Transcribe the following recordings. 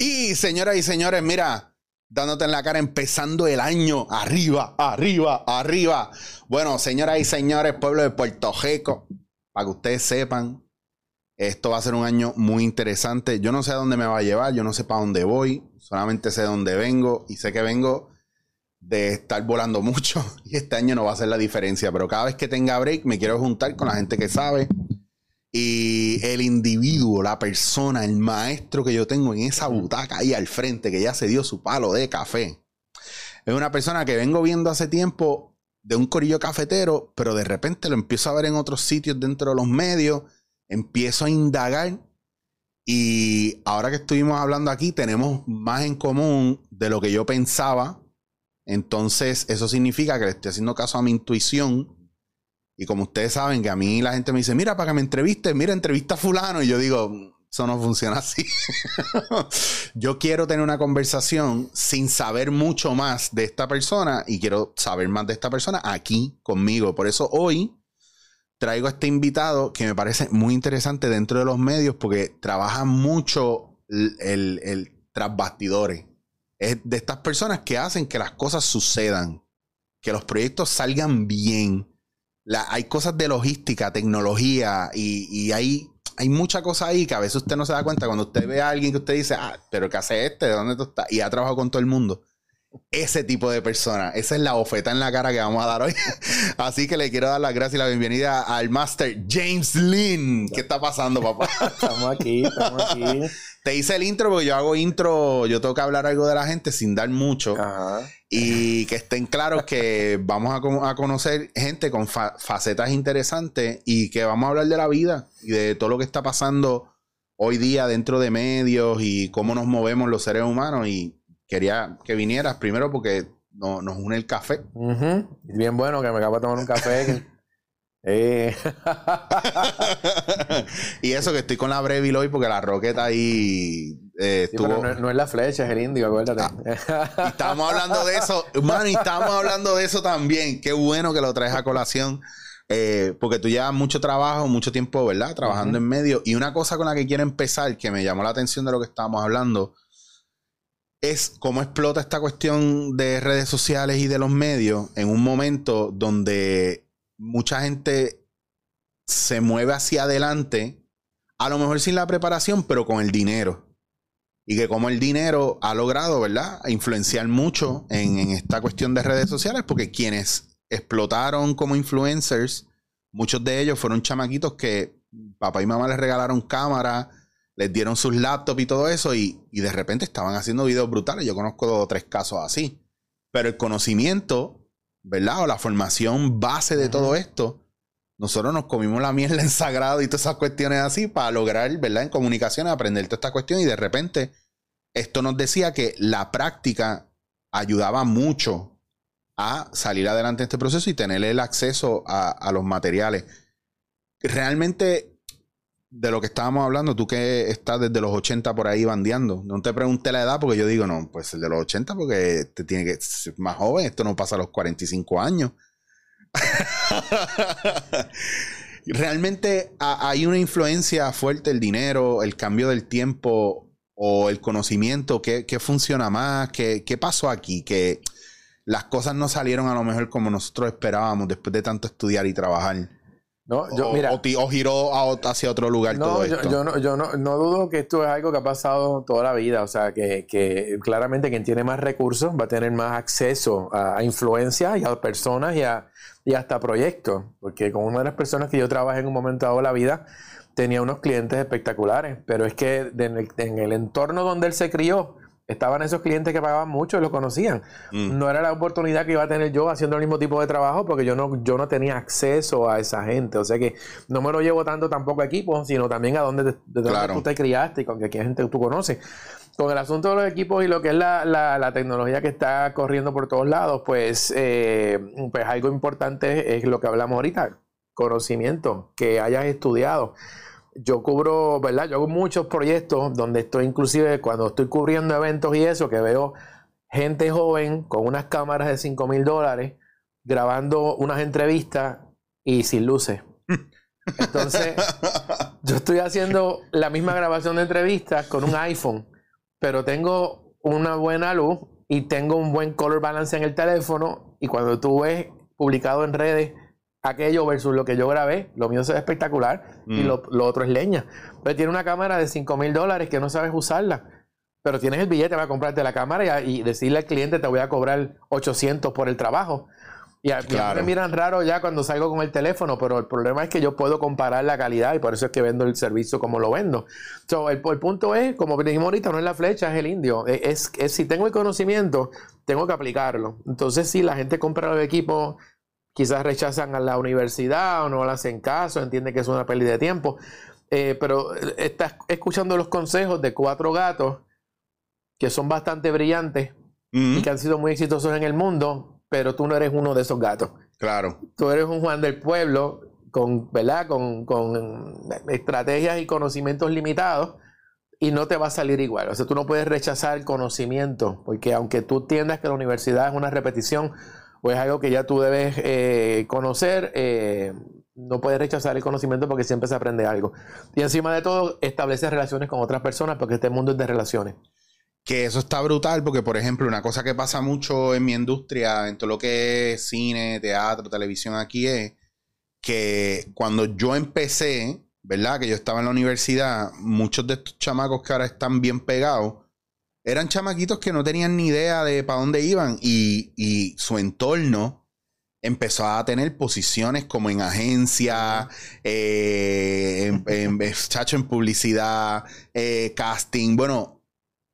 Y señoras y señores, mira, dándote en la cara, empezando el año arriba, arriba, arriba. Bueno, señoras y señores, pueblo de Puerto Rico, para que ustedes sepan, esto va a ser un año muy interesante. Yo no sé a dónde me va a llevar, yo no sé para dónde voy, solamente sé dónde vengo y sé que vengo de estar volando mucho y este año no va a ser la diferencia, pero cada vez que tenga break me quiero juntar con la gente que sabe y el individuo, la persona, el maestro que yo tengo en esa butaca ahí al frente, que ya se dio su palo de café, es una persona que vengo viendo hace tiempo de un corillo cafetero, pero de repente lo empiezo a ver en otros sitios dentro de los medios, empiezo a indagar y ahora que estuvimos hablando aquí tenemos más en común de lo que yo pensaba. Entonces eso significa que le estoy haciendo caso a mi intuición y como ustedes saben que a mí la gente me dice, mira, para que me entrevistes, mira, entrevista a fulano. Y yo digo, eso no funciona así. yo quiero tener una conversación sin saber mucho más de esta persona y quiero saber más de esta persona aquí conmigo. Por eso hoy traigo a este invitado que me parece muy interesante dentro de los medios porque trabaja mucho el, el, bastidores. Es de estas personas que hacen que las cosas sucedan, que los proyectos salgan bien hay cosas de logística, tecnología y, hay, hay mucha cosa ahí que a veces usted no se da cuenta cuando usted ve a alguien que usted dice, ah, pero ¿qué hace este? ¿De dónde tú estás? Y ha trabajado con todo el mundo. Ese tipo de persona. Esa es la bofeta en la cara que vamos a dar hoy. Así que le quiero dar las gracias y la bienvenida al Master James Lynn. ¿Qué está pasando, papá? estamos aquí, estamos aquí. Te hice el intro porque yo hago intro, yo tengo que hablar algo de la gente sin dar mucho. Y que estén claros que vamos a, conocer gente con facetas interesantes y que vamos a hablar de la vida y de todo lo que está pasando hoy día dentro de medios y cómo nos movemos los seres humanos. Y quería que vinieras primero porque nos une el café. Bien bueno que me acabo de tomar un café. Eh. y eso que estoy con la Breville hoy porque la roqueta ahí eh, no, es la flecha, es el indio, acuérdate. Ah, estábamos hablando de eso, man, y estábamos hablando de eso también. Qué bueno que lo traes a colación. Eh, porque tú llevas mucho trabajo, mucho tiempo, ¿verdad? Trabajando en medio. Y una cosa con la que quiero empezar, que me llamó la atención de lo que estábamos hablando, es cómo explota esta cuestión de redes sociales y de los medios en un momento donde mucha gente se mueve hacia adelante, a lo mejor sin la preparación, pero con el dinero. Y que como el dinero ha logrado, ¿verdad?, influenciar mucho en, esta cuestión de redes sociales, porque quienes explotaron como influencers, muchos de ellos fueron chamaquitos que papá y mamá les regalaron cámara, les dieron sus laptops y todo eso, y, y de repente estaban haciendo videos brutales. Yo conozco dos o tres casos así. Pero el conocimiento ¿verdad? O la formación base de todo esto, nosotros nos comimos la miel en sagrado y todas esas cuestiones así para lograr, ¿verdad? En comunicación aprender toda esta cuestión y de repente esto nos decía que la práctica ayudaba mucho a salir adelante en este proceso y tener el acceso a, a los materiales. Realmente de lo que estábamos hablando, tú que estás desde los 80 por ahí bandeando, no te pregunté la edad porque yo digo, no, pues el de los 80 porque te tiene que ser más joven, esto no pasa a los 45 años. Realmente hay una influencia fuerte el dinero, el cambio del tiempo o el conocimiento, ¿qué, funciona más? ¿Qué, ¿Qué pasó aquí? Que las cosas no salieron a lo mejor como nosotros esperábamos después de tanto estudiar y trabajar. No, yo, mira, o, giró hacia otro lugar no, todo yo, esto. Yo, no, yo no, no, dudo que esto es algo que ha pasado toda la vida. O sea, que, que claramente quien tiene más recursos va a tener más acceso a, influencia y a personas y, a, y hasta proyectos. Porque con una de las personas que yo trabajé en un momento dado de la vida, tenía unos clientes espectaculares. Pero es que en el entorno donde él se crió, estaban esos clientes que pagaban mucho y lo conocían. Mm. No era la oportunidad que iba a tener yo haciendo el mismo tipo de trabajo porque yo no, yo no tenía acceso a esa gente. O sea que no me lo llevo tanto tampoco a equipos, sino también a donde, tú te criaste y con qué gente tú conoces. Con el asunto de los equipos y lo que es la, la, tecnología que está corriendo por todos lados, pues, eh, pues algo importante es lo que hablamos ahorita, conocimiento, que hayas estudiado yo cubro, ¿verdad? Yo hago muchos proyectos donde estoy inclusive cuando estoy cubriendo eventos y eso, que veo gente joven con unas cámaras de 5 mil dólares grabando unas entrevistas y sin luces. Entonces, yo estoy haciendo la misma grabación de entrevistas con un iPhone pero tengo una buena luz y tengo un buen color balance en el teléfono y cuando tú ves publicado en redes aquello versus lo que yo grabé, lo mío ve espectacular y Mm. lo, lo otro es leña. Pero tiene una cámara de 5 mil dólares que no sabes usarla, pero tienes el billete para comprarte la cámara y, y decirle al cliente te voy a cobrar 800 por el trabajo. Y a, Claro. me miran raro ya cuando salgo con el teléfono, pero el problema es que yo puedo comparar la calidad y por eso es que vendo el servicio como lo vendo. So, el, el punto es, como dijimos ahorita, no es la flecha, es el indio. Es, es- es si tengo el conocimiento, tengo que aplicarlo. Entonces, si la gente compra los equipos, quizás rechazan a la universidad o no le hacen caso, entiende que es una pérdida de tiempo. Eh, pero eh, estás escuchando los consejos de cuatro gatos que son bastante brillantes Mm, y que han sido muy exitosos en el mundo, pero tú no eres uno de esos gatos. claro. Tú eres un Juan del pueblo con, ¿verdad? Con, con estrategias y conocimientos limitados y no te va a salir igual. O sea, tú no puedes rechazar el conocimiento, porque aunque tú entiendas que la universidad es una repetición o es algo que ya tú debes eh, conocer, eh, no puedes rechazar el conocimiento porque siempre se aprende algo. Y encima de todo, establece relaciones con otras personas, porque este mundo es de relaciones. Que eso está brutal porque, por ejemplo, una cosa que pasa mucho en mi industria, en todo lo que es cine, teatro, televisión aquí, es que cuando yo empecé, ¿verdad? Que yo estaba en la universidad, muchos de estos chamacos que ahora están bien pegados, eran chamaquitos que no tenían ni idea de para dónde iban y, y su entorno empezó a tener posiciones como en agencia, eh, en, en- en- chacho, en publicidad, eh, casting, bueno,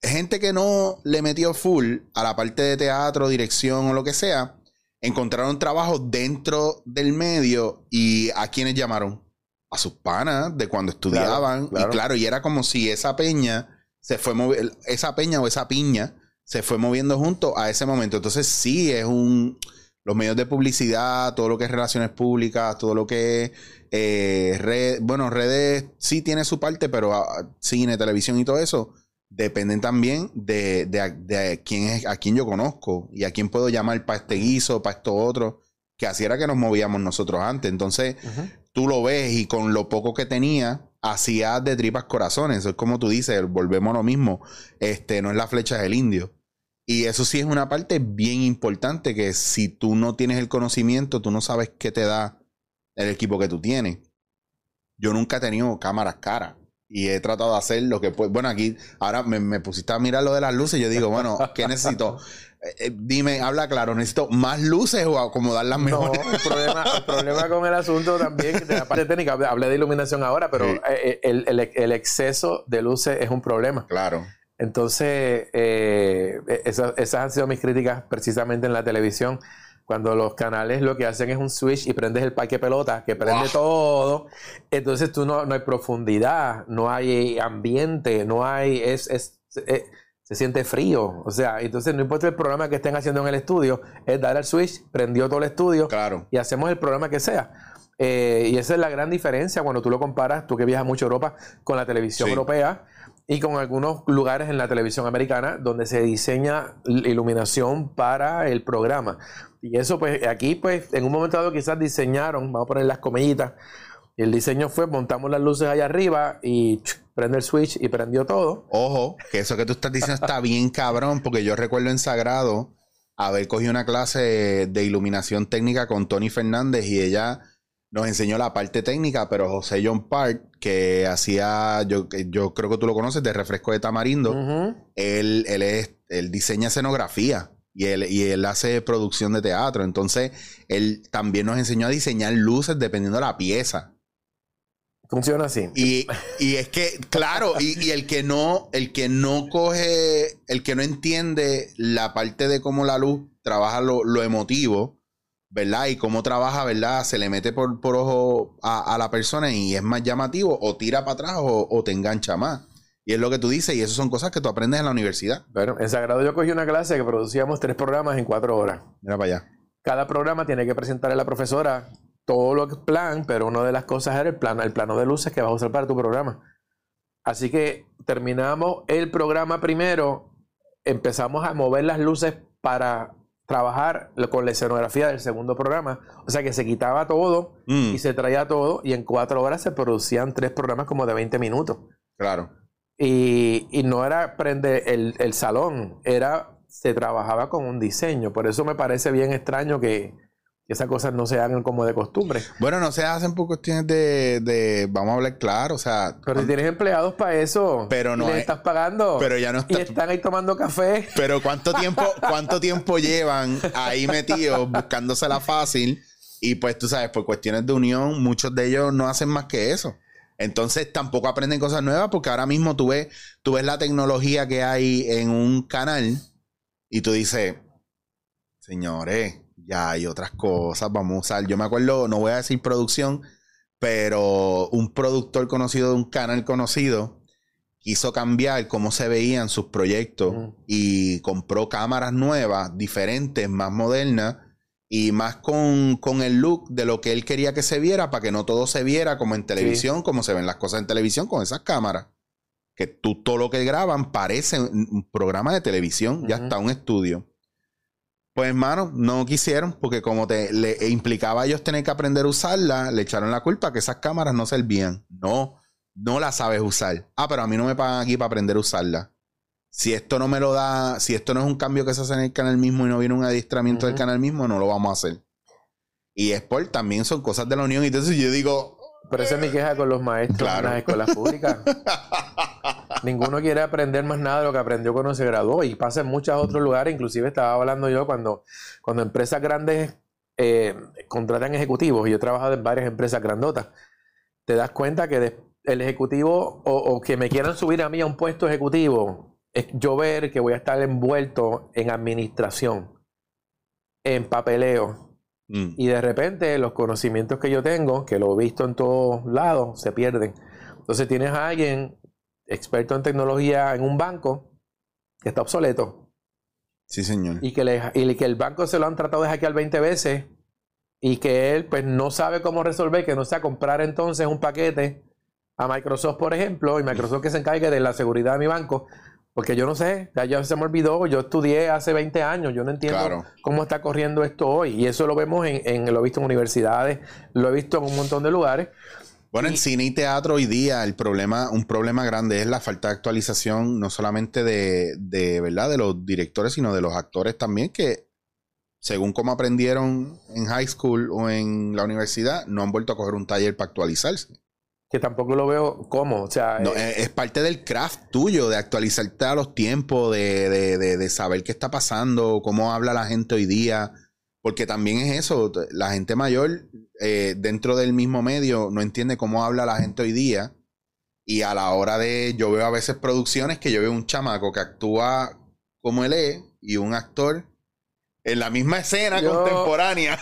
gente que no le metió full a la parte de teatro, dirección o lo que sea, encontraron trabajo dentro del medio y a quienes llamaron a sus panas de cuando estudiaban. Claro. y claro, y era como si esa peña se fue moviendo, esa peña o esa piña se fue moviendo junto a ese momento. Entonces sí es un los medios de publicidad, todo lo que es relaciones públicas, todo lo que es eh, red, bueno, redes sí tiene su parte, pero ah, cine, televisión y todo eso dependen también de, de, de quién es, a quién yo conozco y a quién puedo llamar para este guiso, para esto otro, que así era que nos movíamos nosotros antes. Entonces, tú lo ves y con lo poco que tenía, hacía de tripas corazones. Eso es como tú dices, volvemos a lo mismo. Este, no es la flecha del indio. Y eso sí es una parte bien importante que si tú no tienes el conocimiento, tú no sabes qué te da el equipo que tú tienes. Yo nunca he tenido cámaras caras y he tratado de hacer lo que puedo. Bueno, aquí ahora me, me pusiste a mirar lo de las luces. Yo digo, bueno, ¿qué necesito? Eh, eh, dime, habla claro, ¿necesito más luces o acomodar las No, el problema, el problema con el asunto también, que de la parte técnica, hablé- de iluminación ahora, pero Sí. eh, el, el- el exceso de luces es un problema. Claro. Entonces, eh, esas, esas han sido mis críticas precisamente en la televisión. Cuando los canales lo que hacen es un switch y prendes el parque pelota, que prende Wow. todo. Entonces tú no, no hay profundidad, no hay ambiente, no hay. Es, es- se siente frío. O sea, entonces no importa el programa que estén haciendo en el estudio, es dar al switch, prendió todo el estudio Claro. y hacemos el programa que sea. Eh, y esa es la gran diferencia cuando tú lo comparas, tú que viajas mucho a Europa, con la televisión Sí. europea y con algunos lugares en la televisión americana donde se diseña iluminación para el programa. Y eso, pues, aquí, pues, en un momento dado quizás diseñaron, vamos a poner las comillitas, el diseño fue, montamos las luces allá arriba y prende el switch y prendió todo. Ojo, que eso que tú estás diciendo está bien cabrón, porque yo recuerdo en Sagrado haber cogido una clase de iluminación técnica con Tony Fernández y ella nos enseñó la parte técnica, pero José John Park, que hacía, yo, yo creo que tú lo conoces, de refresco de tamarindo, él, él, es, él diseña escenografía y él, y él hace producción de teatro. Entonces, él también nos enseñó a diseñar luces dependiendo de la pieza. Funciona así. Y, y es que, claro, y, y el que no, el que no coge, el que no entiende la parte de cómo la luz trabaja lo, lo emotivo, ¿verdad? Y cómo trabaja, ¿verdad? Se le mete por, por ojo a, a la persona y es más llamativo, o tira para atrás o, o te engancha más. Y es lo que tú dices, y eso son cosas que tú aprendes en la universidad. Bueno, en Sagrado yo cogí una clase que producíamos tres programas en cuatro horas. Mira para allá. cada programa tiene que presentarle a la profesora todo lo que es plan, pero una de las cosas era el plano, el plano de luces que vas a usar para tu programa. Así que terminamos el programa primero, empezamos a mover las luces para trabajar con la escenografía del segundo programa. O sea que se quitaba todo Mm, y se traía todo y en cuatro horas se producían tres programas como de 20 minutos. claro. Y, y no era prender el, el salón, era se trabajaba con un diseño. Por eso me parece bien extraño que, esas cosas no se hagan como de costumbre. Bueno, no se hacen por cuestiones de, de vamos a hablar claro, o sea... Pero si tienes empleados para eso, pero no y estás pagando, pero ya no y están ahí tomando café. Pero ¿cuánto tiempo, cuánto tiempo llevan ahí metidos buscándosela fácil? Y pues tú sabes, por cuestiones de unión, muchos de ellos no hacen más que eso. Entonces tampoco aprenden cosas nuevas porque ahora mismo tú ves, tú ves la tecnología que hay en un canal y tú dices, señores, ya hay otras cosas, vamos a usar. Yo me acuerdo, no voy a decir producción, pero un productor conocido de un canal conocido quiso cambiar cómo se veían sus proyectos y compró cámaras nuevas, diferentes, más modernas y más con, el look de lo que él quería que se viera para que no todo se viera como en televisión, como se ven las cosas en televisión con esas cámaras. Que tú todo lo que graban parece un programa de televisión, ya está un estudio. Pues hermano, no quisieron porque como te le implicaba a ellos tener que aprender a usarla, le echaron la culpa que esas cámaras no servían. No, no la sabes usar. Ah, pero a mí no me pagan aquí para aprender a usarla. Si esto no me lo da, si esto no es un cambio que se hace en el canal mismo y no viene un adiestramiento del canal mismo, no lo vamos a hacer. Y es por también son cosas de la unión. Y entonces yo digo. Pero esa es mi queja con los maestros en las escuelas públicas. Ninguno quiere aprender más nada de lo que aprendió cuando se graduó y pasa en muchos otros lugares. Inclusive estaba hablando yo cuando, cuando empresas grandes eh, contratan ejecutivos, y yo he trabajado en varias empresas grandotas, te das cuenta que el ejecutivo o, que me quieran subir a mí a un puesto ejecutivo es yo ver que voy a estar envuelto en administración, en papeleo. Mm. Y de repente los conocimientos que yo tengo, que lo he visto en todos lados, se pierden. Entonces tienes a alguien experto en tecnología en un banco que está obsoleto. Sí, señor. Y que, le, y que el banco se lo han tratado de hackear 20 veces y que él pues no sabe cómo resolver, que no sea comprar entonces un paquete a Microsoft, por ejemplo, y Microsoft que se encargue de la seguridad de mi banco, porque yo no sé, ya, se me olvidó, yo estudié hace 20 años, yo no entiendo cómo está corriendo esto hoy, y eso lo vemos en, en, lo he visto en universidades, lo he visto en un montón de lugares, bueno, en cine y teatro hoy día el problema, un problema grande es la falta de actualización, no solamente de, de, ¿verdad? de los directores, sino de los actores también, que según como aprendieron en high school o en la universidad, no han vuelto a coger un taller para actualizarse. Que tampoco lo veo como, o sea... Eh, es, parte del craft tuyo, de actualizarte a los tiempos, de, de, de saber qué está pasando, cómo habla la gente hoy día porque también es eso, la gente mayor eh, dentro del mismo medio no entiende cómo habla la gente hoy día. Y a la hora de, yo veo a veces producciones que yo veo un chamaco que actúa como él es y un actor en la misma escena contemporánea.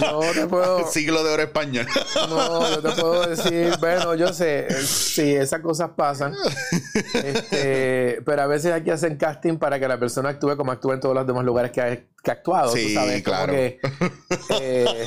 No te puedo. Siglo de oro español. No, yo te puedo decir, bueno, yo sé, sí, esas cosas pasan. Este, pero a veces aquí hacen casting para que la persona actúe como actúa en todos los demás lugares que ha, que actuado. Sí, sabes, claro. Que, eh,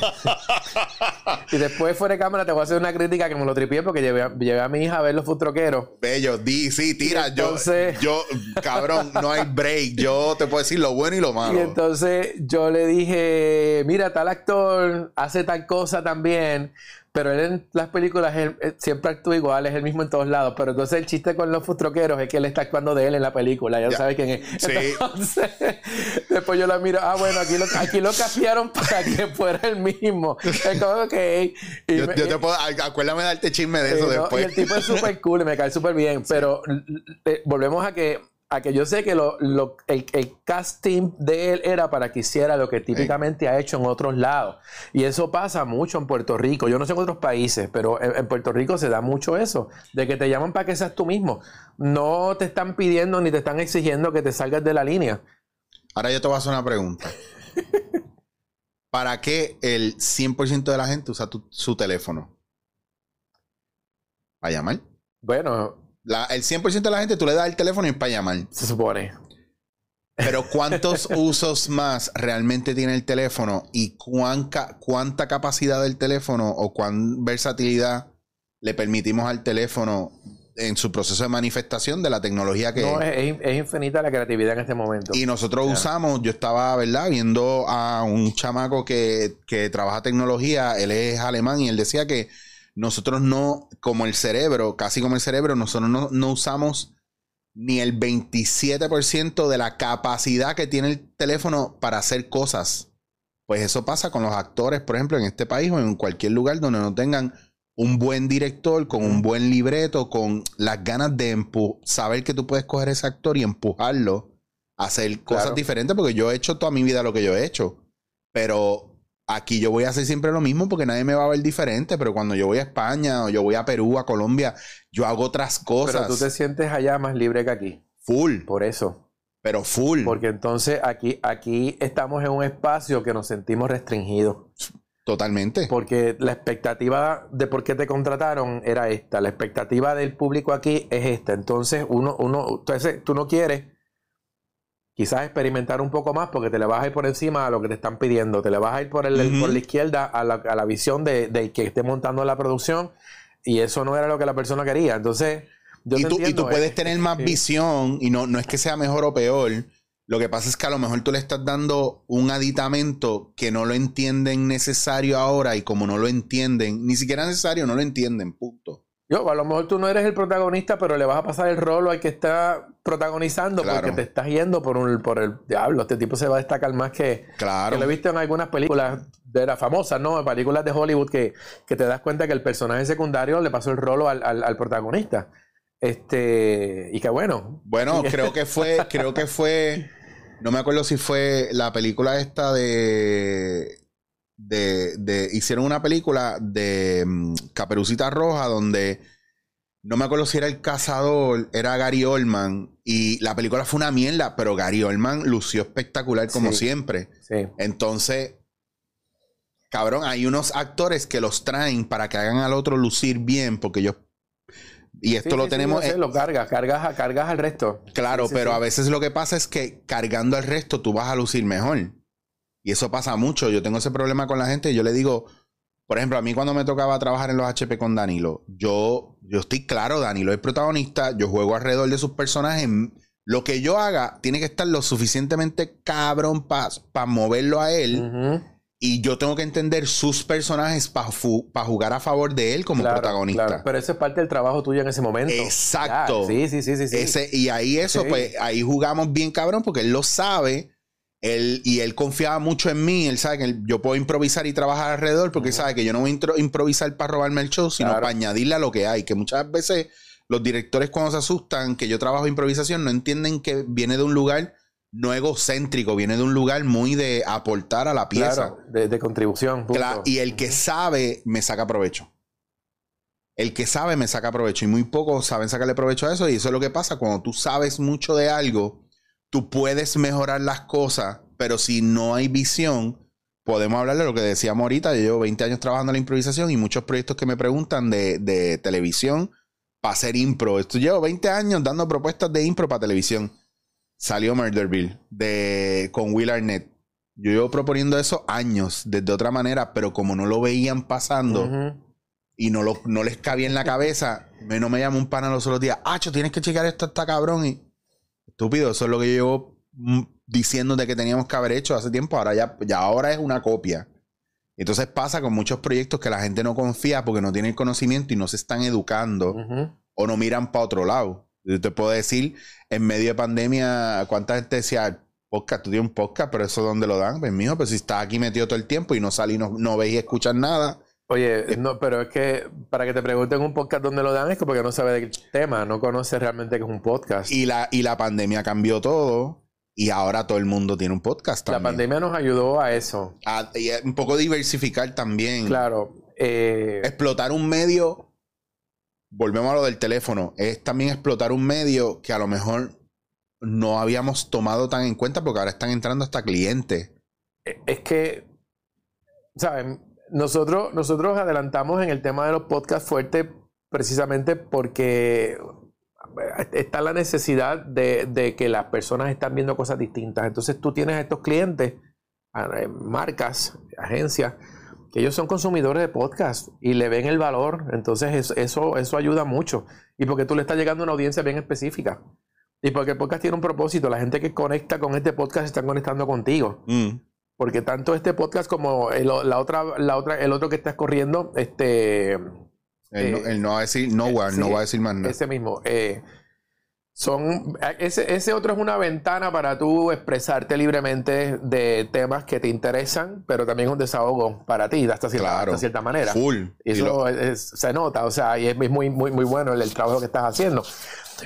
y después fuera de cámara te voy a hacer una crítica que me lo tripié porque llevé a, a mi hija a ver los futroqueros. Bello, di, sí, tira. Entonces, yo, yo, cabrón, no hay break. Yo te puedo decir lo bueno y lo malo. Y entonces yo le dije, mira, tal actor hace tal cosa también. Pero él en las películas siempre actúa igual, es el mismo en todos lados. Pero entonces el chiste con los futroqueros es que él está actuando de él en la película, ya, sabes quién es. Entonces, después yo la miro, ah, bueno, aquí lo, aquí lo cambiaron para que fuera el mismo. Es como que. yo, te puedo, acuérdame de darte chisme de eso después. Y el tipo es súper cool y me cae súper bien. Pero eh, volvemos a que a que yo sé que lo, el, casting de él era para que hiciera lo que típicamente ha hecho en otros lados. Y eso pasa mucho en Puerto Rico. Yo no sé en otros países, pero en, Puerto Rico se da mucho eso, de que te llaman para que seas tú mismo. No te están pidiendo ni te están exigiendo que te salgas de la línea. Ahora yo te voy a hacer una pregunta. ¿Para qué el 100% de la gente usa su teléfono? ¿Para llamar? Bueno, el 100% de la gente tú le das el teléfono y es para llamar. Se supone. Pero ¿cuántos usos más realmente tiene el teléfono y cuánta capacidad del teléfono o cuán versatilidad le permitimos al teléfono en su proceso de manifestación de la tecnología que no, es, es infinita la creatividad en este momento. Y nosotros usamos, yo estaba, ¿verdad? Viendo a un chamaco que, que trabaja tecnología, él es alemán y él decía que nosotros no, como el cerebro, casi como el cerebro, nosotros no, no usamos ni el 27% de la capacidad que tiene el teléfono para hacer cosas. Pues eso pasa con los actores, por ejemplo, en este país o en cualquier lugar donde no tengan un buen director, con un buen libreto, con las ganas de saber que tú puedes coger ese actor y empujarlo a hacer cosas diferentes, porque yo he hecho toda mi vida lo que yo he hecho. Pero aquí yo voy a hacer siempre lo mismo porque nadie me va a ver diferente, pero cuando yo voy a España o yo voy a Perú, a Colombia, yo hago otras cosas. Pero tú te sientes allá más libre que aquí. Full. Por eso. Pero full. Porque entonces aquí, aquí estamos en un espacio que nos sentimos restringidos. Totalmente. Porque la expectativa de por qué te contrataron era esta. La expectativa del público aquí es esta. Entonces, uno, uno, entonces, tú no quieres quizás experimentar un poco más porque te le vas a ir por encima a lo que te están pidiendo. Te le vas a ir por, el, por la izquierda a la, a la visión de, de, que esté montando la producción y eso no era lo que la persona quería. Entonces, yo y, tú, y tú puedes tener más visión y no, no es que sea mejor o peor lo que pasa es que a lo mejor tú le estás dando un aditamento que no lo entienden necesario ahora y como no lo entienden, ni siquiera necesario, no lo entienden, punto. Yo, a lo mejor tú no eres el protagonista, pero le vas a pasar el rol al que está protagonizando porque te estás yendo por, un, por el diablo. Este tipo se va a destacar más que, claro. que lo he visto en algunas películas de las famosas, ¿no? Películas de Hollywood que, que, te das cuenta que el personaje secundario le pasó el rol al, al, al protagonista. Este, y que bueno. Bueno, creo que fue, creo que fue, no me acuerdo si fue la película esta de, de, de hicieron una película de mm, Caperucita Roja donde no me acuerdo si era el cazador, era Gary Oldman y la película fue una mierda, pero Gary Oldman lució espectacular como siempre. Sí. Entonces, cabrón, hay unos actores que los traen para que hagan al otro lucir bien porque ellos y esto lo tenemos. lo cargas, cargas, cargas al resto. Claro, pero a veces lo que pasa es que cargando al resto tú vas a lucir mejor. Y eso pasa mucho. Yo tengo ese problema con la gente. Y yo le digo, por ejemplo, a mí cuando me tocaba trabajar en los HP con Danilo, yo, yo estoy claro, Danilo es protagonista, yo juego alrededor de sus personajes. Lo que yo haga tiene que estar lo suficientemente cabrón para moverlo a él. Y yo tengo que entender sus personajes para jugar a favor de él como protagonista. Claro. Pero eso es parte del trabajo tuyo en ese momento. Exacto. sí, sí, sí, sí. Ese, y ahí eso, pues ahí jugamos bien cabrón porque él lo sabe. Él, y él confiaba mucho en mí. Él sabe que yo puedo improvisar y trabajar alrededor porque él sabe que yo no voy a improvisar para robarme el show, sino para añadirle a lo que hay. Que muchas veces los directores cuando se asustan que yo trabajo improvisación no entienden que viene de un lugar no egocéntrico, viene de un lugar muy de aportar a la pieza. de, contribución. y el que sabe me saca provecho. El que sabe me saca provecho y muy pocos saben sacarle provecho a eso y eso es lo que pasa cuando tú sabes mucho de algo, tú puedes mejorar las cosas, pero si no hay visión, podemos hablar de lo que decíamos ahorita, yo llevo 20 años trabajando en la improvisación y muchos proyectos que me preguntan de, de televisión para hacer impro. Esto llevo 20 años dando propuestas de impro para televisión salió Murderville de, con Will Arnett. Yo llevo proponiendo eso años, desde otra manera, pero como no lo veían pasando y no, lo, no les cabía en la cabeza, me, no me llama un pana los otros días, Acho, tienes que checar esto, está cabrón. Y, estúpido, eso es lo que yo llevo mm, diciendo de que teníamos que haber hecho hace tiempo, ahora ya, ya ahora es una copia. Entonces pasa con muchos proyectos que la gente no confía porque no tiene el conocimiento y no se están educando o no miran para otro lado. Yo te puedo decir, en medio de pandemia, ¿cuánta gente decía, podcast, tú tienes un podcast, pero eso dónde lo dan? Pues mijo, pues si estás aquí metido todo el tiempo y no salís, no, no veis y escuchas nada. Oye, no, pero es que para que te pregunten un podcast dónde lo dan es porque no sabe del tema, no conoce realmente que es un podcast. Y la, y la pandemia cambió todo y ahora todo el mundo tiene un podcast también. La pandemia nos ayudó a eso. A, y un poco diversificar también. Claro. Eh, Explotar un medio volvemos a lo del teléfono, es también explotar un medio que a lo mejor no habíamos tomado tan en cuenta porque ahora están entrando hasta clientes. E, es que, ¿saben? Nosotros, nosotros adelantamos en el tema de los podcasts fuertes precisamente porque está la necesidad de, de, que las personas están viendo cosas distintas. Entonces tú tienes a estos clientes, marcas, agencias, que ellos son consumidores de podcast y le ven el valor. Entonces eso, eso ayuda mucho. Y porque tú le estás llegando a una audiencia bien específica. Y porque el podcast tiene un propósito. La gente que conecta con este podcast está conectando contigo. Mm. Porque tanto este podcast como el, la otra, la otra, el otro que estás corriendo, este, Él, no, va a decir nowhere, no va a decir más nada. Ese mismo. Son, ese, ese, otro es una ventana para tú expresarte libremente de temas que te interesan, pero también es un desahogo para ti, hasta cierta, cierta manera. Full. Y eso se nota, o sea, y es muy, muy, muy bueno el, trabajo que estás haciendo.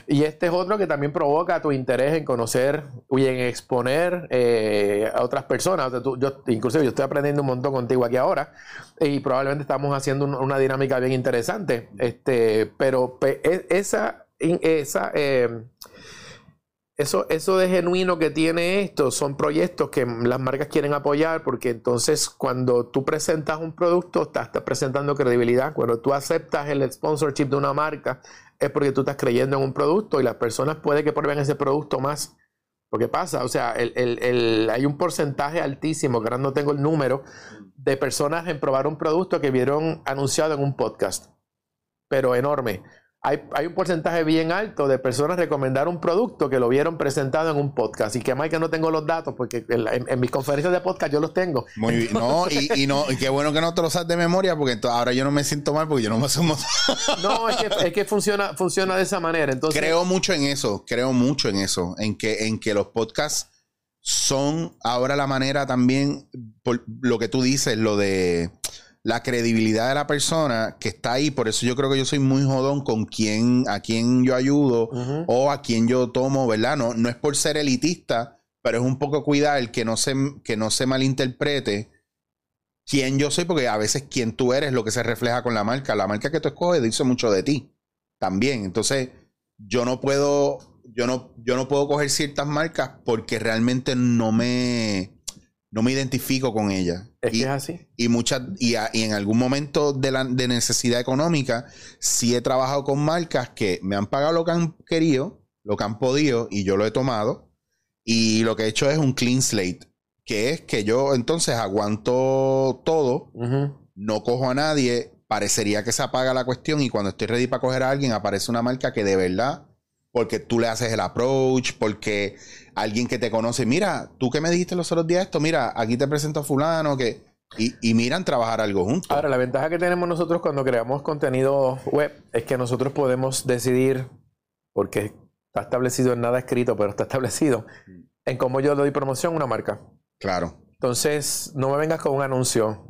Y este es otro que también provoca tu interés en conocer y en exponer eh, a otras personas. yo, inclusive yo estoy aprendiendo un montón contigo aquí ahora y probablemente estamos haciendo una dinámica bien interesante. Este, pero e, esa esa, em, eso, eso de genuino que tiene esto son proyectos que las marcas quieren apoyar porque entonces cuando tú presentas un producto estás, presentando credibilidad. Cuando tú aceptas el sponsorship de una marca es porque tú estás creyendo en un producto y las personas puede que prueben ese producto más. Porque pasa, o sea, hay un porcentaje altísimo, que ahora no tengo el número, de personas en probar un producto que vieron anunciado en un podcast, pero enorme hay, un porcentaje bien alto de personas recomendar un producto que lo vieron presentado en un podcast. Y que más que no tengo los datos, porque en, mis conferencias de podcast yo los tengo. Muy bien. No, y, no, y qué bueno que no te lo sabes de memoria, porque ahora yo no me siento mal porque yo no me asumo. no, es que, es que funciona, funciona de esa manera. Entonces, creo mucho en eso, creo mucho en eso, en que, en que los podcasts son ahora la manera también, por lo que tú dices, lo de la credibilidad de la persona que está ahí. Por eso yo creo que yo soy muy jodón con quién, a quién yo ayudo o a quién yo tomo, ¿verdad? No, no es por ser elitista, pero es un poco cuidar que no se, que no se malinterprete quién yo soy, porque a veces quién tú eres lo que se refleja con la marca. La marca que tú escoges dice mucho de ti también. Entonces, yo no puedo, yo no, yo no puedo coger ciertas marcas porque realmente no me no me identifico con ella. Es y, que es así. Y, muchas, y, en algún momento de, la, de necesidad económica, sí he trabajado con marcas que me han pagado lo que han querido, lo que han podido, y yo lo he tomado. Y lo que he hecho es un clean slate, que es que yo entonces aguanto todo, no cojo a nadie, parecería que se apaga la cuestión, y cuando estoy ready para coger a alguien, aparece una marca que de verdad, porque tú le haces el approach, porque alguien que te conoce, mira, tú que me dijiste los otros días esto, mira, aquí te presento a fulano, que... Y, miran trabajar algo juntos. Ahora, la ventaja que tenemos nosotros cuando creamos contenido web es que nosotros podemos decidir, porque está establecido en nada escrito, pero está establecido, en cómo yo doy promoción a una marca. Claro. Entonces, no me vengas con un anuncio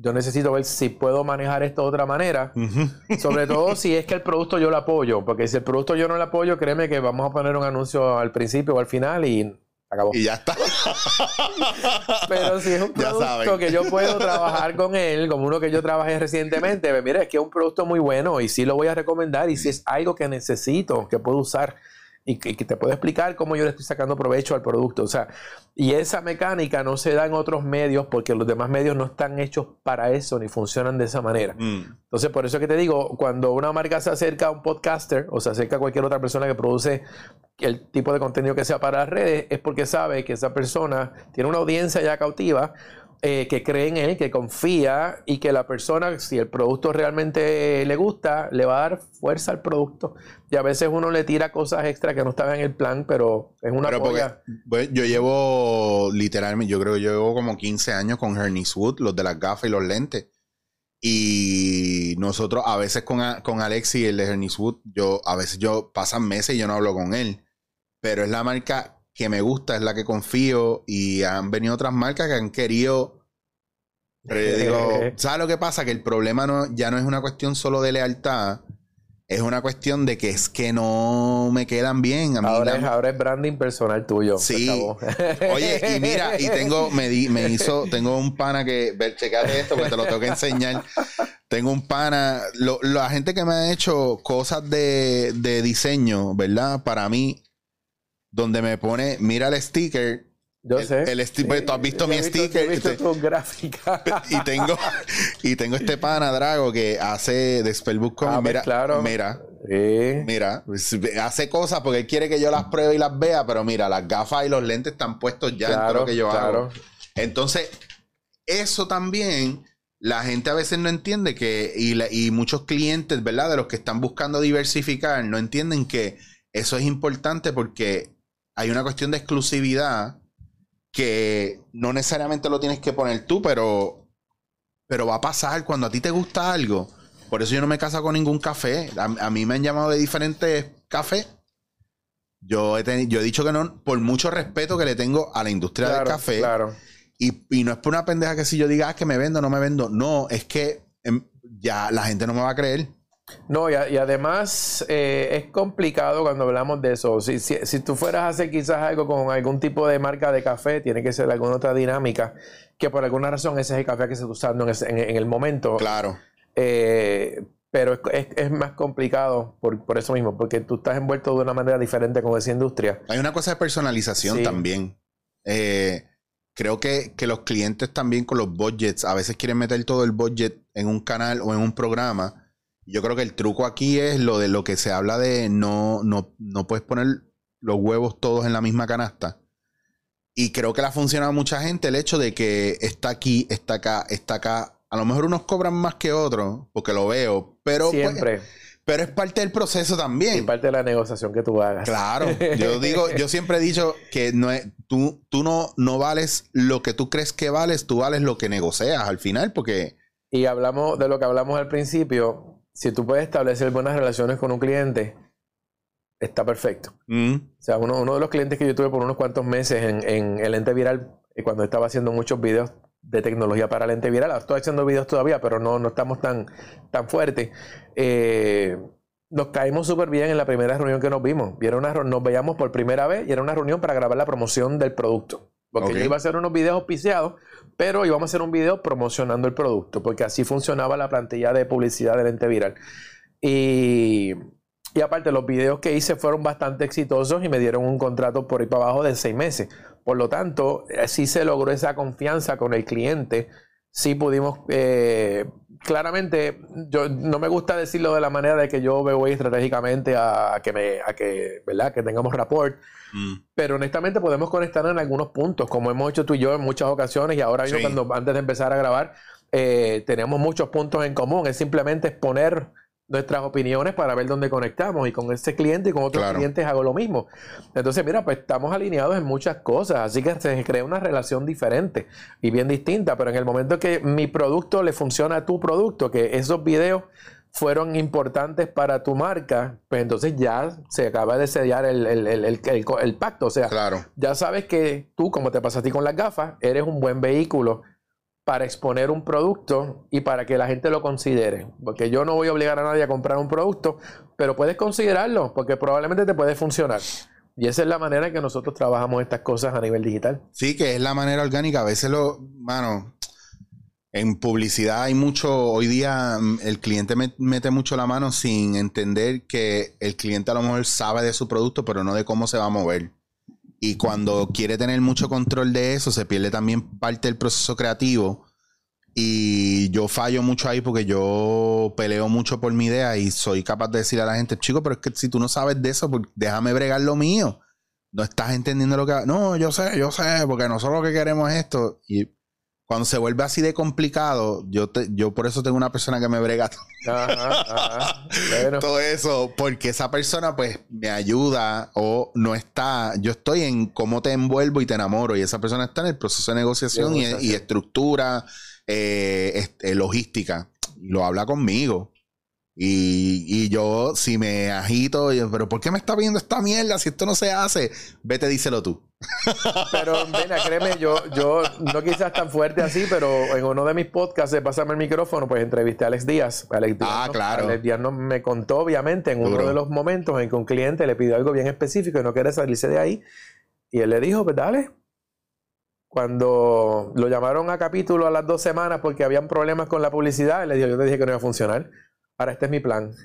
yo necesito ver si puedo manejar esto de otra manera. Sobre todo si es que el producto yo lo apoyo. Porque si el producto yo no lo apoyo, créeme que vamos a poner un anuncio al principio o al final y acabó. Y ya está. Pero si es un producto que yo puedo trabajar con él, como uno que yo trabajé recientemente, pues mira, es que es un producto muy bueno y sí lo voy a recomendar. Y si es algo que necesito, que puedo usar y que, te puedo explicar cómo yo le estoy sacando provecho al producto. O sea, y esa mecánica no se da en otros medios porque los demás medios no están hechos para eso ni funcionan de esa manera. Mm. Entonces, por eso que te digo, cuando una marca se acerca a un podcaster o se acerca a cualquier otra persona que produce el tipo de contenido que sea para las redes, es porque sabe que esa persona tiene una audiencia ya cautiva eh, que cree en él, que confía y que la persona, si el producto realmente le gusta, le va a dar fuerza al producto. Y a veces uno le tira cosas extra que no estaban en el plan, pero es una pero pues, yo llevo literalmente, yo creo que yo llevo como 15 años con Hernis Wood, los de las gafas y los lentes. Y nosotros a veces con, con Alexi, el de Hernis Wood, yo, a veces yo pasan meses y yo no hablo con él. Pero es la marca que me gusta, es la que confío y han venido otras marcas que han querido... Pero digo, ¿sabes lo que pasa? Que el problema no, ya no es una cuestión solo de lealtad, es una cuestión de que es que no me quedan bien. ahora, es, ahora, es, branding personal tuyo. Sí. Oye, y mira, y tengo, me, me hizo, tengo un pana que, ver, checate esto porque te lo tengo que enseñar. Tengo un pana, la gente que me ha hecho cosas de, de diseño, ¿verdad? Para mí, donde me pone, mira el sticker. Yo sé. El, sticker, tú has visto mi sticker. He visto tu gráfica. Y tengo, y tengo este pana Drago que hace de Spellbook ah, pues mira, claro. mira, mira, pues, hace cosas porque él quiere que yo las pruebe y las vea, pero mira, las gafas y los lentes están puestos ya en lo que yo hago. Entonces, eso también la gente a veces no entiende que, y, y muchos clientes, ¿verdad? De los que están buscando diversificar, no entienden que eso es importante porque hay una cuestión de exclusividad que no necesariamente lo tienes que poner tú, pero, pero va a pasar cuando a ti te gusta algo. Por eso yo no me caso con ningún café. A, a mí me han llamado de diferentes cafés. Yo he, teni- yo he dicho que no, por mucho respeto que le tengo a la industria del café. Claro. Y, y no es por una pendeja que si yo diga "Ah, que me vendo, no me vendo. No, es que em, ya la gente no me va a creer. No, y, a- y además eh, es complicado cuando hablamos de eso. Si, si, si tú fueras a hacer quizás algo con algún tipo de marca de café, tiene que ser alguna otra dinámica, que por alguna razón ese es el café que se está usando en, ese- en- en el momento. Claro. Eh, pero es, es- es más complicado por, por eso mismo, porque tú estás envuelto de una manera diferente con esa industria. Hay una cosa de personalización Sí. también. Eh, creo que, que los clientes también con los budgets a veces quieren meter todo el budget en un canal o en un programa. Yo creo que el truco aquí es lo de lo que se habla de no, no, no puedes poner los huevos todos en la misma canasta. Y creo que le ha funcionado a mucha gente el hecho de que está aquí, está acá, está acá. A lo mejor unos cobran más que otros, porque lo veo, pero, pues, Siempre. pero es parte del proceso Y también. parte de la negociación que tú hagas. Claro, yo digo, yo siempre he dicho que no es, tú, tú no, no vales lo que tú crees que vales, tú vales lo que negocias al final, porque Y hablamos de lo que hablamos al principio. Si tú puedes establecer buenas relaciones con un cliente, está perfecto. mm, O sea, uno, uno de los clientes que yo tuve por unos cuantos meses en, en el ente viral, eh, cuando estaba haciendo muchos videos de tecnología para el ente viral, ahora estoy haciendo videos todavía, pero no, no estamos tan, tan fuertes. Eh, nos caímos súper bien en la primera reunión que nos vimos. Y era una, nos veíamos por primera vez y era una reunión para grabar la promoción del producto. Porque yo iba a hacer unos videos auspiciados, pero íbamos a hacer un video promocionando el producto, porque así funcionaba la plantilla de publicidad del ente viral. Y, aparte, los videos que hice fueron bastante exitosos y me dieron un contrato por ahí para abajo de seis meses. Por lo tanto, eh, sí se logró esa confianza con el cliente. Sí pudimos, eh, claramente, yo no me gusta decirlo de la manera de que yo me voy estratégicamente a, que me, a que, ¿verdad? Que tengamos rapport. mm, Pero honestamente podemos conectar en algunos puntos, como hemos hecho tú y yo en muchas ocasiones, y ahora Sí. cuando antes de empezar a grabar, eh, tenemos muchos puntos en común. Es simplemente exponer nuestras opiniones para ver dónde conectamos. Y con este cliente y con otros Claro. clientes hago lo mismo. Entonces, mira, pues estamos alineados en muchas cosas, así que se crea una relación diferente y bien distinta. Pero en el momento que mi producto le funciona a tu producto, que esos videos fueron importantes para tu marca, pues entonces ya se acaba de sellar el, el- el- el- el- el pacto. O sea, claro. ya sabes que tú, como te pasa a ti con las gafas, eres un buen vehículo para exponer un producto y para que la gente lo considere. Porque yo no voy a obligar a nadie a comprar un producto, pero puedes considerarlo porque probablemente te puede funcionar. Y esa es la manera en que nosotros trabajamos estas cosas a nivel digital. Sí, que es la manera orgánica. A veces lo, mano, en publicidad hay mucho, hoy día mm, el cliente met- mete mucho la mano sin entender que el cliente a lo mejor sabe de su producto, pero no de cómo se va a mover. Y cuando quiere tener mucho control de eso, se pierde también parte del proceso creativo. Y yo fallo mucho ahí porque yo peleo mucho por mi idea y soy capaz de decir a la gente, chico, pero es que si tú no sabes de eso, pues déjame bregar lo mío. No estás entendiendo lo que... No, yo sé, yo sé, porque nosotros lo que queremos es esto. Y cuando se vuelve así de complicado, yo, te, yo por eso tengo una persona que me brega Ajá, ajá. Bueno, todo eso, porque esa persona pues me ayuda o no está, yo estoy en cómo te envuelvo y te enamoro y esa persona está en el proceso de negociación, y- Negociación. Y, estructura, eh, este, logística, y lo habla conmigo. Y, y yo, si me agito, y- pero ¿por qué me está viendo esta mierda si esto no se hace? Vete, díselo tú. Pero, Vena, créeme, yo, yo no quizás tan fuerte así, pero en uno de mis podcasts de Pásame el micrófono, pues entrevisté a Alex Díaz. Alex Díaz Ah, nos- claro. Alex Díaz me contó, obviamente, en uno Duro. de los momentos en que un cliente le pidió algo bien específico y no quiere salirse de ahí. Y él le dijo, pues dale. Cuando lo llamaron a capítulo a las dos semanas porque habían problemas con la publicidad, él le dijo, yo te dije que no iba a funcionar. Ahora este es mi plan.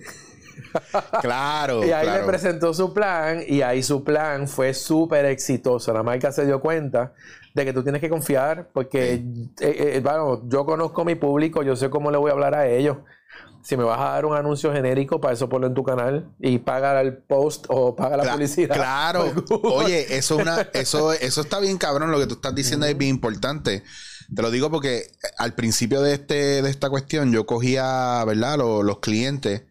Claro. Y ahí claro. le presentó su plan y ahí su plan fue súper exitoso. La marca se dio cuenta de que tú tienes que confiar porque, eh, eh, bueno, yo conozco mi público, yo sé cómo le voy a hablar a ellos. Si me vas a dar un anuncio genérico, para eso ponlo en tu canal y paga el post o paga la publicidad. Claro. Oye, eso, es una, eso, eso está bien cabrón. Lo que tú estás diciendo es bien importante. Te lo digo porque al principio de, este, de esta cuestión yo cogía, ¿verdad? Los, los clientes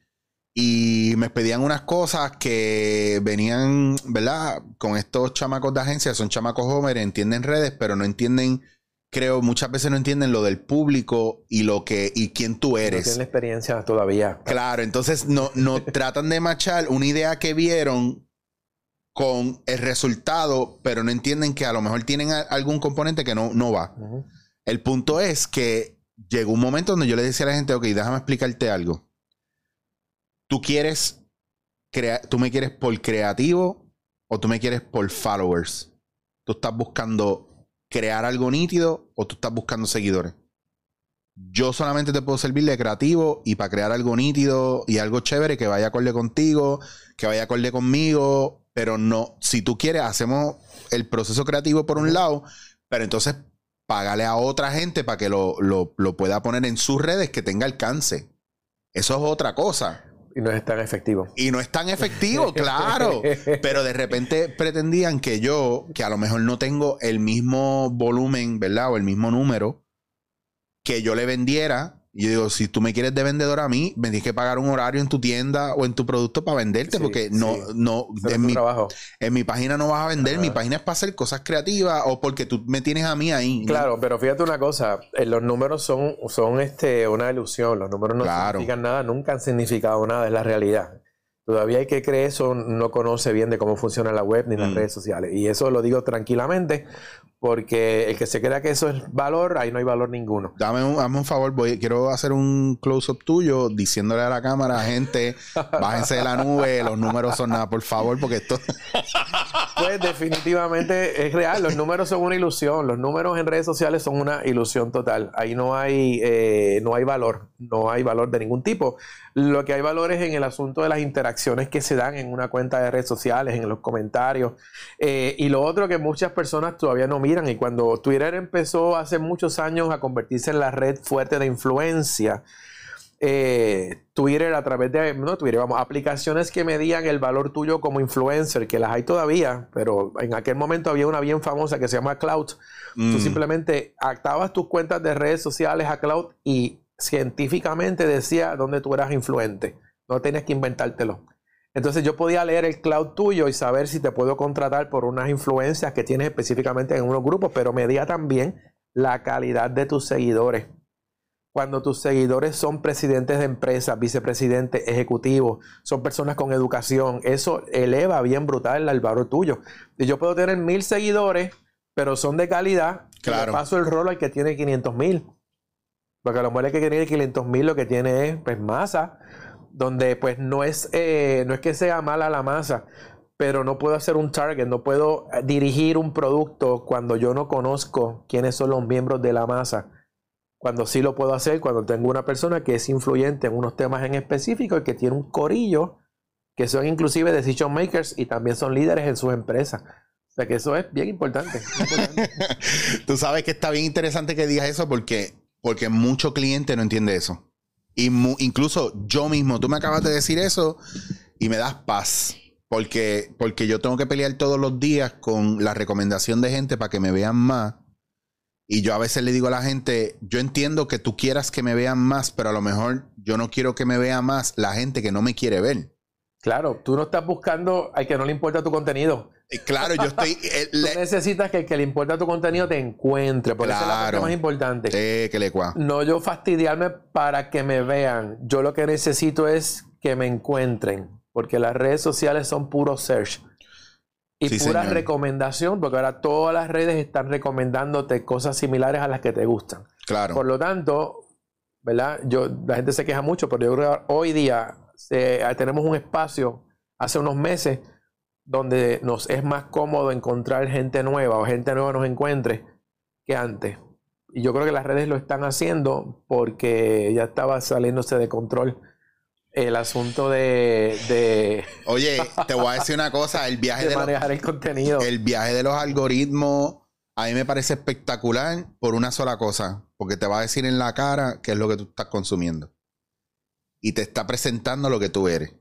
y me pedían unas cosas que venían, ¿verdad? Con estos chamacos de agencia, son chamacos jóvenes, entienden redes, pero no entienden creo, muchas veces no entienden lo del público y lo que, y quién tú No eres. tienen la experiencia todavía. Claro, entonces no, no tratan de machar una idea que vieron con el resultado, pero no entienden que a lo mejor tienen a- algún componente que no, no va. Ujú. El punto es que llegó un momento donde yo le decía a la gente, ok, déjame explicarte algo. Tú quieres, crea tú me quieres por creativo o tú me quieres por followers. Tú estás buscando crear algo nítido o tú estás buscando seguidores. Yo solamente te puedo servir de creativo y para crear algo nítido y algo chévere que vaya acorde contigo, que vaya acorde conmigo, pero no, si tú quieres, hacemos el proceso creativo por un lado, pero entonces págale a otra gente para que lo, lo- lo pueda poner en sus redes que tenga alcance. Eso es otra cosa. Y no es tan efectivo. Y no es tan efectivo, claro. Pero de repente pretendían que yo, que a lo mejor no tengo el mismo volumen, ¿verdad? O el mismo número, que yo le vendiera. Y yo digo, si tú me quieres de vendedor a mí, me tienes que pagar un horario en tu tienda o en tu producto para venderte, Sí, porque no, sí. no, en mi, trabajo. en mi página no vas a vender, Ajá. mi página es para hacer cosas creativas o porque tú me tienes a mí ahí. Claro, pero fíjate una cosa, eh, los números son, son este, una ilusión, los números no Claro. significan nada, nunca han significado nada, es la realidad. Todavía hay que creer eso, no conoce bien de cómo funciona la web ni las Mm. redes sociales. Y eso lo digo tranquilamente, porque el que se crea que eso es valor, ahí no hay valor ninguno. Dame un, hazme un favor, voy, quiero hacer un close-up tuyo diciéndole a la cámara, gente, bájense de la nube, los números son nada, por favor, porque esto... Pues definitivamente es real, los números son una ilusión, los números en redes sociales son una ilusión total, ahí no hay, eh, no hay valor, no hay valor de ningún tipo. Lo que hay valor es en el asunto de las interacciones que se dan en una cuenta de redes sociales, en los comentarios, eh, y lo otro que muchas personas todavía no miran, y cuando Twitter empezó hace muchos años a convertirse en la red fuerte de influencia, eh, Twitter a través de, no Twitter, vamos, aplicaciones que medían el valor tuyo como influencer, que las hay todavía, pero en aquel momento había una bien famosa que se llama Cloud. Tú Mm, simplemente actabas tus cuentas de redes sociales a Cloud y científicamente decía dónde tú eras influente. No tenías que inventártelo. Entonces yo podía leer el cloud tuyo y saber si te puedo contratar por unas influencias que tienes específicamente en unos grupos, pero medía también la calidad de tus seguidores. Cuando tus seguidores son presidentes de empresas, vicepresidentes, ejecutivos, son personas con educación, eso eleva bien brutal el valor tuyo. Y yo puedo tener mil seguidores, pero son de calidad. y le Claro. paso el rol al que tiene 500 mil. Porque a lo mejor el que tiene 500 mil lo que tiene es pues masa, donde pues no es, eh, no es que sea mala la masa, pero no puedo hacer un target, no puedo eh, dirigir un producto cuando yo no conozco quiénes son los miembros de la masa. Cuando sí lo puedo hacer, cuando tengo una persona que es influyente en unos temas en específico y que tiene un corillo, que son inclusive decision makers y también son líderes en sus empresas. O sea que eso es bien importante. Tú sabes que está bien interesante que digas eso porque, porque mucho cliente no entiende eso. Y incluso yo mismo, tú me acabas de decir eso y me das paz. Porque, porque yo tengo que pelear todos los días con la recomendación de gente para que me vean más. Y yo a veces le digo a la gente, yo entiendo que tú quieras que me vean más, pero a lo mejor yo no quiero que me vea más la gente que no me quiere ver. Claro, tú no estás buscando al que no le importa tu contenido. Eh, Claro, yo estoy... eh, Tú le- necesitas que el que le importa tu contenido te encuentre, porque esa es la parte más importante. eh, que le cua. No yo fastidiarme para que me vean. Yo lo que necesito es que me encuentren, porque las redes sociales son puro search. Y Sí, pura señor. recomendación, porque ahora todas las redes están recomendándote cosas similares a las que te gustan. Claro. Por lo tanto, ¿verdad? Yo, la gente se queja mucho, pero yo creo que hoy día se- tenemos un espacio, hace unos meses, donde nos es más cómodo encontrar gente nueva o gente nueva nos encuentre que antes. Y yo creo que las redes lo están haciendo porque ya estaba saliéndose de control el asunto de, de, Oye, te voy a decir una cosa, el viaje de de, los- manejar el contenido. el viaje de los algoritmos a mí me parece espectacular por una sola cosa, porque te va a decir en la cara qué es lo que tú estás consumiendo. Y te está presentando lo que tú eres.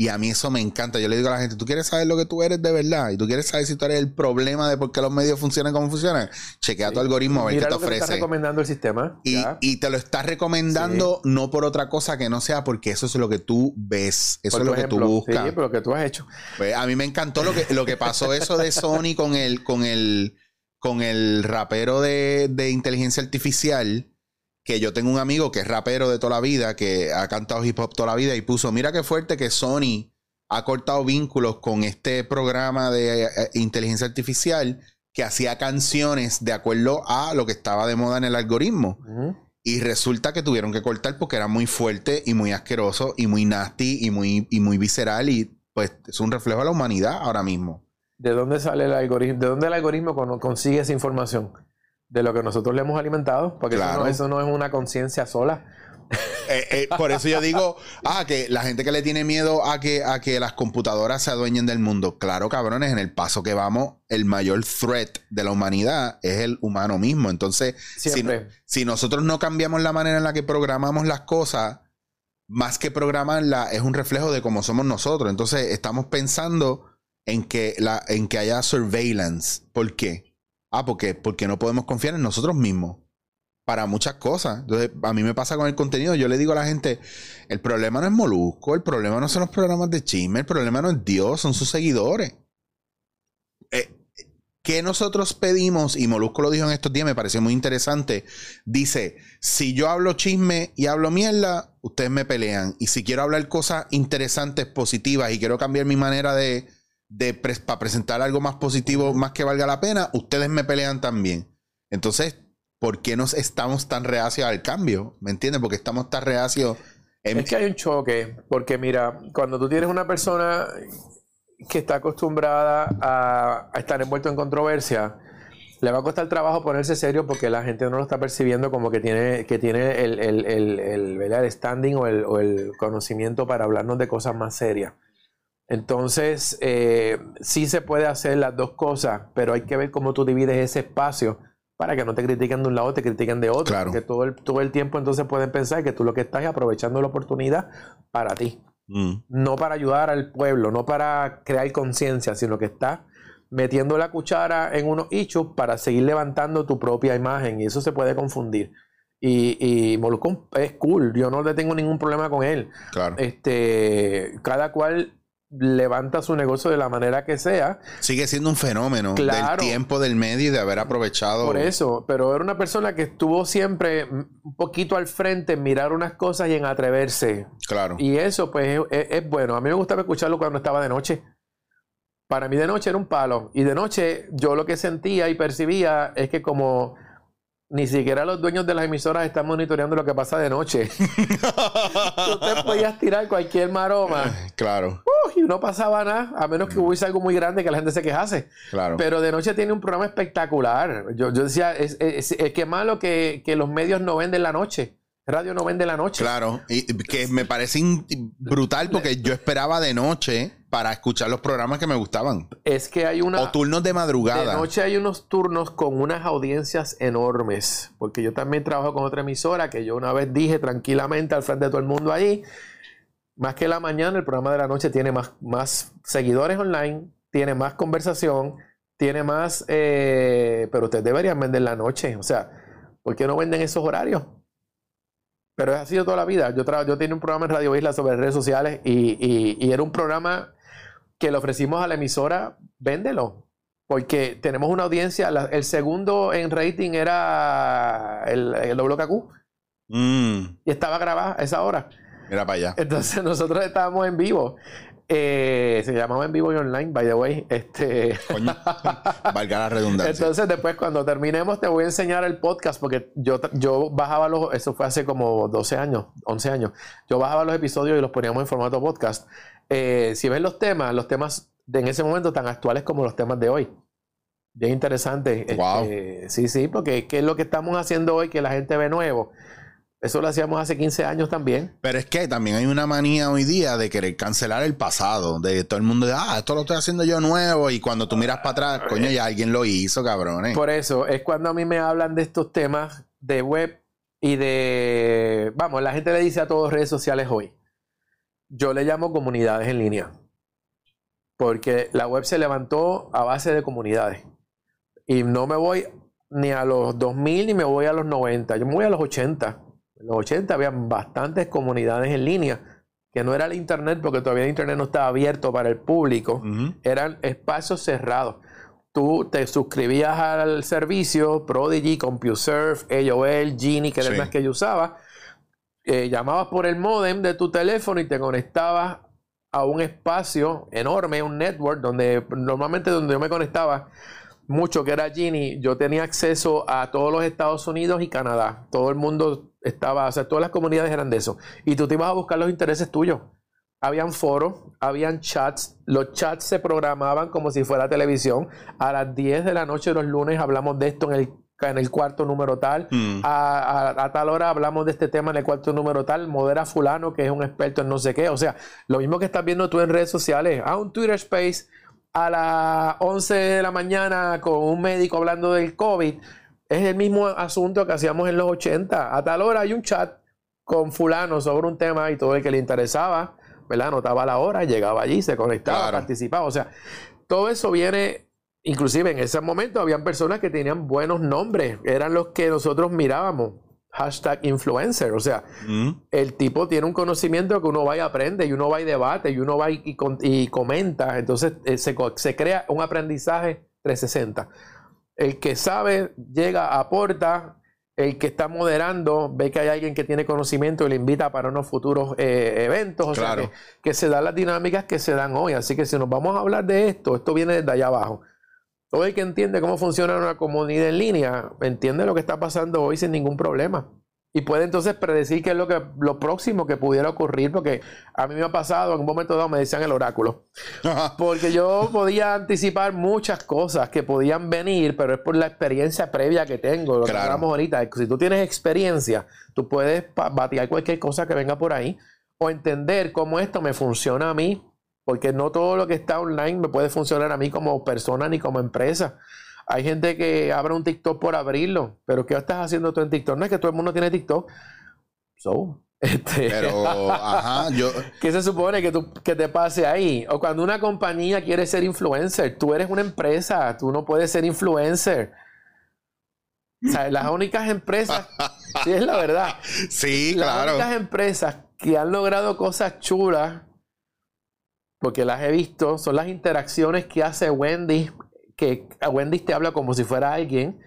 Y a mí eso me encanta. Yo le digo a la gente, ¿tú quieres saber lo que tú eres de verdad? ¿Y tú quieres saber si tú eres el problema de por qué los medios funcionan como funcionan? Chequea tu algoritmo a ver Mira qué te lo que te está ofrece. recomendando el sistema. Y, y te lo está recomendando no por otra cosa que no sea porque eso es lo que tú ves. Eso Por es lo que tú buscas. Sí, pero lo que tú has hecho. Pues a mí me encantó lo que, lo que pasó eso de Sony con el, con el, con el rapero de, de inteligencia artificial, que yo tengo un amigo que es rapero de toda la vida, que ha cantado hip hop toda la vida y puso, mira qué fuerte que Sony ha cortado vínculos con este programa de eh, inteligencia artificial que hacía canciones de acuerdo a lo que estaba de moda en el algoritmo. Y resulta que tuvieron que cortar porque era muy fuerte y muy asqueroso y muy nasty y muy, y muy visceral y pues es un reflejo de la humanidad ahora mismo. ¿De dónde sale el algoritmo? ¿De dónde el algoritmo consigue esa información? De lo que nosotros le hemos alimentado, porque eso, no, es una conciencia sola. Eh, eh, por eso yo digo, ah, que la gente que le tiene miedo a que, a que las computadoras se adueñen del mundo. Claro, cabrones, en el paso que vamos, el mayor threat de la humanidad es el humano mismo. Entonces, si, si, nosotros no cambiamos la manera en la que programamos las cosas, más que programarla, es un reflejo de cómo somos nosotros. Entonces, estamos pensando en que, la, en que haya surveillance. ¿Por qué? Ah, porque, porque no podemos confiar en nosotros mismos para muchas cosas. Entonces, a mí me pasa con el contenido. Yo le digo a la gente, el problema no es Molusco, el problema no son los programas de chisme, el problema no es Dios, son sus seguidores. Eh, ¿Qué nosotros pedimos? Y Molusco lo dijo en estos días, me pareció muy interesante. Dice, si yo hablo chisme y hablo mierda, ustedes me pelean. Y si quiero hablar cosas interesantes, positivas, y quiero cambiar mi manera de, de para presentar algo más positivo, más que valga la pena, ustedes me pelean también. Entonces, ¿por qué nos estamos tan reacios al cambio? ¿Me entiendes? Porque estamos tan reacios. Es que hay un choque, porque mira, cuando tú tienes una persona que está acostumbrada a, estar envuelto en controversia, le va a costar trabajo ponerse serio porque la gente no lo está percibiendo como que tiene, que tiene el, el, el, standing o, o el, conocimiento para hablarnos de cosas más serias. Entonces, eh, sí se puede hacer las dos cosas, pero hay que ver cómo tú divides ese espacio para que no te critiquen de un lado, te critiquen de otro. Claro. Porque todo el, todo el tiempo entonces pueden pensar que tú lo que estás es aprovechando la oportunidad para ti. Mm. No para ayudar al pueblo, no para crear conciencia, sino que estás metiendo la cuchara en unos hechos para seguir levantando tu propia imagen. Y eso se puede confundir. Y, y es cool, yo no le tengo ningún problema con él. Claro. Este, cada cual levanta su negocio de la manera que sea. Sigue siendo un fenómeno del tiempo del medio y de haber aprovechado. Por eso, pero era una persona que estuvo siempre un poquito al frente en mirar unas cosas y en atreverse. Claro. Y eso, pues, es, bueno. A mí me gustaba escucharlo cuando estaba de noche. Para mí de noche era un palo. Y de noche yo lo que sentía y percibía es que como ni siquiera los dueños de las emisoras están monitoreando lo que pasa de noche. Te podías tirar cualquier maroma. Claro. y no pasaba nada, a menos que hubiese algo muy grande que la gente se quejase. Claro. Pero de noche tiene un programa espectacular. Yo, decía, es, es, que malo que, que los medios no venden la noche. Radio no vende la noche. Claro, y que me parece brutal porque yo esperaba de noche para escuchar los programas que me gustaban. Es que hay una... O turnos de madrugada. De noche hay unos turnos con unas audiencias enormes. Porque yo también trabajo con otra emisora que yo una vez dije tranquilamente al frente de todo el mundo ahí, más que la mañana, el programa de la noche tiene más, más seguidores online, tiene más conversación, tiene más... Eh, pero ustedes deberían vender la noche. O sea, ¿por qué no venden esos horarios? Pero ha sido toda la vida. Yo, yo tenía un programa en Radio Isla sobre redes sociales y, era un programa que le ofrecimos a la emisora, véndelo. Porque tenemos una audiencia, el segundo en rating era el, el WKQ. Mm. Y estaba grabada a esa hora. Era para allá. Entonces nosotros estábamos en vivo. Eh, se llamaba en vivo y online, by the way. Este... valga la redundancia. Entonces, después, cuando terminemos, te voy a enseñar el podcast, porque yo, yo bajaba los. Eso fue hace como 12 años, 11 años. Yo bajaba los episodios y los poníamos en formato podcast. Eh, si ves los temas, los temas de en ese momento tan actuales como los temas de hoy. Bien interesante. Este, sí, sí, porque ¿qué es lo que estamos haciendo hoy que la gente ve nuevo? Eso lo hacíamos hace 15 años también. Pero es que también hay una manía hoy día de querer cancelar el pasado. De todo el mundo de, ah, esto lo estoy haciendo yo nuevo. Y cuando tú miras para atrás, coño, ya alguien lo hizo, cabrones. Por eso, es cuando a mí me hablan de estos temas de web y de. Vamos, la gente le dice a todos redes sociales hoy. Yo le llamo comunidades en línea. Porque la web se levantó a base de comunidades. Y no me voy ni a los 2000 ni me voy a los 90. Yo me voy a los 80 en los 80 había bastantes comunidades en línea, que no era el Internet, porque todavía el Internet no estaba abierto para el público, eran espacios cerrados. tú te suscribías al servicio Prodigy, CompuServe, AOL, Genie, que era Sí. las que yo usaba. eh, llamabas por el modem de tu teléfono y te conectabas a un espacio enorme, un network, donde normalmente donde yo me conectaba mucho, que era Genie, yo tenía acceso a todos los Estados Unidos y Canadá. Todo el mundo estaba, o sea, todas las comunidades eran de eso. Y tú te ibas a buscar los intereses tuyos. Habían foros, habían chats. Los chats se programaban como si fuera televisión. A las 10 de la noche los lunes hablamos de esto en el, en el cuarto número tal. Mm. A, a- a tal hora hablamos de este tema en el cuarto número tal. Modera fulano que es un experto en no sé qué. O sea, lo mismo que estás viendo tú en redes sociales. A un Twitter Space a las 11 de la mañana con un médico hablando del COVID. Es el mismo asunto que hacíamos en los 80. A tal hora hay un chat con fulano sobre un tema y todo el que le interesaba, ¿verdad? Anotaba la hora, llegaba allí, se conectaba, Claro. participaba. O sea, todo eso viene, inclusive en ese momento habían personas que tenían buenos nombres, eran los que nosotros mirábamos. Hashtag influencer, o sea, Mm. el tipo tiene un conocimiento que uno va y aprende, y uno va y debate, y uno va y, y y comenta. Entonces eh, se, se crea un aprendizaje 360. El que sabe llega, aporta. El que está moderando ve que hay alguien que tiene conocimiento y le invita para unos futuros eh, eventos. O Claro. sea, que, que se dan las dinámicas que se dan hoy. Así que si nos vamos a hablar de esto, esto viene desde allá abajo. Todo el que entiende cómo funciona una comunidad en línea, entiende lo que está pasando hoy sin ningún problema. Y puede entonces predecir qué es lo, que, lo próximo que pudiera ocurrir, porque a mí me ha pasado, en un momento dado me decían el oráculo. Porque yo podía anticipar muchas cosas que podían venir, pero es por la experiencia previa que tengo. Lo que Claro. hablamos ahorita. Si tú tienes experiencia, tú puedes batear cualquier cosa que venga por ahí o entender cómo esto me funciona a mí. Porque no todo lo que está online me puede funcionar a mí como persona ni como empresa. Hay gente que abre un TikTok por abrirlo, pero ¿qué estás haciendo tú en TikTok? No es que todo el mundo tiene TikTok. So, este, Pero, ajá, yo. ¿Qué se supone que, tú, que te pase ahí? O cuando una compañía quiere ser influencer, tú eres una empresa, tú no puedes ser influencer. O sea, las únicas empresas, sí es la verdad, Sí, las claro. únicas empresas que han logrado cosas chulas, porque las he visto, son las interacciones que hace Wendy, que a Wendy te habla como si fuera alguien.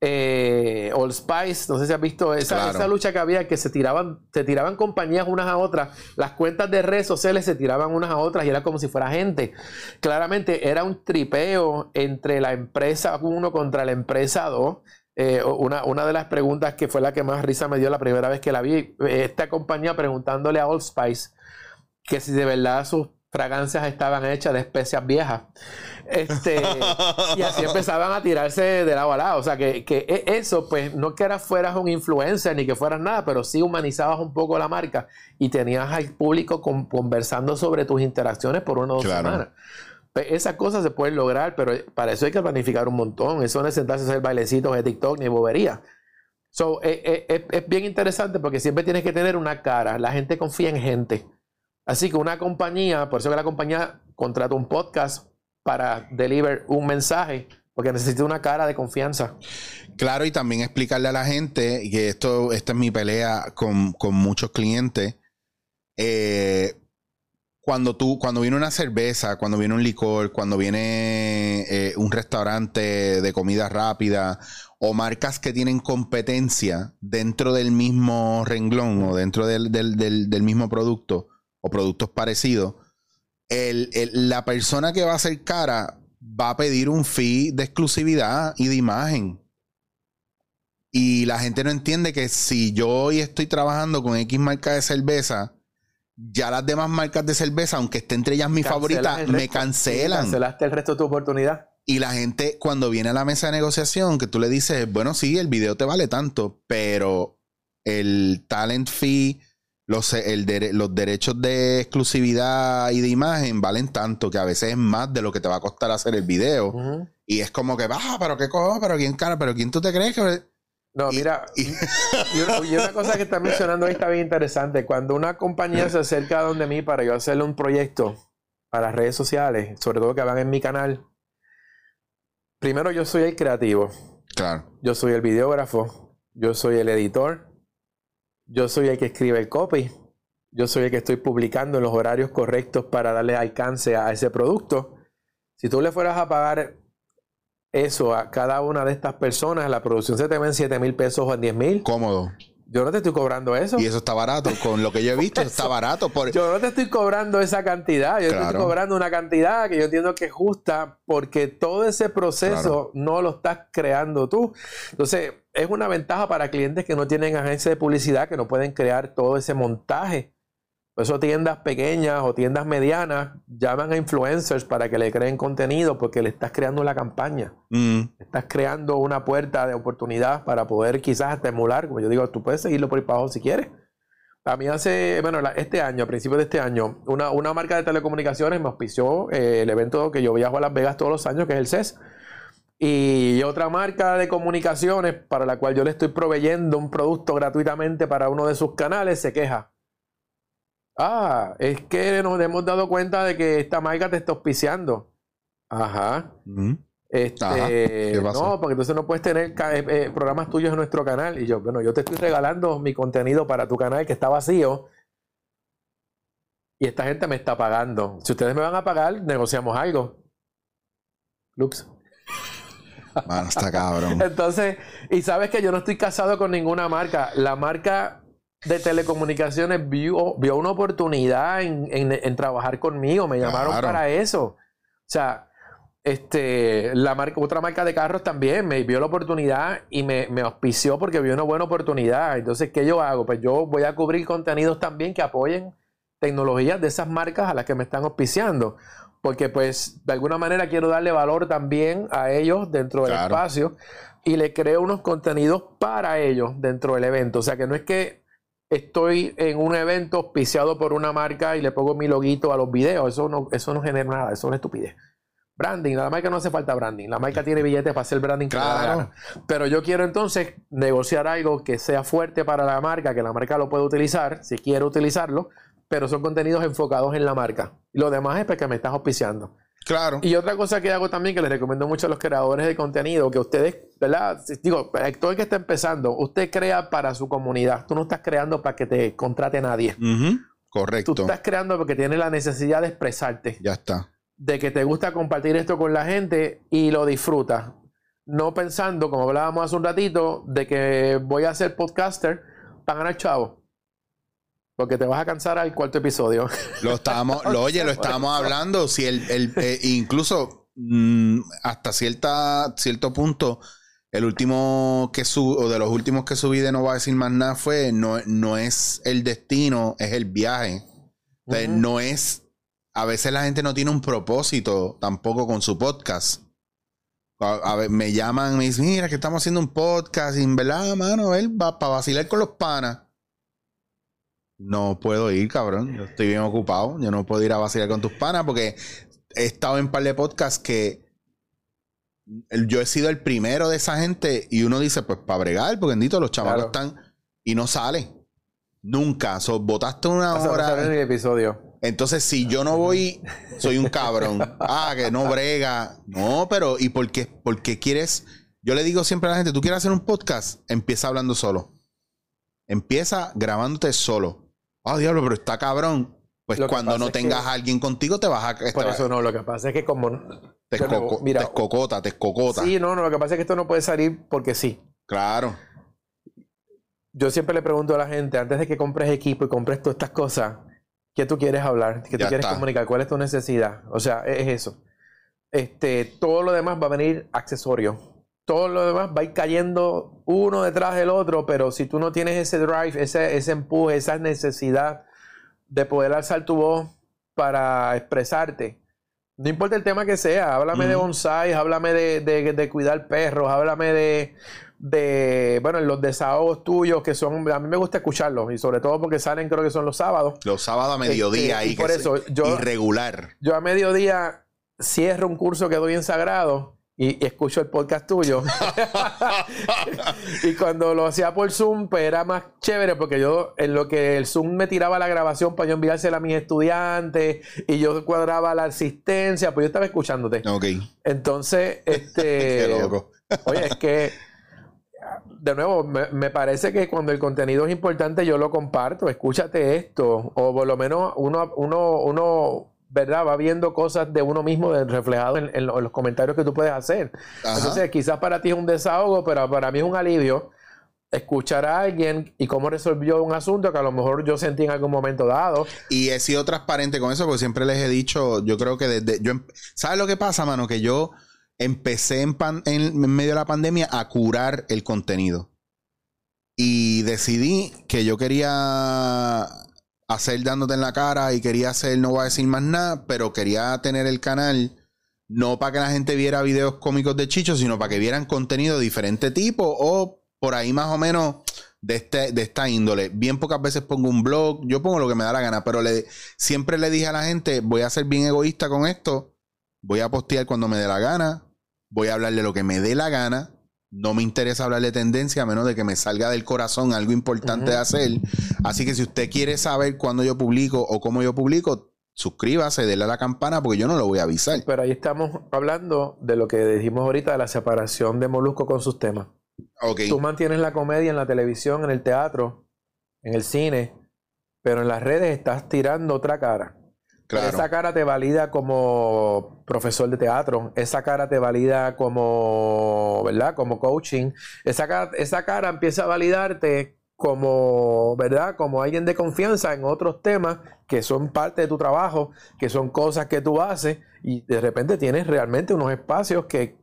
Eh, Old Spice, no sé si has visto esa, Claro. esa lucha que había, que se tiraban, se tiraban compañías unas a otras, las cuentas de redes sociales se tiraban unas a otras y era como si fuera gente. Claramente era un tripeo entre la empresa 1 contra la empresa 2. Eh, una, una de las preguntas que fue la que más risa me dio la primera vez que la vi, eh, esta compañía preguntándole a Old Spice que si de verdad sus fragancias estaban hechas de especias viejas. Este, y así empezaban a tirarse de lado a lado. O sea, que, que e- eso, pues, no que ahora fueras un influencer ni que fueras nada, pero sí humanizabas un poco la marca y tenías al público con- conversando sobre tus interacciones por una o dos Claro. semanas. Pues, esas cosas se pueden lograr, pero para eso hay que planificar un montón. Eso no es sentarse a hacer bailecitos de TikTok ni bobería. So, eh, eh, es bien interesante porque siempre tienes que tener una cara. La gente confía en gente. Así que una compañía, por eso que la compañía contrata un podcast para deliver un mensaje, porque necesita una cara de confianza. Claro, y también explicarle a la gente, que esto, esta es mi pelea con, con muchos clientes. eh, cuando tú, cuando viene una cerveza, cuando viene un licor, cuando viene eh, un restaurante de comida rápida o marcas que tienen competencia dentro del mismo renglón o dentro del, del- del- del mismo producto o productos parecidos, el- el- la persona que va a hacer cara va a pedir un fee de exclusividad y de imagen. Y la gente no entiende que si yo hoy estoy trabajando con X marca de cerveza, ya las demás marcas de cerveza, aunque esté entre ellas mi favorita, el me cancelan. cancelaste el resto de tu oportunidad. Y la gente, cuando viene a la mesa de negociación, que tú le dices, bueno, sí, el video te vale tanto, pero el talent fee, los, el dere- los derechos de exclusividad y de imagen valen tanto que a veces es más de lo que te va a costar hacer el video. Y es como que, baja, pero qué cojo, pero quién cara, pero quién tú te crees que. No, Y- mira, y- y una, y una cosa que está mencionando ahí está bien interesante. Cuando una compañía se acerca a donde mí para yo hacerle un proyecto para redes sociales, sobre todo que van en mi canal, primero yo soy el creativo. Claro. Yo soy el videógrafo, yo soy el editor, yo soy el que escribe el copy, yo soy el que estoy publicando en los horarios correctos para darle alcance a ese producto. Si tú le fueras a pagar eso a cada una de estas personas, la producción se te ve en 7 mil pesos o en 10 mil. Cómodo. Yo no te estoy cobrando eso. Y eso está barato. Con lo que yo he visto, está barato. Por... Yo no te estoy cobrando esa cantidad. Yo te estoy cobrando una cantidad que yo entiendo que es justa porque todo ese proceso no lo estás creando tú. Entonces, es una ventaja para clientes que no tienen agencia de publicidad, que no pueden crear todo ese montaje por eso tiendas pequeñas o tiendas medianas llaman a influencers para que le creen contenido porque le estás creando la campaña. Mm. Estás creando una puerta de oportunidad para poder quizás estimular. Como yo digo, tú puedes seguirlo por ahí para abajo si quieres. A mí hace, bueno, este año, a principios de este año, una, una marca de telecomunicaciones me auspició eh, el evento que yo viajo a Las Vegas todos los años, que es el CES. Y otra marca de comunicaciones para la cual yo le estoy proveyendo un producto gratuitamente para uno de sus canales se queja Ah, es que nos hemos dado cuenta de que esta marca te está auspiciando. Ajá. Este, no, porque entonces no puedes tener eh, eh, programas tuyos en nuestro canal. Y yo, bueno, yo te estoy regalando mi contenido para tu canal que está vacío. Y esta gente me está pagando. Si ustedes me van a pagar, negociamos algo. Lux. Mano, está cabrón. Entonces, y sabes que yo no estoy casado con ninguna marca. La marca de telecomunicaciones vio, vio una oportunidad en, trabajar conmigo, me llamaron para eso. O sea, este, la marca, otra marca de carros también me vio la oportunidad y me, me, auspició porque vio una buena oportunidad. Entonces, ¿qué yo hago? Pues yo voy a cubrir contenidos también que apoyen tecnologías de esas marcas a las que me están auspiciando. Porque pues de alguna manera quiero darle valor también a ellos dentro del espacio y le creo unos contenidos para ellos dentro del evento. O sea que no es que estoy en un evento auspiciado por una marca y le pongo mi loguito a los videos. Eso no, eso no genera nada, eso es una estupidez. Branding, la marca no hace falta branding. La marca tiene billetes para hacer branding. Claro. Pero yo quiero entonces negociar algo que sea fuerte para la marca, que la marca lo pueda utilizar, si quiere utilizarlo, pero son contenidos enfocados en la marca. Y lo demás es porque me estás auspiciando. Claro. Y otra cosa que hago también, que les recomiendo mucho a los creadores de contenido, que ustedes, ¿verdad? Digo, todo el que está empezando, usted crea para su comunidad. Tú no estás creando para que te contrate nadie. Correcto. Tú estás creando porque tienes la necesidad de expresarte. Ya está. De que te gusta compartir esto con la gente y lo disfrutas. No pensando, como hablábamos hace un ratito, de que voy a ser podcaster para ganar chavo. Porque te vas a cansar al cuarto episodio. Lo estábamos, lo, oye, lo estábamos hablando. Si el, el eh, incluso mm, hasta cierta, cierto punto, el último que subí, o de los últimos que subí de no va a decir más nada, fue no, no es el destino, es el viaje. no es. A veces la gente no tiene un propósito tampoco con su podcast. A, ver, me llaman, me dicen, mira que estamos haciendo un podcast, y en verdad, mano, él va para vacilar con los panas. No puedo ir, cabrón. Yo estoy bien ocupado. Yo no puedo ir a vacilar con tus panas porque he estado en un par de podcasts que yo he sido el primero de esa gente y uno dice, pues para bregar, porque bendito, los chavales están y no sale. Nunca. So, votaste una hora. En el episodio. Entonces, si yo no voy, soy un cabrón. Ah, que no brega. No, pero ¿y por qué, por qué quieres? Yo le digo siempre a la gente, tú quieres hacer un podcast, empieza hablando solo. Empieza grabándote solo oh diablo, pero está cabrón. Pues cuando no tengas a alguien contigo te vas a... Por eso no, lo que pasa es que como... Te, escocota, te escocota. Sí, no, no, lo que pasa es que esto no puede salir porque sí. Claro. Yo siempre le pregunto a la gente, antes de que compres equipo y compres todas estas cosas, ¿qué tú quieres hablar? ¿Qué tú quieres comunicar? ¿Cuál es tu necesidad? O sea, es eso. Este, todo lo demás va a venir accesorio todo lo demás va a ir cayendo uno detrás del otro, pero si tú no tienes ese drive, ese, ese empuje, esa necesidad de poder alzar tu voz para expresarte, no importa el tema que sea, háblame de bonsai, háblame de, de, cuidar perros, háblame de, de, bueno, los desahogos tuyos que son, a mí me gusta escucharlos y sobre todo porque salen creo que son los sábados. Los sábados a mediodía este, y, por eso yo, irregular. Yo a mediodía cierro un curso que doy en Sagrado y, escucho el podcast tuyo. y cuando lo hacía por Zoom, pues era más chévere porque yo, en lo que el Zoom me tiraba la grabación para yo enviársela a mis estudiantes y yo cuadraba la asistencia, pues yo estaba escuchándote. Ok. Entonces, este. Qué loco. oye, es que. De nuevo, me, me, parece que cuando el contenido es importante, yo lo comparto. Escúchate esto. O por lo menos uno, uno, uno ¿verdad? Va viendo cosas de uno mismo reflejado en, los comentarios que tú puedes hacer. Entonces, quizás para ti es un desahogo, pero para mí es un alivio escuchar a alguien y cómo resolvió un asunto que a lo mejor yo sentí en algún momento dado. Y he sido transparente con eso porque siempre les he dicho, yo creo que desde... Yo, ¿Sabes lo que pasa, mano? Que yo empecé en, en medio de la pandemia a curar el contenido. Y decidí que yo quería hacer dándote en la cara y quería hacer, no voy a decir más nada, pero quería tener el canal no para que la gente viera videos cómicos de Chicho, sino para que vieran contenido de diferente tipo o por ahí más o menos de, este, de esta índole. Bien pocas veces pongo un blog, yo pongo lo que me da la gana, pero le, siempre le dije a la gente, voy a ser bien egoísta con esto, voy a postear cuando me dé la gana, voy a hablar de lo que me dé la gana, no me interesa hablar de tendencia a menos de que me salga del corazón algo importante de hacer. Así que si usted quiere saber cuándo yo publico o cómo yo publico, suscríbase, déle a la campana porque yo no lo voy a avisar. Pero ahí estamos hablando de lo que dijimos ahorita de la separación de Molusco con sus temas. Okay. Tú mantienes la comedia en la televisión, en el teatro, en el cine, pero en las redes estás tirando otra cara. Esa cara te valida como profesor de teatro, esa cara te valida como, ¿verdad? Como coaching. Esa cara, esa cara empieza a validarte como, ¿verdad? Como alguien de confianza en otros temas que son parte de tu trabajo, que son cosas que tú haces y de repente tienes realmente unos espacios que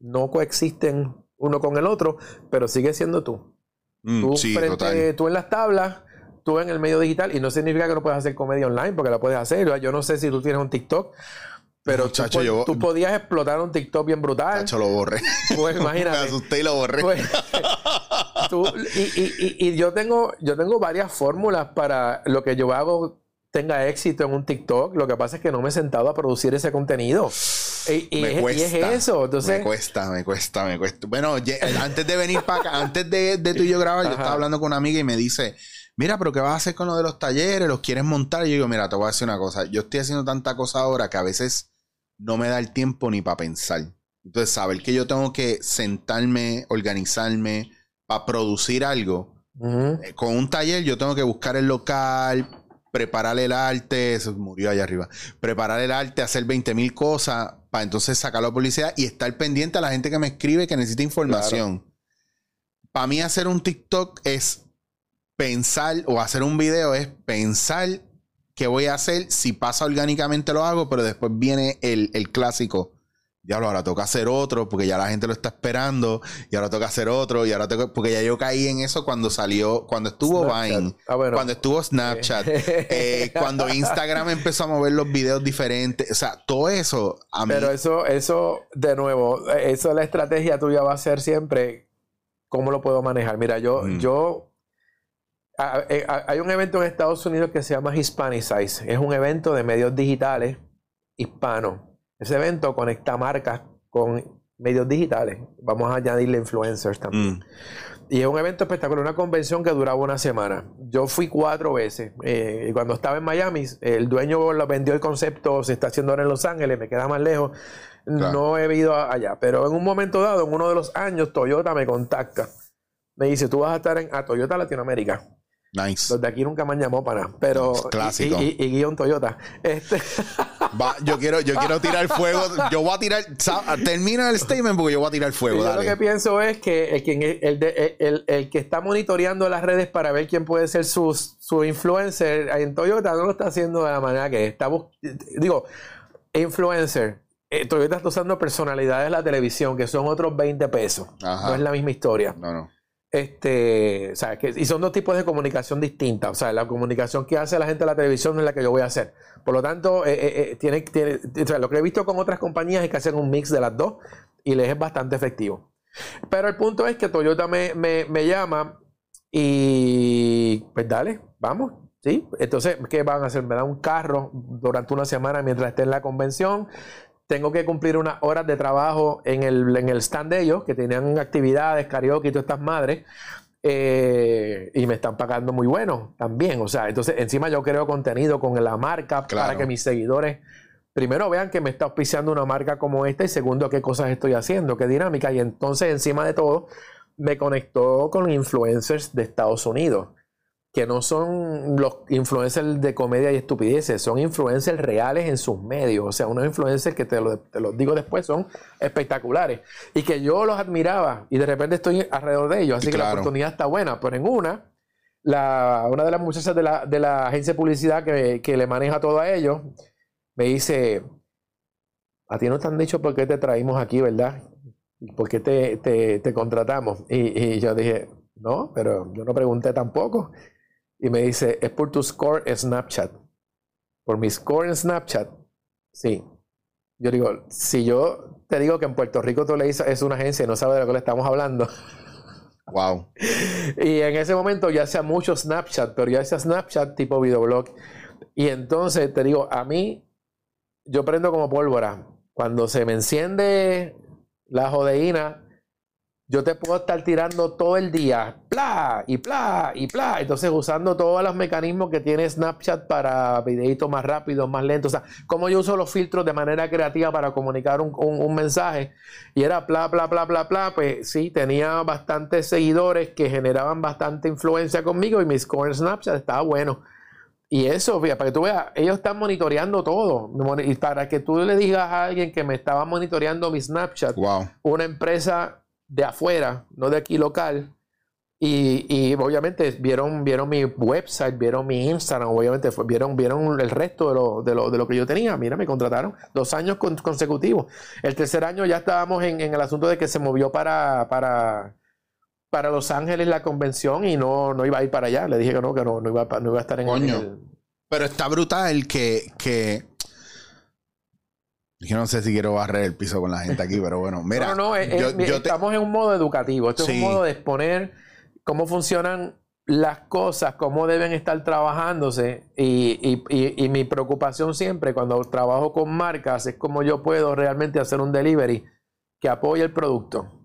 no coexisten uno con el otro, pero sigue siendo tú. Mm, tú, tú en las tablas tú en el medio digital y no significa que no puedas hacer comedia online porque la puedes hacer. Yo no sé si tú tienes un TikTok. Pero tú, podías explotar un TikTok bien brutal. Chacho, lo borré. Pues imagínate. Me asusté y lo borré. Pues, y, yo tengo, yo tengo varias fórmulas para lo que yo hago tenga éxito en un TikTok. Lo que pasa es que no me he sentado a producir ese contenido. Y, me cuesta, es eso. Entonces... Me cuesta, me cuesta, me cuesta. Bueno, antes de venir para acá, antes de, de tú y yo grabar, yo estaba hablando con una amiga y me dice mira, pero ¿qué vas a hacer con lo de los talleres? ¿Los quieres montar? Y yo digo, mira, te voy a decir una cosa. Yo estoy haciendo tanta cosa ahora que a veces no me da el tiempo ni para pensar. Entonces, saber que yo tengo que sentarme, organizarme para producir algo. Eh, con un taller yo tengo que buscar el local, preparar el arte, eso murió allá arriba, preparar el arte, hacer 20 mil cosas para entonces sacarlo a publicidad y estar pendiente a la gente que me escribe que necesita información. Para mí hacer un TikTok es pensar o hacer un video es pensar qué voy a hacer. Si pasa orgánicamente lo hago, pero después viene el, clásico. Diablo, ahora toca hacer otro porque ya la gente lo está esperando y ahora toca hacer otro y ahora toca, porque ya yo caí en eso cuando salió, cuando estuvo Vine, ah, cuando estuvo Snapchat, eh, cuando Instagram empezó a mover los videos diferentes, o sea, todo eso a mí... Pero eso, eso, de nuevo, eso la estrategia tuya va a ser siempre cómo lo puedo manejar. Mira, yo, mm. yo eh, hay un evento en Estados Unidos que se llama Hispanicize. Es un evento de medios digitales hispanos. Ese evento conecta marcas con medios digitales. Vamos a añadirle influencers también. Mm. Y es un evento espectacular, una convención que duraba una semana. Yo fui cuatro veces. Eh, y cuando estaba en Miami, el dueño lo vendió el concepto, se está haciendo ahora en Los Ángeles, me queda más lejos. No he ido allá. Pero en un momento dado, en uno de los años, Toyota me contacta. Me dice, tú vas a estar en a Toyota Latinoamérica. Nice. Los de aquí nunca me han llamado para nada. Pero. Clásico. Y, guion Toyota. Este. yo quiero, yo quiero tirar fuego. Yo voy a tirar. Termina el statement porque yo voy a tirar fuego. Yo lo que pienso es que el, el, el, que está monitoreando las redes para ver quién puede ser su, su influencer en Toyota no lo está haciendo de la manera que está. Digo, influencer. Eh, Toyota está usando personalidades de la televisión que son otros 20 pesos. No es la misma historia. No, no. Este, o sea, que, y son dos tipos de comunicación distintas. O sea, la comunicación que hace la gente de la televisión no es la que yo voy a hacer. Por lo tanto, eh, eh, eh, tiene, tiene o sea, lo que he visto con otras compañías es que hacen un mix de las dos y les es bastante efectivo. Pero el punto es que Toyota me, me, me llama y pues dale, vamos. ¿Sí? Entonces, ¿qué van a hacer? Me dan un carro durante una semana mientras esté en la convención tengo que cumplir unas horas de trabajo en el, en el stand de ellos, que tenían actividades, karaoke y todas estas madres. Eh, y me están pagando muy bueno también. O sea, entonces encima yo creo contenido con la marca para que mis seguidores primero vean que me está auspiciando una marca como esta y segundo qué cosas estoy haciendo, qué dinámica. Y entonces encima de todo me conectó con influencers de Estados Unidos. Que no son los influencers de comedia y estupideces, son influencers reales en sus medios. O sea, unos influencers que te lo, te digo después son espectaculares. Y que yo los admiraba y de repente estoy alrededor de ellos. Así que la oportunidad está buena. Pero en una, la, una de las muchachas de la, de la agencia de publicidad que, que, le maneja todo a ellos me dice: A ti no te han dicho por qué te traímos aquí, ¿verdad? ¿Y por qué te, te, te contratamos? Y, y yo dije: No, pero yo no pregunté tampoco. Y me dice, es por tu score en Snapchat. Por mi score en Snapchat. Sí. Yo digo, si yo te digo que en Puerto Rico tú le dices, es una agencia y no sabes de lo que le estamos hablando. Wow. y en ese momento ya hacía mucho Snapchat, pero ya hacía Snapchat tipo videoblog. Y entonces te digo, a mí, yo prendo como pólvora. Cuando se me enciende la jodeína, yo te puedo estar tirando todo el día, pla y pla y pla. Entonces, usando todos los mecanismos que tiene Snapchat para videitos más rápidos, más lentos. O sea, cómo yo uso los filtros de manera creativa para comunicar un, mensaje. Y era pla, pla, pla, pla, pla. Pues sí, tenía bastantes seguidores que generaban bastante influencia conmigo y mi score en Snapchat estaba bueno. Y eso, para que tú veas, ellos están monitoreando todo. Y para que tú le digas a alguien que me estaba monitoreando mi Snapchat, una empresa de afuera, no de aquí local. Y, obviamente vieron, vieron mi website, vieron mi Instagram, obviamente vieron, vieron el resto de lo, de, lo, de lo que yo tenía. Mira, me contrataron dos años consecutivos. El tercer año ya estábamos en, el asunto de que se movió para, para, para Los Ángeles la convención y no, no iba a ir para allá. Le dije que no, que no, no, iba, no iba a estar en el... Pero está brutal que, que yo no sé si quiero barrer el piso con la gente aquí, pero bueno, mira. No, no, estamos en un modo educativo. Esto es un modo de exponer cómo funcionan las cosas, cómo deben estar trabajándose. Y, y, mi preocupación siempre cuando trabajo con marcas es cómo yo puedo realmente hacer un delivery que apoye el producto.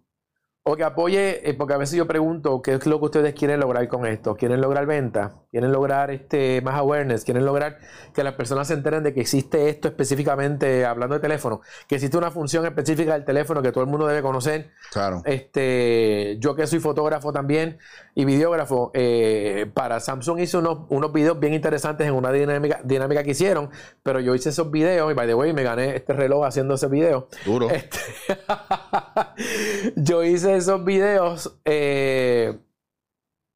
O que apoye, eh, porque a veces yo pregunto qué es lo que ustedes quieren lograr con esto. ¿Quieren lograr venta? ¿Quieren lograr este, más awareness? ¿Quieren lograr que las personas se enteren de que existe esto específicamente, hablando de teléfono? Que existe una función específica del teléfono que todo el mundo debe conocer. Claro. Este, yo que soy fotógrafo también y videógrafo, eh, para Samsung hice unos, unos videos bien interesantes en una dinámica, dinámica que hicieron, pero yo hice esos videos y by the way me gané este reloj haciendo ese video. Duro. Este, yo hice esos videos eh,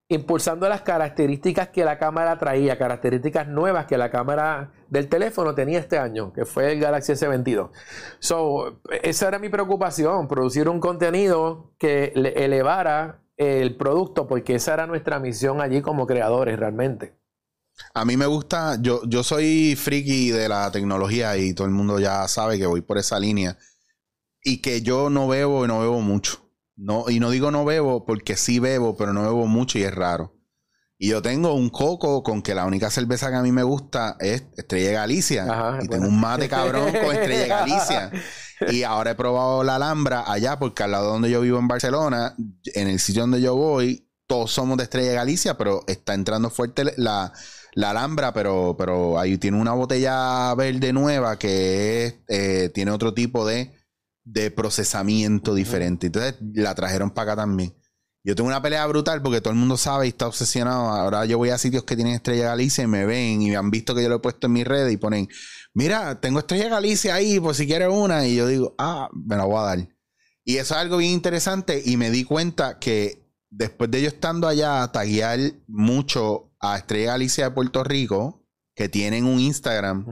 impulsando las características que la cámara traía, características nuevas que la cámara del teléfono tenía este año, que fue el Galaxy S22. So, esa era mi preocupación, producir un contenido que elevara el producto, porque esa era nuestra misión allí como creadores realmente. A mí me gusta, yo, yo soy friki de la tecnología y todo el mundo ya sabe que voy por esa línea y que yo no bebo y no bebo mucho. No, y no digo no bebo porque sí bebo, pero no bebo mucho y es raro. Y yo tengo un coco con que la única cerveza que a mí me gusta es Estrella Galicia. y tengo un mate cabrón con Estrella Galicia. Y ahora he probado la Alhambra allá, porque al lado donde yo vivo en Barcelona, en el sitio donde yo voy, todos somos de Estrella Galicia, pero está entrando fuerte la, la Alhambra, pero, pero ahí tiene una botella verde nueva que eh, tiene otro tipo de de procesamiento diferente. Entonces la trajeron para acá también. Yo tengo una pelea brutal porque todo el mundo sabe y está obsesionado. Ahora yo voy a sitios que tienen Estrella Galicia y me ven y me han visto que yo lo he puesto en mi red y ponen, mira, tengo Estrella Galicia ahí, por si quieres una. Y yo digo, ah, me la voy a dar. Y eso es algo bien interesante y me di cuenta que después de yo estando allá a taguear mucho a Estrella Galicia de Puerto Rico, que tienen un Instagram,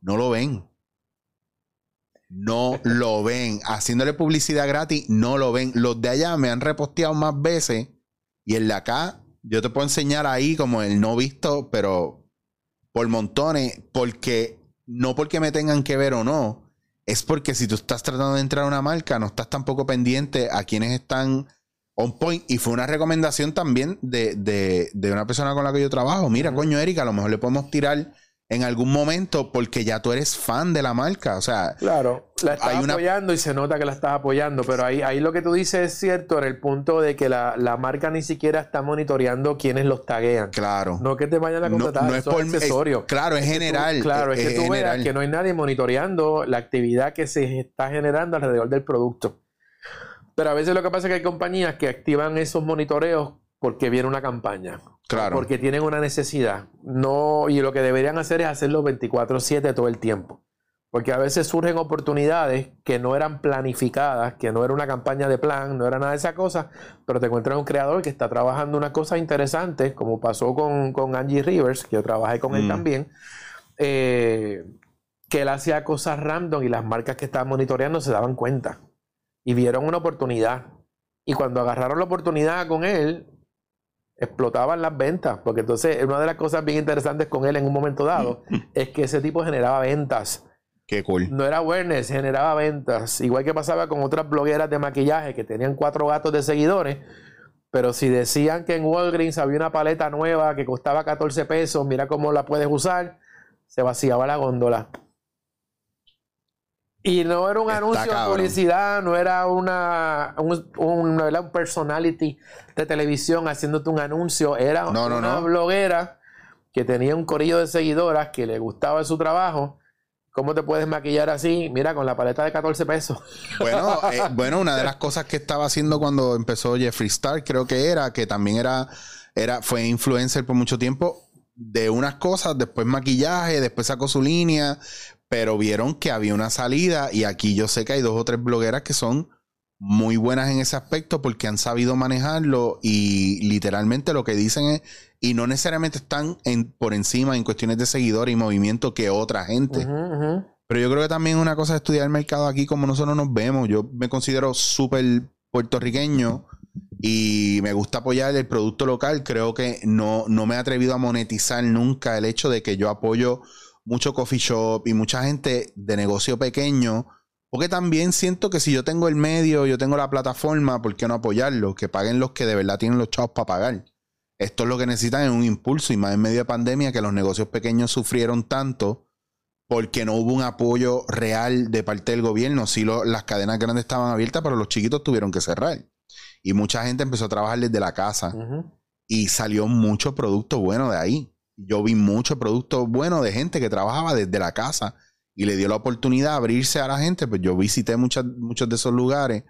no lo ven no lo ven. Haciéndole publicidad gratis, no lo ven. Los de allá me han reposteado más veces. Y el de acá, yo te puedo enseñar ahí como el no visto, pero por montones. Porque, no porque me tengan que ver o no. Es porque si tú estás tratando de entrar a una marca, no estás tampoco pendiente a quienes están on point. Y fue una recomendación también de, de, de una persona con la que yo trabajo. Mira, coño, Erika, a lo mejor le podemos tirar en algún momento porque ya tú eres fan de la marca. O sea, claro, la estás apoyando y se nota que la estás apoyando, pero ahí, ahí lo que tú dices es cierto en el punto de que la, marca ni siquiera está monitoreando quiénes los taguean. Claro. No que te vayan a contratar, no, es por accesorio. claro, es, general. claro, es, que tú veas que no hay nadie monitoreando la actividad que se está generando alrededor del producto. Pero a veces lo que pasa es que hay compañías que activan esos monitoreos porque viene una campaña Claro. Porque tienen una necesidad. No, y lo que deberían hacer es hacerlo 24/7 todo el tiempo. Porque a veces surgen oportunidades que no eran planificadas, que no era una campaña de plan, no era nada de esa cosa, pero te encuentras un creador que está trabajando unas cosas interesantes, como pasó con, con Angie Rivers, que yo trabajé con él Mm. también, eh, que él hacía cosas random y las marcas que estaban monitoreando se daban cuenta y vieron una oportunidad. Y cuando agarraron la oportunidad con él, explotaban las ventas, porque entonces una de las cosas bien interesantes con él en un momento dado es que ese tipo generaba ventas. Qué cool. No era awareness, generaba ventas. Igual que pasaba con otras blogueras de maquillaje que tenían cuatro gatos de seguidores, pero si decían que en Walgreens había una paleta nueva que costaba 14 pesos, mira cómo la puedes usar, se vaciaba la góndola. Y no era un Está anuncio de cabrón. publicidad, no era una, un, un- no era un personality de televisión haciéndote un anuncio, era No, no, una no. bloguera que tenía un corillo de seguidoras que le gustaba su trabajo. ¿Cómo te puedes maquillar así? Mira, con la paleta de 14 pesos. Bueno, eh, bueno, una de las cosas que estaba haciendo cuando empezó Jeffree Star, creo que era, que también era, era, fue influencer por mucho tiempo de unas cosas, después maquillaje, después sacó su línea, pero vieron que había una salida y aquí yo sé que hay dos o tres blogueras que son muy buenas en ese aspecto porque han sabido manejarlo y literalmente lo que dicen es, y no necesariamente están en, por encima en cuestiones de seguidores y movimiento que otra gente. Pero yo creo que también es una cosa de estudiar el mercado aquí como nosotros nos vemos. Yo me considero súper puertorriqueño y me gusta apoyar el producto local. Creo que no, no me he atrevido a monetizar nunca el hecho de que yo apoyo mucho coffee shop y mucha gente de negocio pequeño. Porque también siento que si yo tengo el medio, yo tengo la plataforma, ¿por qué no apoyarlo? Que paguen los que de verdad tienen los chavos para pagar. Esto es lo que necesitan es un impulso y más en medio de pandemia que los negocios pequeños sufrieron tanto porque no hubo un apoyo real de parte del gobierno. Sí, lo- las cadenas grandes estaban abiertas, pero los chiquitos tuvieron que cerrar. Y mucha gente empezó a trabajar desde la casa y salió mucho producto bueno de ahí. Yo vi mucho producto bueno de gente que trabajaba desde la casa y le dio la oportunidad de abrirse a la gente. Pues yo visité muchas, muchos de esos lugares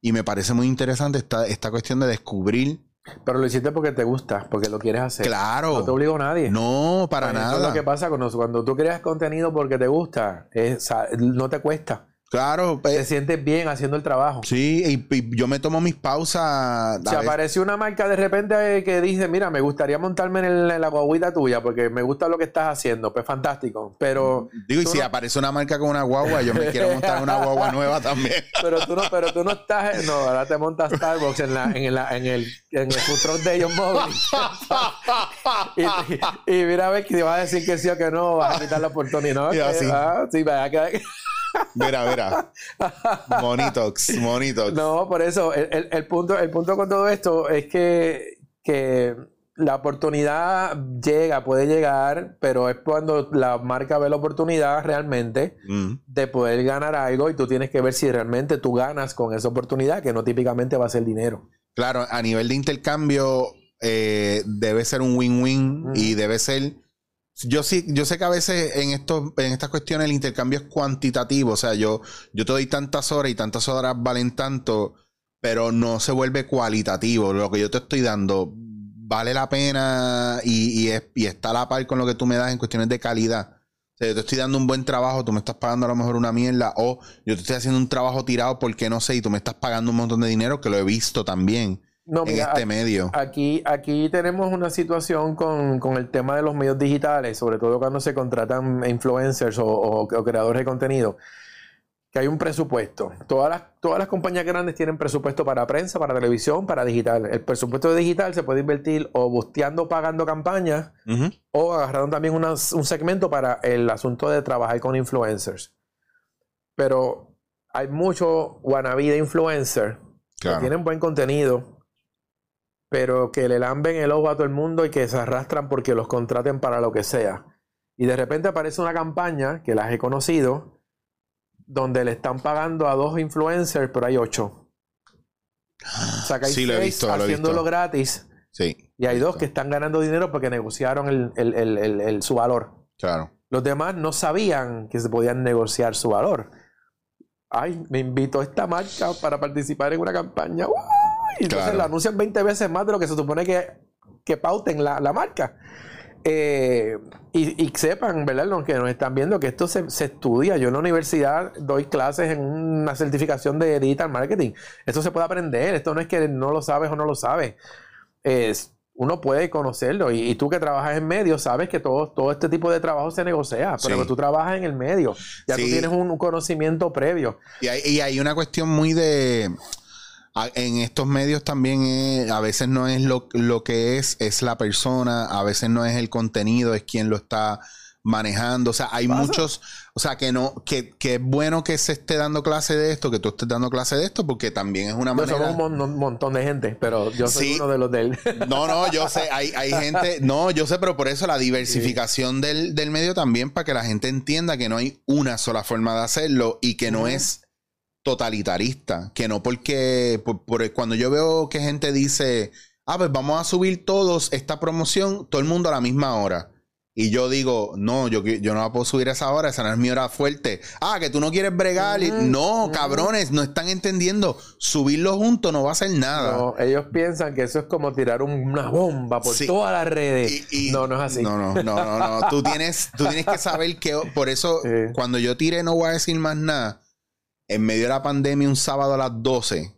y me parece muy interesante esta, esta cuestión de descubrir. Pero lo hiciste porque te gusta, porque lo quieres hacer. Claro. No te obligó nadie. No, para Pues Eso nada. es lo que pasa cuando, cuando tú creas contenido porque te gusta, es- no te cuesta. Claro. Te sientes bien haciendo el trabajo. sí, y, y yo me tomo mis pausas. Si apareció una marca de repente eh, que dice, mira, me gustaría montarme en, el- en la guaguita tuya porque me gusta lo que estás haciendo, pues fantástico. Pero, Digo, y si no- aparece una marca con una guagua, yo me quiero montar una guagua nueva también. pero tú no, pero tú no estás, no, ahora te montas Starbucks en la, en la, en el, en el truck de ellos móviles. y, y, y mira a ver que te vas a decir que sí o que no, vas a quitar la oportunidad. No, Y así. ah, sí, vaya que- Mira, mira. Monitox, Monitox. No, por eso, el, el- el punto, el punto con todo esto es que, que la oportunidad llega, puede llegar, pero es cuando la marca ve la oportunidad realmente Mm. de poder ganar algo y tú tienes que ver si realmente tú ganas con esa oportunidad, que no típicamente va a ser dinero. Claro, a nivel de intercambio eh, debe ser un win-win y debe ser. Yo sí, yo sé que a veces en estos, en estas cuestiones el intercambio es cuantitativo. O sea, yo, yo te doy tantas horas y tantas horas valen tanto, pero no se vuelve cualitativo. Lo que yo te estoy dando vale la pena y, y, es- y está a la par con lo que tú me das en cuestiones de calidad. O sea, yo te estoy dando un buen trabajo, tú me estás pagando a lo mejor una mierda, o yo te estoy haciendo un trabajo tirado porque no sé, y tú me estás pagando un montón de dinero, que lo he visto también No, en mira, este medio. Aquí, aquí tenemos una situación con, con el tema de los medios digitales, sobre todo cuando se contratan influencers o, o- o creadores de contenido, que hay un presupuesto. Todas las, todas las compañías grandes tienen presupuesto para prensa, para televisión, para digital. El presupuesto de digital se puede invertir o busteando, pagando campañas, o agarrando también un segmento para el asunto de trabajar con influencers. Pero hay mucho wannabe de influencer Claro. que tienen buen contenido, pero que le lamben el ojo a todo el mundo y que se arrastran porque los contraten para lo que sea. Y de repente aparece una campaña que las he conocido, donde le están pagando a dos influencers, pero hay ocho. O sea, que hay Sí, lo seis visto, lo haciéndolo visto. gratis Sí. y hay dos que están ganando dinero porque negociaron el- el- el- su valor. Claro. Los demás no sabían que se podían negociar su valor. Ay, me invitó esta marca para participar en una campaña. ¡Uy! Y entonces Claro. la anuncian 20 veces más de lo que se supone que que pauten la, marca. Eh, y, sepan, ¿verdad? Los que nos están viendo, que esto se, se, estudia. Yo en la universidad doy clases en una certificación de digital marketing. Esto se puede aprender. Esto no es que no lo sabes o no lo sabes. Es, uno puede conocerlo. Y, tú que trabajas en medio, sabes que todo, todo este tipo de trabajo se negocia, pero tú trabajas en el medio, ya tú tienes un, conocimiento previo. Y hay, y hay, una cuestión muy de... En estos medios también a veces no es lo, lo que es, es la persona, a veces no es el contenido, es quien lo está manejando. O sea, hay muchos, o sea, que no, que, que, es bueno que se esté dando clase de esto, que tú estés dando clase de esto, porque también es una manera. Somos un montón de gente, pero yo soy uno de los de él. No, no, yo sé, hay, hay gente, no, yo sé, pero por eso la diversificación del, del, medio también, para que la gente entienda que no hay una sola forma de hacerlo y que no es totalitarista, que no porque, por, cuando yo veo que gente dice, ah, pues vamos a subir todos esta promoción, todo el mundo a la misma hora. Y yo digo, no, yo, yo no la puedo subir a esa hora, esa no es mi hora fuerte. Ah, que tú no quieres bregar. no, cabrones, no están entendiendo. Subirlo juntos no va a hacer nada. No, ellos piensan que eso es como tirar una bomba por todas las redes. no, no es así. No, no, no, no, no. tú, tienes, tú tienes que saber que, por eso, cuando yo tire no voy a decir más nada. En medio de la pandemia, un sábado a las 12,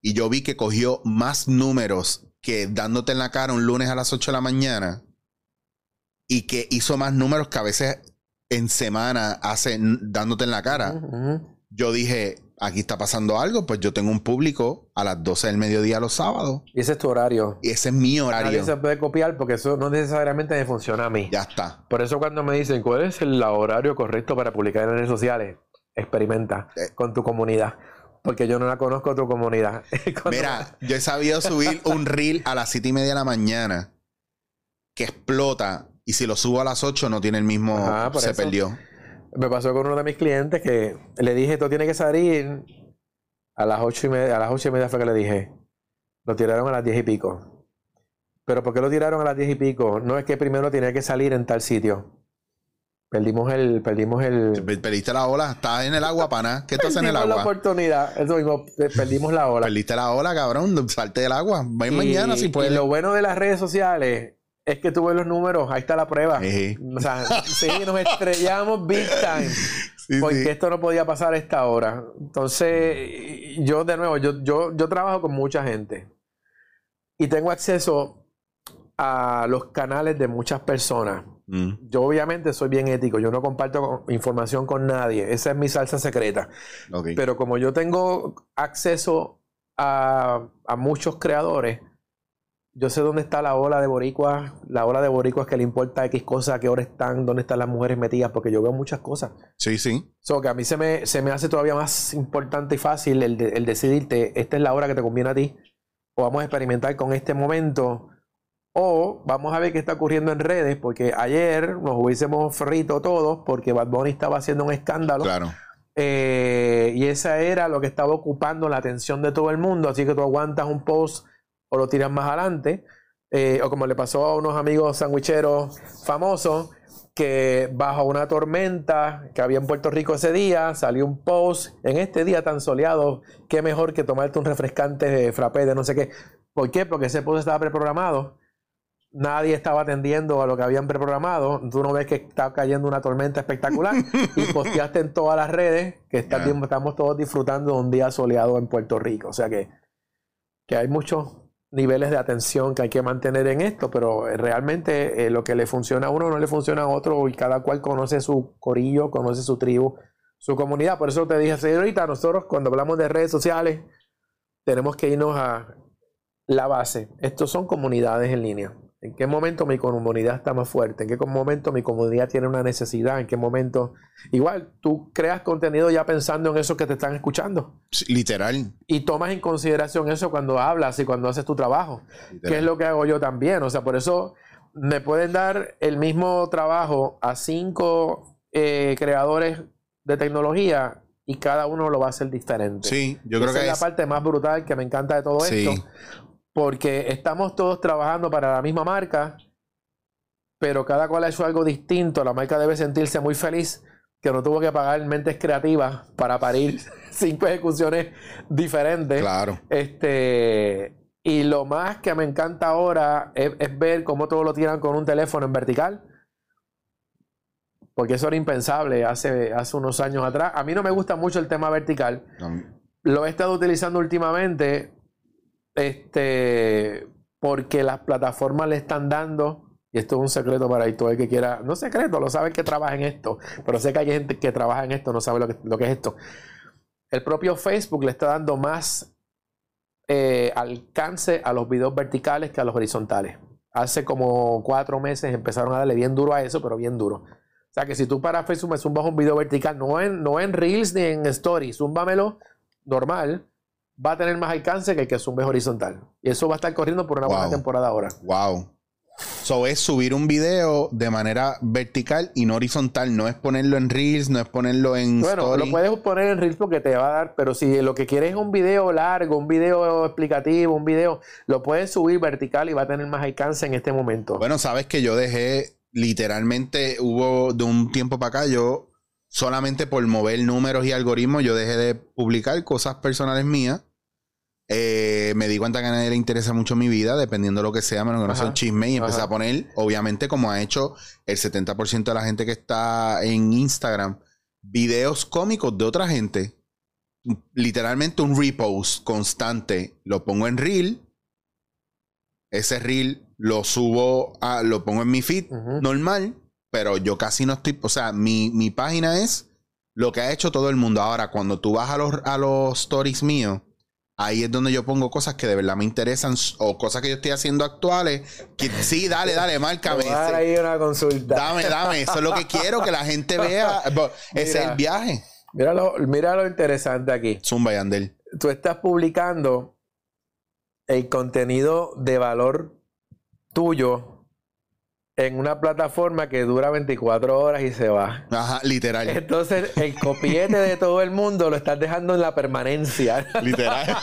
y yo vi que cogió más números que dándote en la cara un lunes a las 8 de la mañana y que hizo más números que a veces en semana hace dándote en la cara. Yo dije, aquí está pasando algo, pues yo tengo un público a las 12 del mediodía los sábados. Y ese es tu horario. Y ese es mi horario. Nadie se puede copiar porque eso no necesariamente me funciona a mí. Ya está. Por eso cuando me dicen, ¿cuál es el horario correcto para publicar en redes sociales? Experimenta eh. con tu comunidad. Porque yo no la conozco tu comunidad. Mira, yo he sabido subir un reel a las 7 y media de la mañana que explota y si lo subo a las 8 no tiene el mismo, se perdió. Me pasó con uno de mis clientes que le dije, esto tiene que salir a las 8 y media, a las 8 y media fue que le dije. Lo tiraron a las 10 y pico. Pero ¿por qué lo tiraron a las 10 y pico? No es que primero tenía que salir en tal sitio. Perdimos el, perdimos el. Perdiste la ola, estás en el agua, pana. ¿Qué estás en el agua? la oportunidad. Eso mismo, perdimos la ola. Perdiste la ola, cabrón. Salte del agua. Ven mañana si puedes. Y lo bueno de las redes sociales es que tú ves los números, ahí está la prueba. O sea, sí, nos estrellamos big time. porque esto no podía pasar a esta hora. Entonces, yo de nuevo, yo, yo, yo trabajo con mucha gente. Y tengo acceso a los canales de muchas personas. Mm. Yo obviamente soy bien ético, yo no comparto información con nadie, esa es mi salsa secreta. Pero como yo tengo acceso a, a muchos creadores, yo sé dónde está la ola de boricuas, la ola de boricuas que le importa X cosas, a qué hora están, dónde están las mujeres metidas, porque yo veo muchas cosas. Sí, sí. So, que a mí se me, se me hace todavía más importante y fácil el, el decidirte, esta es la hora que te conviene a ti, o vamos a experimentar con este momento, o vamos a ver qué está ocurriendo en redes, porque ayer nos hubiésemos frito todos porque Bad Bunny estaba haciendo un escándalo. Claro. Eh, y esa era lo que estaba ocupando la atención de todo el mundo, así que tú aguantas un post o lo tiras más adelante. Eh, o como le pasó a unos amigos sandwicheros famosos, que bajo una tormenta que había en Puerto Rico ese día, salió un post, en este día tan soleado, qué mejor que tomarte un refrescante frappé de no sé qué. ¿Por qué? Porque ese post estaba preprogramado. Nadie estaba atendiendo a lo que habían preprogramado. Tú no ves que está cayendo una tormenta espectacular y posteaste en todas las redes que estamos todos disfrutando de un día soleado en Puerto Rico. O sea que, que hay mucho niveles de atención que hay que mantener en esto, pero eh, realmente eh, lo que le funciona a uno no le funciona a otro y cada cual conoce su corillo, conoce su tribu, su comunidad. Por eso te dije, señorita, nosotros cuando hablamos de redes sociales tenemos que irnos a la base. Estos son comunidades en línea. ¿En qué momento mi comunidad está más fuerte? ¿En qué momento mi comunidad tiene una necesidad? ¿En qué momento? Igual, tú creas contenido ya pensando en eso que te están escuchando. literal. Y tomas en consideración eso cuando hablas y cuando haces tu trabajo. Que es lo que hago yo también. O sea, por eso me pueden dar el mismo trabajo a cinco eh, creadores de tecnología y cada uno lo va a hacer diferente. Sí, yo creo que es la parte más brutal que me encanta de todo esto porque estamos todos trabajando para la misma marca, pero cada cual ha hecho algo distinto. La marca debe sentirse muy feliz que no tuvo que pagar mentes creativas para parir cinco ejecuciones diferentes. Claro. Este, Y lo más que me encanta ahora es, es ver cómo todo lo tiran con un teléfono en vertical. Porque eso era impensable hace, hace unos años atrás. A mí no me gusta mucho el tema vertical. Lo he estado utilizando últimamente este, porque las plataformas le están dando y esto es un secreto para todo el que quiera, no secreto, lo saben que trabaja en esto, pero sé que hay gente que trabaja en esto, no sabe lo que, lo que es esto. El propio Facebook le está dando más eh, alcance a los videos verticales que a los horizontales. Hace como cuatro meses empezaron a darle bien duro a eso, pero bien duro. O sea que si tú para Facebook me zumbas un video vertical, no en, no en Reels ni en Stories, zúmbamelo normal, va a tener más alcance que el que zumbe horizontal. Y eso va a estar corriendo por una buena temporada ahora. Wow. So es subir un video de manera vertical y no horizontal. No es ponerlo en Reels, no es ponerlo en. Bueno, lo puedes poner en Reels porque te va a dar, pero si lo que quieres es un video largo, un video explicativo, un video, lo puedes subir vertical y va a tener más alcance en este momento. Bueno, sabes que yo dejé, literalmente, hubo de un tiempo para acá, yo solamente por mover números y algoritmos, yo dejé de publicar cosas personales mías eh, me di cuenta que a nadie le interesa mucho mi vida, dependiendo de lo que sea, menos que no sea un chisme. Y empecé a poner, obviamente, como ha hecho el 70% de la gente que está en Instagram, videos cómicos de otra gente. Literalmente un repost constante. Lo pongo en reel. Ese reel lo subo, a, lo pongo en mi feed normal. Pero yo casi no estoy. O sea, mi, mi, página es lo que ha hecho todo el mundo. Ahora, cuando tú vas a los, a los stories míos Ahí es donde yo pongo cosas que de verdad me interesan o cosas que yo estoy haciendo actuales. Que, sí, dale, dale, márcame. Dar ahí una consulta. Dame, dame. Eso es lo que quiero, que la gente vea. Ese es el viaje. Mira lo, mira lo interesante aquí. Zumba y Tú estás publicando el contenido de valor tuyo en una plataforma que dura 24 horas y se va. Ajá, literal. Entonces, el copiete de todo el mundo lo estás dejando en la permanencia. Literal.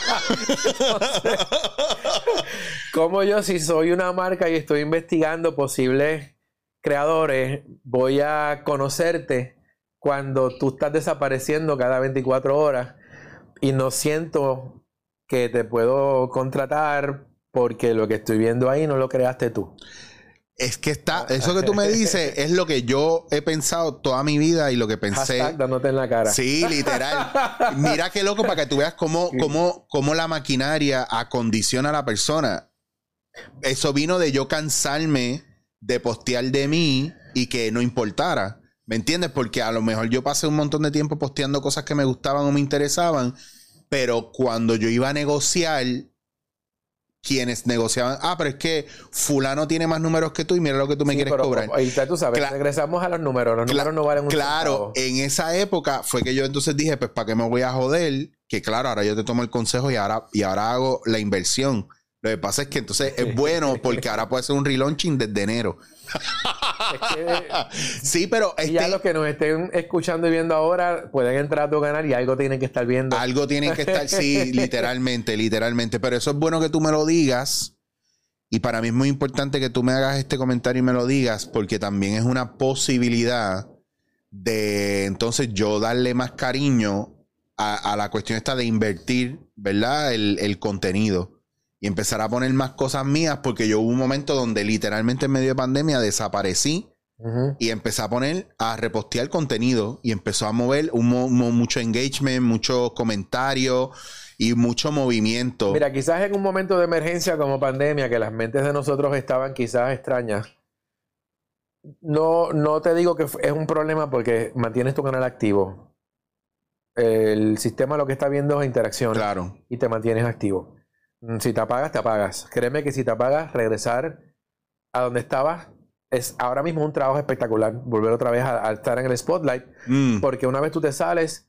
como yo, si soy una marca y estoy investigando posibles creadores, voy a conocerte cuando tú estás desapareciendo cada 24 horas y no siento que te puedo contratar porque lo que estoy viendo ahí no lo creaste tú. Es que está, eso que tú me dices es lo que yo he pensado toda mi vida y lo que pensé. Hashtag dándote en la cara. Sí, literal. Mira qué loco para que tú veas cómo, cómo, cómo la maquinaria acondiciona a la persona. Eso vino de yo cansarme de postear de mí y que no importara. ¿Me entiendes? Porque a lo mejor yo pasé un montón de tiempo posteando cosas que me gustaban o me interesaban, pero cuando yo iba a negociar, quienes negociaban, ah, pero es que fulano tiene más números que tú y mira lo que tú me quieres cobrar. Ahí tú sabes, regresamos a los números, los números no valen un Claro, en esa época fue que yo entonces dije, pues ¿para qué me voy a joder? Que claro, ahora yo te tomo el consejo y ahora, y ahora hago la inversión. Lo que pasa es que entonces es bueno porque ahora puede ser un relaunching desde enero. sí, pero y ya este los que nos estén escuchando y viendo ahora pueden entrar a tu canal y algo tienen que estar viendo. Algo tienen que estar, sí, literalmente, literalmente. Pero eso es bueno que tú me lo digas. Y para mí es muy importante que tú me hagas este comentario y me lo digas porque también es una posibilidad de entonces yo darle más cariño a, la cuestión esta de invertir, ¿verdad? El, el contenido y empezar a poner más cosas mías porque yo hubo un momento donde literalmente en medio de pandemia desaparecí y empecé a poner, a repostear contenido y empezó a mover un, mucho engagement, muchos comentarios y mucho movimiento. Mira, quizás en un momento de emergencia como pandemia, que las mentes de nosotros estaban quizás extrañas, no, no te digo que es un problema porque mantienes tu canal activo. El sistema lo que está viendo es interacción. Claro. Y te mantienes activo. Mm, si te apagas, te apagas. Créeme que si te apagas, regresar a donde estabas es ahora mismo un trabajo espectacular. Volver otra vez a, estar en el spotlight. Mm. Porque una vez tú te sales,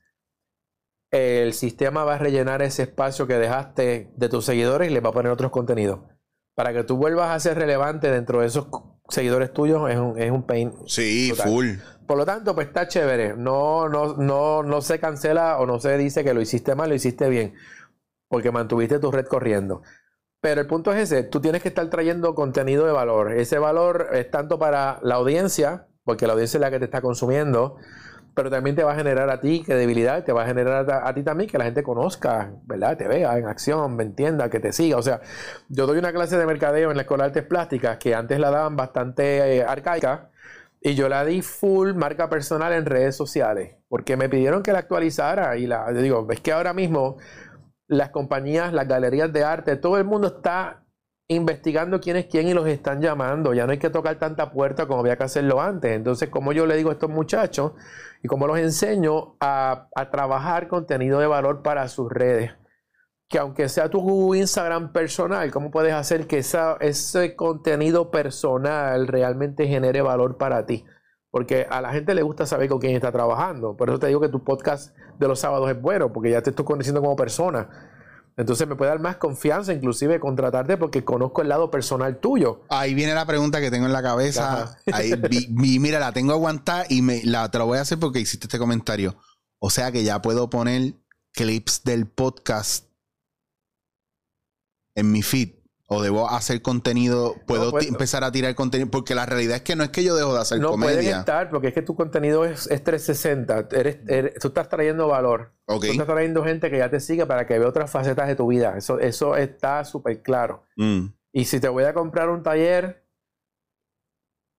el sistema va a rellenar ese espacio que dejaste de tus seguidores y le va a poner otros contenidos. Para que tú vuelvas a ser relevante dentro de esos seguidores tuyos es un, es un pain. Sí, full. Por lo tanto, pues está chévere. No, no, no, no se cancela o no se dice que lo hiciste mal, lo hiciste bien porque mantuviste tu red corriendo. Pero el punto es ese, tú tienes que estar trayendo contenido de valor. Ese valor es tanto para la audiencia, porque la audiencia es la que te está consumiendo, pero también te va a generar a ti credibilidad, te va a generar a, ti también que la gente conozca, ¿verdad? Te vea en acción, me entienda, que te siga. O sea, yo doy una clase de mercadeo en la Escuela de Artes Plásticas que antes la daban bastante eh, arcaica y yo la di full marca personal en redes sociales porque me pidieron que la actualizara y la digo, es que ahora mismo las compañías, las galerías de arte, todo el mundo está investigando quién es quién y los están llamando. Ya no hay que tocar tanta puerta como había que hacerlo antes. Entonces, como yo le digo a estos muchachos y como los enseño a, trabajar contenido de valor para sus redes. Que aunque sea tu Instagram personal, ¿cómo puedes hacer que ese contenido personal realmente genere valor para ti? Porque a la gente le gusta saber con quién está trabajando. Por eso te digo que tu podcast de los sábados es bueno, porque ya te estoy conociendo como persona entonces me puede dar más confianza, inclusive contratarte porque conozco el lado personal tuyo. Ahí viene la pregunta que tengo en la cabeza. Ahí, mira, la tengo aguantada y me, la, te la voy a hacer porque hiciste este comentario. O sea que ya puedo poner clips del podcast en mi feed o debo hacer contenido, puedo pues, empezar a tirar contenido, porque la realidad es que no es que yo dejo de hacer comedia. No puedes estar, porque es que tu contenido es, 360, eres, tú estás trayendo valor. Tú estás trayendo gente que ya te sigue para que vea otras facetas de tu vida. Eso, eso está súper claro. Mm. Y si te voy a comprar un taller,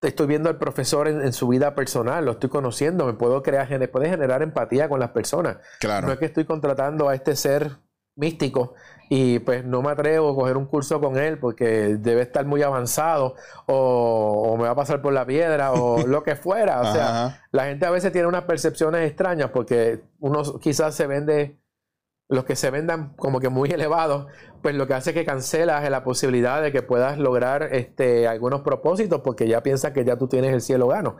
te estoy viendo al profesor en, su vida personal, lo estoy conociendo, me puedo crear, puede generar empatía con las personas. Claro. No es que estoy contratando a este ser místico y pues no me atrevo a coger un curso con él porque debe estar muy avanzado o, me va a pasar por la piedra o lo que fuera. O sea, la gente a veces tiene unas percepciones extrañas porque uno quizás se vende, los que se vendan como que muy elevados, pues lo que hace es que cancelas la posibilidad de que puedas lograr este, algunos propósitos porque ya piensas que ya tú tienes el cielo gano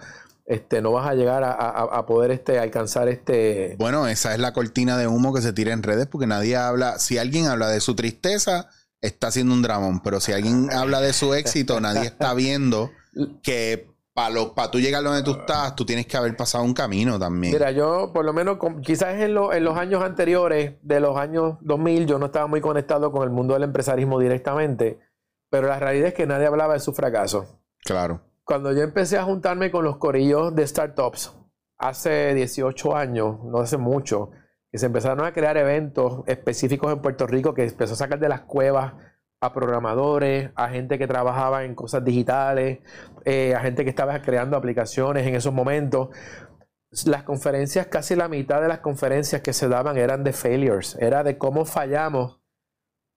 este, no vas a llegar a, poder este, alcanzar este... Bueno, esa es la cortina de humo que se tira en redes porque nadie habla, si alguien habla de su tristeza, está haciendo un dramón, pero si alguien habla de su éxito, nadie está viendo que para para tú llegar donde tú estás, tú tienes que haber pasado un camino también. Mira, yo por lo menos, quizás en, en los años anteriores, de los años 2000, yo no estaba muy conectado con el mundo del empresarismo directamente, pero la realidad es que nadie hablaba de su fracaso. Claro cuando yo empecé a juntarme con los corillos de startups hace 18 años, no hace mucho, que se empezaron a crear eventos específicos en Puerto Rico que empezó a sacar de las cuevas a programadores, a gente que trabajaba en cosas digitales, eh, a gente que estaba creando aplicaciones en esos momentos. Las conferencias, casi la mitad de las conferencias que se daban eran de failures, era de cómo fallamos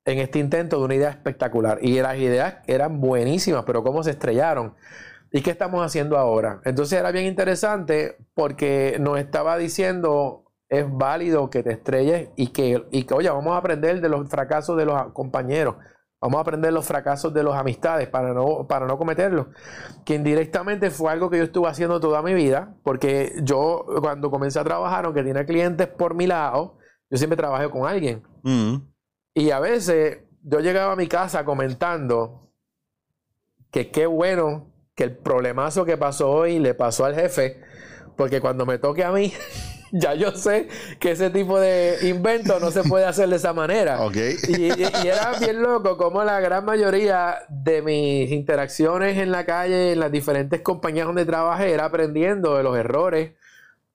en este intento de una idea espectacular. Y las ideas eran buenísimas, pero cómo se estrellaron. ¿Y qué estamos haciendo ahora? Entonces era bien interesante porque nos estaba diciendo, es válido que te estrelles y que, y que, oye, vamos a aprender de los fracasos de los compañeros. Vamos a aprender los fracasos de las amistades para no, para no cometerlos. Que indirectamente fue algo que yo estuve haciendo toda mi vida, porque yo cuando comencé a trabajar, aunque tenía clientes por mi lado, yo siempre trabajé con alguien. Mm. Y a veces yo llegaba a mi casa comentando que qué bueno que el problemazo que pasó hoy le pasó al jefe, porque cuando me toque a mí, ya yo sé que ese tipo de invento no se puede hacer de esa manera. Y, era bien loco como la gran mayoría de mis interacciones en la calle, en las diferentes compañías donde trabajé, era aprendiendo de los errores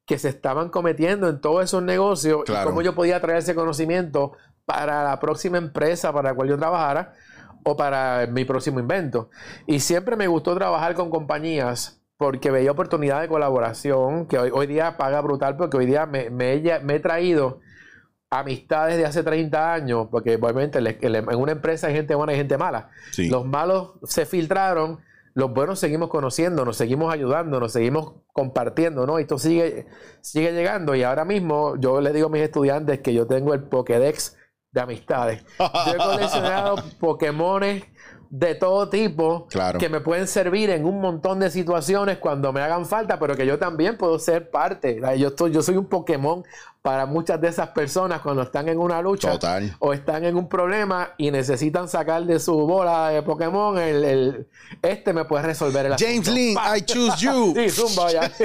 que se estaban cometiendo en todos esos negocios y cómo yo podía traer ese conocimiento para la próxima empresa para la cual yo trabajara o para mi próximo invento. Y siempre me gustó trabajar con compañías porque veía oportunidad de colaboración que hoy, día paga brutal porque hoy día me, me, he traído amistades de hace 30 años, porque obviamente en una empresa hay gente buena y gente mala. Los malos se filtraron, los buenos seguimos conociendo, nos seguimos ayudando, nos seguimos compartiendo, ¿no? Esto sigue, sigue llegando y ahora mismo yo le digo a mis estudiantes que yo tengo el Pokédex de amistades. Yo he coleccionado Pokémones de todo tipo que me pueden servir en un montón de situaciones cuando me hagan falta, pero que yo también puedo ser parte. Yo, estoy, yo soy un Pokémon para muchas de esas personas cuando están en una lucha o están en un problema y necesitan sacar de su bola de Pokémon el, este me puede resolver el James Link, I choose you. sí, zumba ya.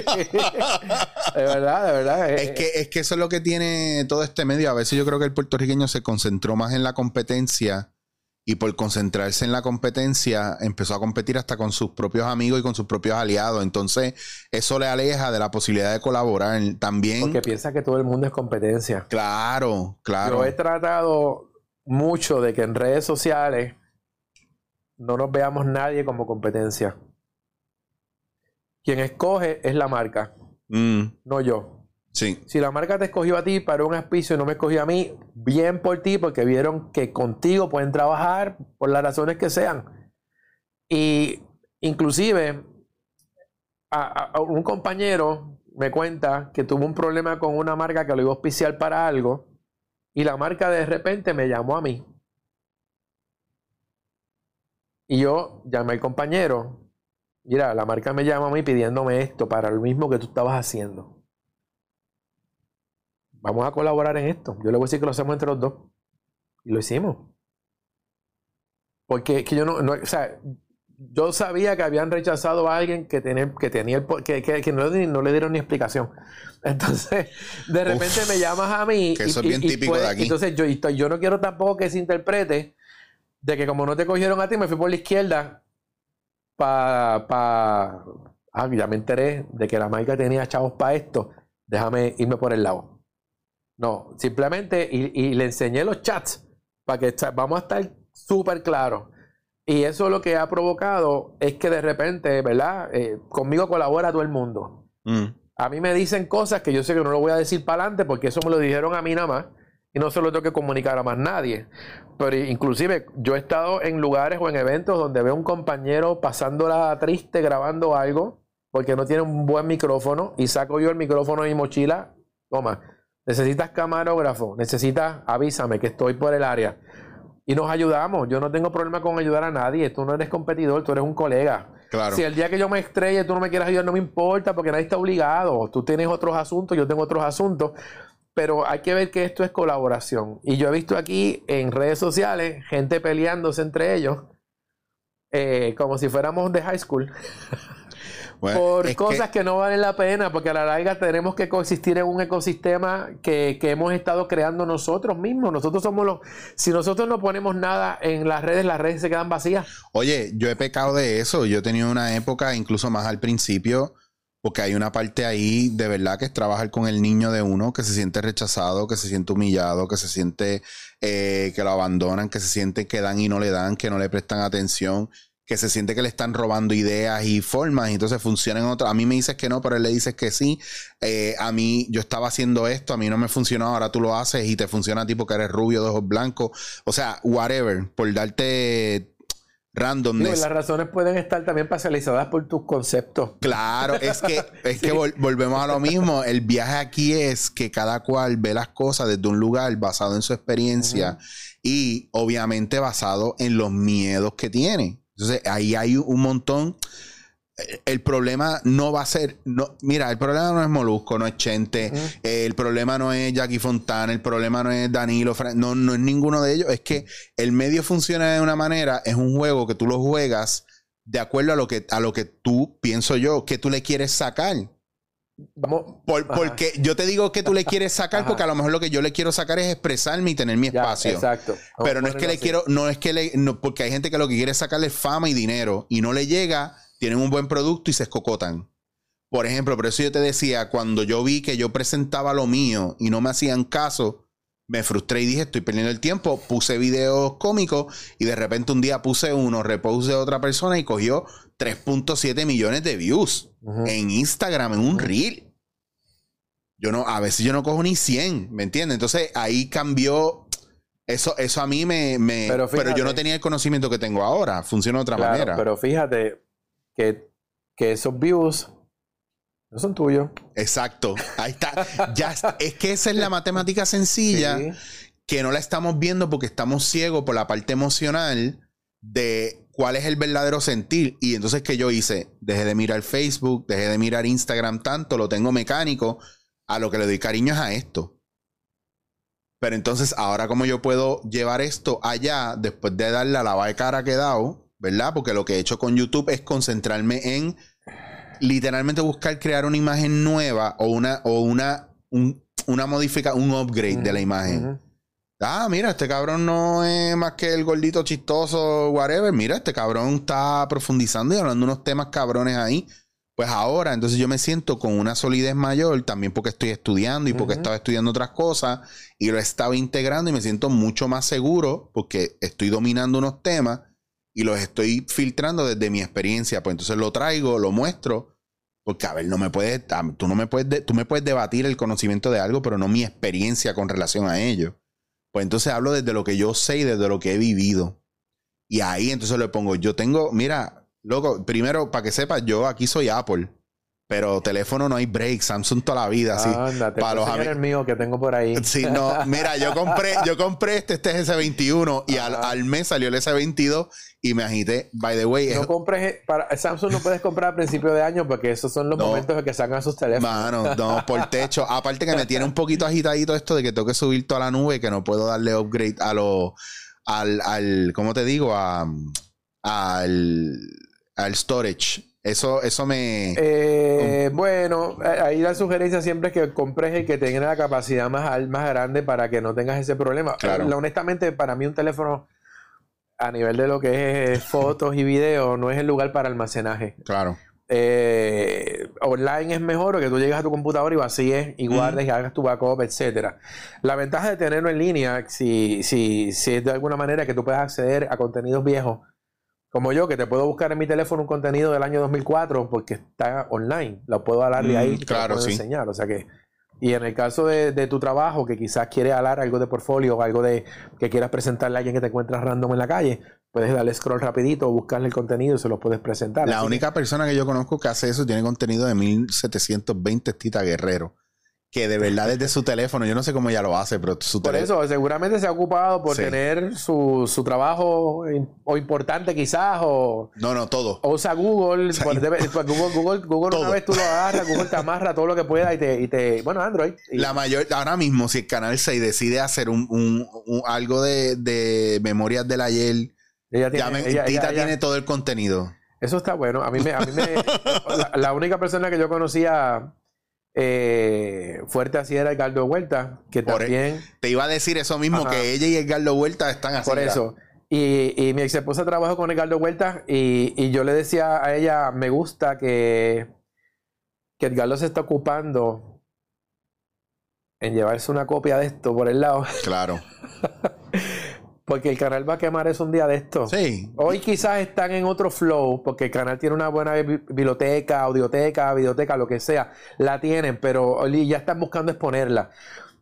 de verdad, de verdad. Es que, es que eso es lo que tiene todo este medio. A veces yo creo que el puertorriqueño se concentró más en la competencia y por concentrarse en la competencia empezó a competir hasta con sus propios amigos y con sus propios aliados. Entonces eso le aleja de la posibilidad de colaborar también. Porque piensa que todo el mundo es competencia. Claro, claro. Yo he tratado mucho de que en redes sociales no nos veamos nadie como competencia. Quien escoge es la marca, mm. no yo. Si la marca te escogió a ti para un auspicio y no me escogió a mí, bien por ti, porque vieron que contigo pueden trabajar por las razones que sean. Y inclusive un compañero me cuenta que tuvo un problema con una marca que lo iba a auspiciar para algo y la marca de repente me llamó a mí. Y yo llamé al compañero. Mira, la marca me llama a mí pidiéndome esto para lo mismo que tú estabas haciendo vamos a colaborar en esto. Yo le voy a decir que lo hacemos entre los dos. Y lo hicimos. Porque que yo no, o sea, yo sabía que habían rechazado a alguien que tenía, que tenía el, que, que, no, le dieron ni explicación. Entonces, de repente me llamas a mí. Que eso es bien típico de aquí. Entonces, yo, yo no quiero tampoco que se interprete de que como no te cogieron a ti, me fui por la izquierda para. Pa, ah, ya me enteré de que la marca tenía chavos para esto. Déjame irme por el lado. No, simplemente, y, le enseñé los chats para que vamos a estar súper claros. Y eso lo que ha provocado es que de repente, ¿verdad? Eh, conmigo colabora todo el mundo. Mm. A mí me dicen cosas que yo sé que no lo voy a decir para adelante porque eso me lo dijeron a mí nada más y no se lo tengo que comunicar a más nadie. Pero inclusive yo he estado en lugares o en eventos donde veo un compañero pasándola triste grabando algo porque no tiene un buen micrófono y saco yo el micrófono de mi mochila, toma, necesitas camarógrafo, necesitas, avísame que estoy por el área. Y nos ayudamos. Yo no tengo problema con ayudar a nadie. Tú no eres competidor, tú eres un colega. Claro. Si el día que yo me estrelle tú no me quieres ayudar, no me importa porque nadie está obligado. Tú tienes otros asuntos, yo tengo otros asuntos. Pero hay que ver que esto es colaboración. Y yo he visto aquí en redes sociales gente peleándose entre ellos eh, como si fuéramos de high school. por cosas que... no valen la pena, porque a la larga tenemos que coexistir en un ecosistema que, hemos estado creando nosotros mismos. Nosotros somos los. Si nosotros no ponemos nada en las redes, las redes se quedan vacías. Oye, yo he pecado de eso. Yo he tenido una época, incluso más al principio, porque hay una parte ahí de verdad que es trabajar con el niño de uno que se siente rechazado, que se siente humillado, que se siente eh, que lo abandonan, que se siente que dan y no le dan, que no le prestan atención que se siente que le están robando ideas y formas y entonces funcionan otras. A mí me dices que no, pero él le dices que sí. Eh, a mí yo estaba haciendo esto, a mí no me funcionó, ahora tú lo haces y te funciona tipo que eres rubio de ojos blancos. O sea, whatever, por darte randomness. las razones pueden estar también parcializadas por tus conceptos. Claro, es que, es que volvemos a lo mismo. El viaje aquí es que cada cual ve las cosas desde un lugar basado en su experiencia y obviamente basado en los miedos que tiene. Entonces, ahí hay un montón. El problema no va a ser. No, mira, el problema no es Molusco, no es Chente, el problema no es Jackie Fontana, el problema no es Danilo, no, no es ninguno de ellos. Es que el medio funciona de una manera, es un juego que tú lo juegas de acuerdo a lo que, a lo que tú, pienso yo, que tú le quieres sacar. Vamos. porque yo te digo que tú le quieres sacar, porque a lo mejor lo que yo le quiero sacar es expresarme y tener mi espacio. exacto. Pero no es que le quiero, no es que le, no, porque hay gente que lo que quiere es sacarle fama y dinero y no le llega, tienen un buen producto y se escocotan. Por ejemplo, por eso yo te decía, cuando yo vi que yo presentaba lo mío y no me hacían caso, me frustré y dije, estoy perdiendo el tiempo. Puse videos cómicos y de repente un día puse uno, repuse otra persona y cogió 3.7 millones de views en Instagram, en un reel. Yo no, a veces yo no cojo ni 100, ¿me entiendes? Entonces ahí cambió. Eso, eso a mí me. pero, yo no tenía el conocimiento que tengo ahora. Funciona de otra manera. Pero fíjate que, que esos views no son tuyos. Exacto. Ahí está. ya Es que esa es la matemática sencilla que no la estamos viendo porque estamos ciegos por la parte emocional de cuál es el verdadero sentir. Y entonces, ¿qué yo hice? Dejé de mirar Facebook, dejé de mirar Instagram tanto, lo tengo mecánico. A lo que le doy cariño es a esto. Pero entonces, ahora, ¿cómo yo puedo llevar esto allá después de darle la lava de cara que he dado? ¿Verdad? Porque lo que he hecho con YouTube es concentrarme en literalmente buscar crear una imagen nueva o una, o una, una modificación, un upgrade de la imagen Ah, mira, este cabrón no es más que el gordito chistoso, whatever. Mira, este cabrón está profundizando y hablando unos temas cabrones ahí. Pues ahora, entonces yo me siento con una solidez mayor, también porque estoy estudiando y porque estaba estudiando otras cosas y lo estaba integrando y me siento mucho más seguro porque estoy dominando unos temas y los estoy filtrando desde mi experiencia. Pues entonces lo traigo, lo muestro, porque a ver, no me puedes, tú no me puedes, tú me puedes debatir el conocimiento de algo, pero no mi experiencia con relación a ello. Pues entonces hablo desde lo que yo sé y desde lo que he vivido. Y ahí entonces le pongo, yo tengo, mira, loco, primero, para que sepas, yo aquí soy Apple. Pero teléfono no hay break, Samsung toda la vida, así. para los amigos mío que tengo por ahí. Sí, no, mira, yo compré, yo compré este, este es S21 y al, mes salió el S22 y me agité. By the way, no compres para Samsung no puedes comprar a principio de año porque esos son los momentos en que sacan sus teléfonos. Mano, no, por techo. Aparte que me tiene un poquito agitadito esto de que tengo que subir toda la nube, que no puedo darle upgrade a lo al, al ¿cómo te digo? A, al, al storage eso, eso me. Eh, bueno, ahí la sugerencia siempre es que compres el que tenga la capacidad más, más grande para que no tengas ese problema. Claro. honestamente, para mí un teléfono a nivel de lo que es fotos y videos no es el lugar para almacenaje. Claro. Eh, online es mejor que tú llegues a tu computador y vacíes y guardes y hagas tu backup, etcétera. La ventaja de tenerlo en línea, si, si, si es de alguna manera que tú puedas acceder a contenidos viejos como yo, que te puedo buscar en mi teléfono un contenido del año 2004 porque está online. Lo puedo hablar de ahí y claro, puedo enseñar. O sea que, y en el caso de, tu trabajo, que quizás quieres hablar algo de portfolio o algo de que quieras presentarle a alguien que te encuentras random en la calle, puedes darle scroll rapidito, buscarle el contenido y se lo puedes presentar. La única persona que yo conozco que hace eso tiene contenido de 1720 Tita Guerrero que de verdad desde su teléfono, yo no sé cómo ella lo hace, pero su Por eso, seguramente se ha ocupado por tener su, su, trabajo o importante quizás, o... No, no, todo. O usa Google, Google, Google, Google una vez tú lo agarras, Google te amarra todo lo que pueda y te... Y te bueno, Android. La mayor... Ahora mismo, si el Canal 6 decide hacer un, un, algo de, de memorias del ayer, ella tiene, Tita tiene todo el contenido. Eso está bueno. A mí me... A mí me la única persona que yo conocía eh, fuerte así era Edgardo Huerta, que e- también... Te iba a decir eso mismo, que ella y Edgardo Huerta están así. Por eso. Y, mi ex esposa trabajó con Edgardo Huerta y, yo le decía a ella, me gusta que, que Edgardo se está ocupando en llevarse una copia de esto por el lado. Claro. Porque el canal va a quemar eso un día de esto. Sí. Hoy quizás están en otro flow, porque el canal tiene una buena biblioteca, audioteca, videoteca, lo que sea. La tienen, pero ya están buscando exponerla.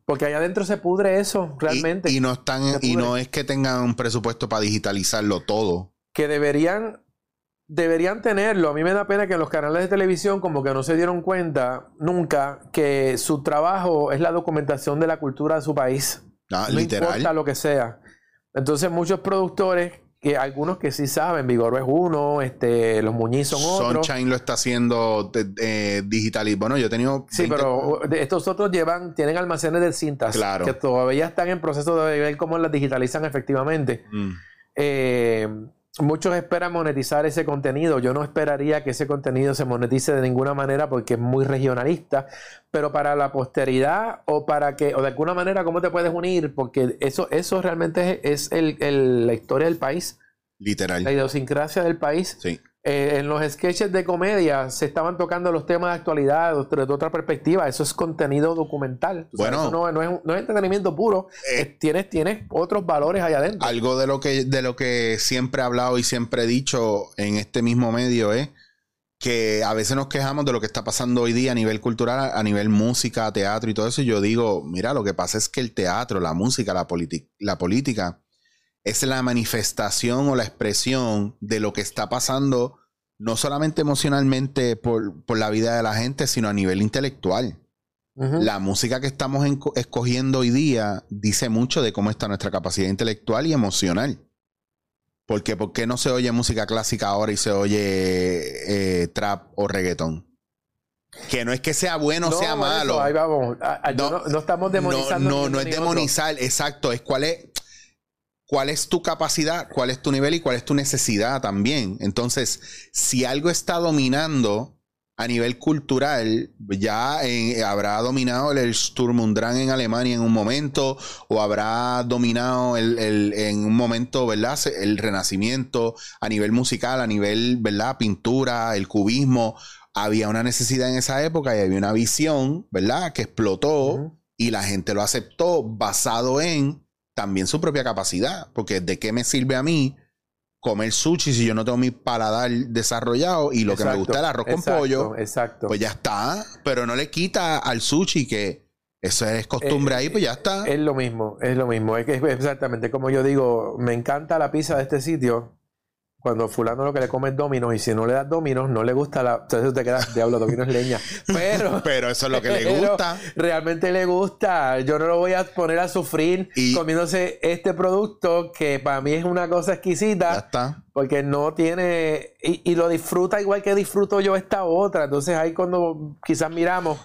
Porque allá adentro se pudre eso, realmente. Y, no están, y no es que tengan un presupuesto para digitalizarlo todo. Que deberían, deberían tenerlo. A mí me da pena que los canales de televisión como que no se dieron cuenta nunca que su trabajo es la documentación de la cultura de su país. Ah, no importa lo que sea. Entonces muchos productores, que algunos que sí saben, Vigoro es uno, este, los Muñiz son otros. Sunshine lo está haciendo digital y bueno, yo he tenido... Sí, pero estos otros llevan, tienen almacenes de cintas claro. que todavía están en proceso de ver cómo las digitalizan efectivamente. Mm. Eh, muchos esperan monetizar ese contenido. Yo no esperaría que ese contenido se monetice de ninguna manera porque es muy regionalista, pero para la posteridad o para que, o de alguna manera, ¿cómo te puedes unir? Porque eso, eso realmente es, el, la historia del país. Literal. La idiosincrasia del país. Sí. Eh, en los sketches de comedia se estaban tocando los temas de actualidad de, otra perspectiva. Eso es contenido documental. bueno, no, es, entretenimiento puro. Eh, tienes, tienes otros valores allá adentro. Algo de lo que de lo que siempre he hablado y siempre he dicho en este mismo medio es que a veces nos quejamos de lo que está pasando hoy día a nivel cultural, a nivel música, teatro y todo eso. Y yo digo, mira, lo que pasa es que el teatro, la música, la, la política es la manifestación o la expresión de lo que está pasando, no solamente emocionalmente por, la vida de la gente, sino a nivel intelectual. La música que estamos escogiendo hoy día dice mucho de cómo está nuestra capacidad intelectual y emocional. Porque ¿por qué no se oye música clásica ahora y se oye eh, trap o reggaetón? Que no es que sea bueno o sea malo. ahí vamos. No, no, estamos demonizando. No, no, no es demonizar, exacto. Es cuál es cuál es tu capacidad, cuál es tu nivel y cuál es tu necesidad también. Entonces, si algo está dominando a nivel cultural, ya en- habrá dominado el Sturm und Drang en Alemania en un momento, o habrá dominado el, el- en un momento, ¿verdad? El renacimiento a nivel musical, a nivel, ¿verdad? Pintura, el cubismo. Había una necesidad en esa época y había una visión, ¿verdad? Que explotó y la gente lo aceptó basado en también su propia capacidad. Porque ¿de qué me sirve a mí comer sushi si yo no tengo mi paladar desarrollado y lo que me gusta es el arroz con pollo? Exacto. Pues ya está. Pero no le quita al sushi que eso es costumbre Eh, ahí, pues ya está. Es lo mismo, es lo mismo. Es que exactamente como yo digo, me encanta la pizza de este sitio. Cuando fulano lo que le come es dominos y si no le das dominos, no le gusta la... Entonces te quedas, diablo, dominos es leña. Pero pero eso es lo que le gusta. realmente le gusta. Yo no lo voy a poner a sufrir Y- comiéndose este producto que para mí es una cosa Ya exquisita está. porque no tiene... Y, y lo disfruta igual que disfruto yo esta otra. Entonces ahí cuando quizás miramos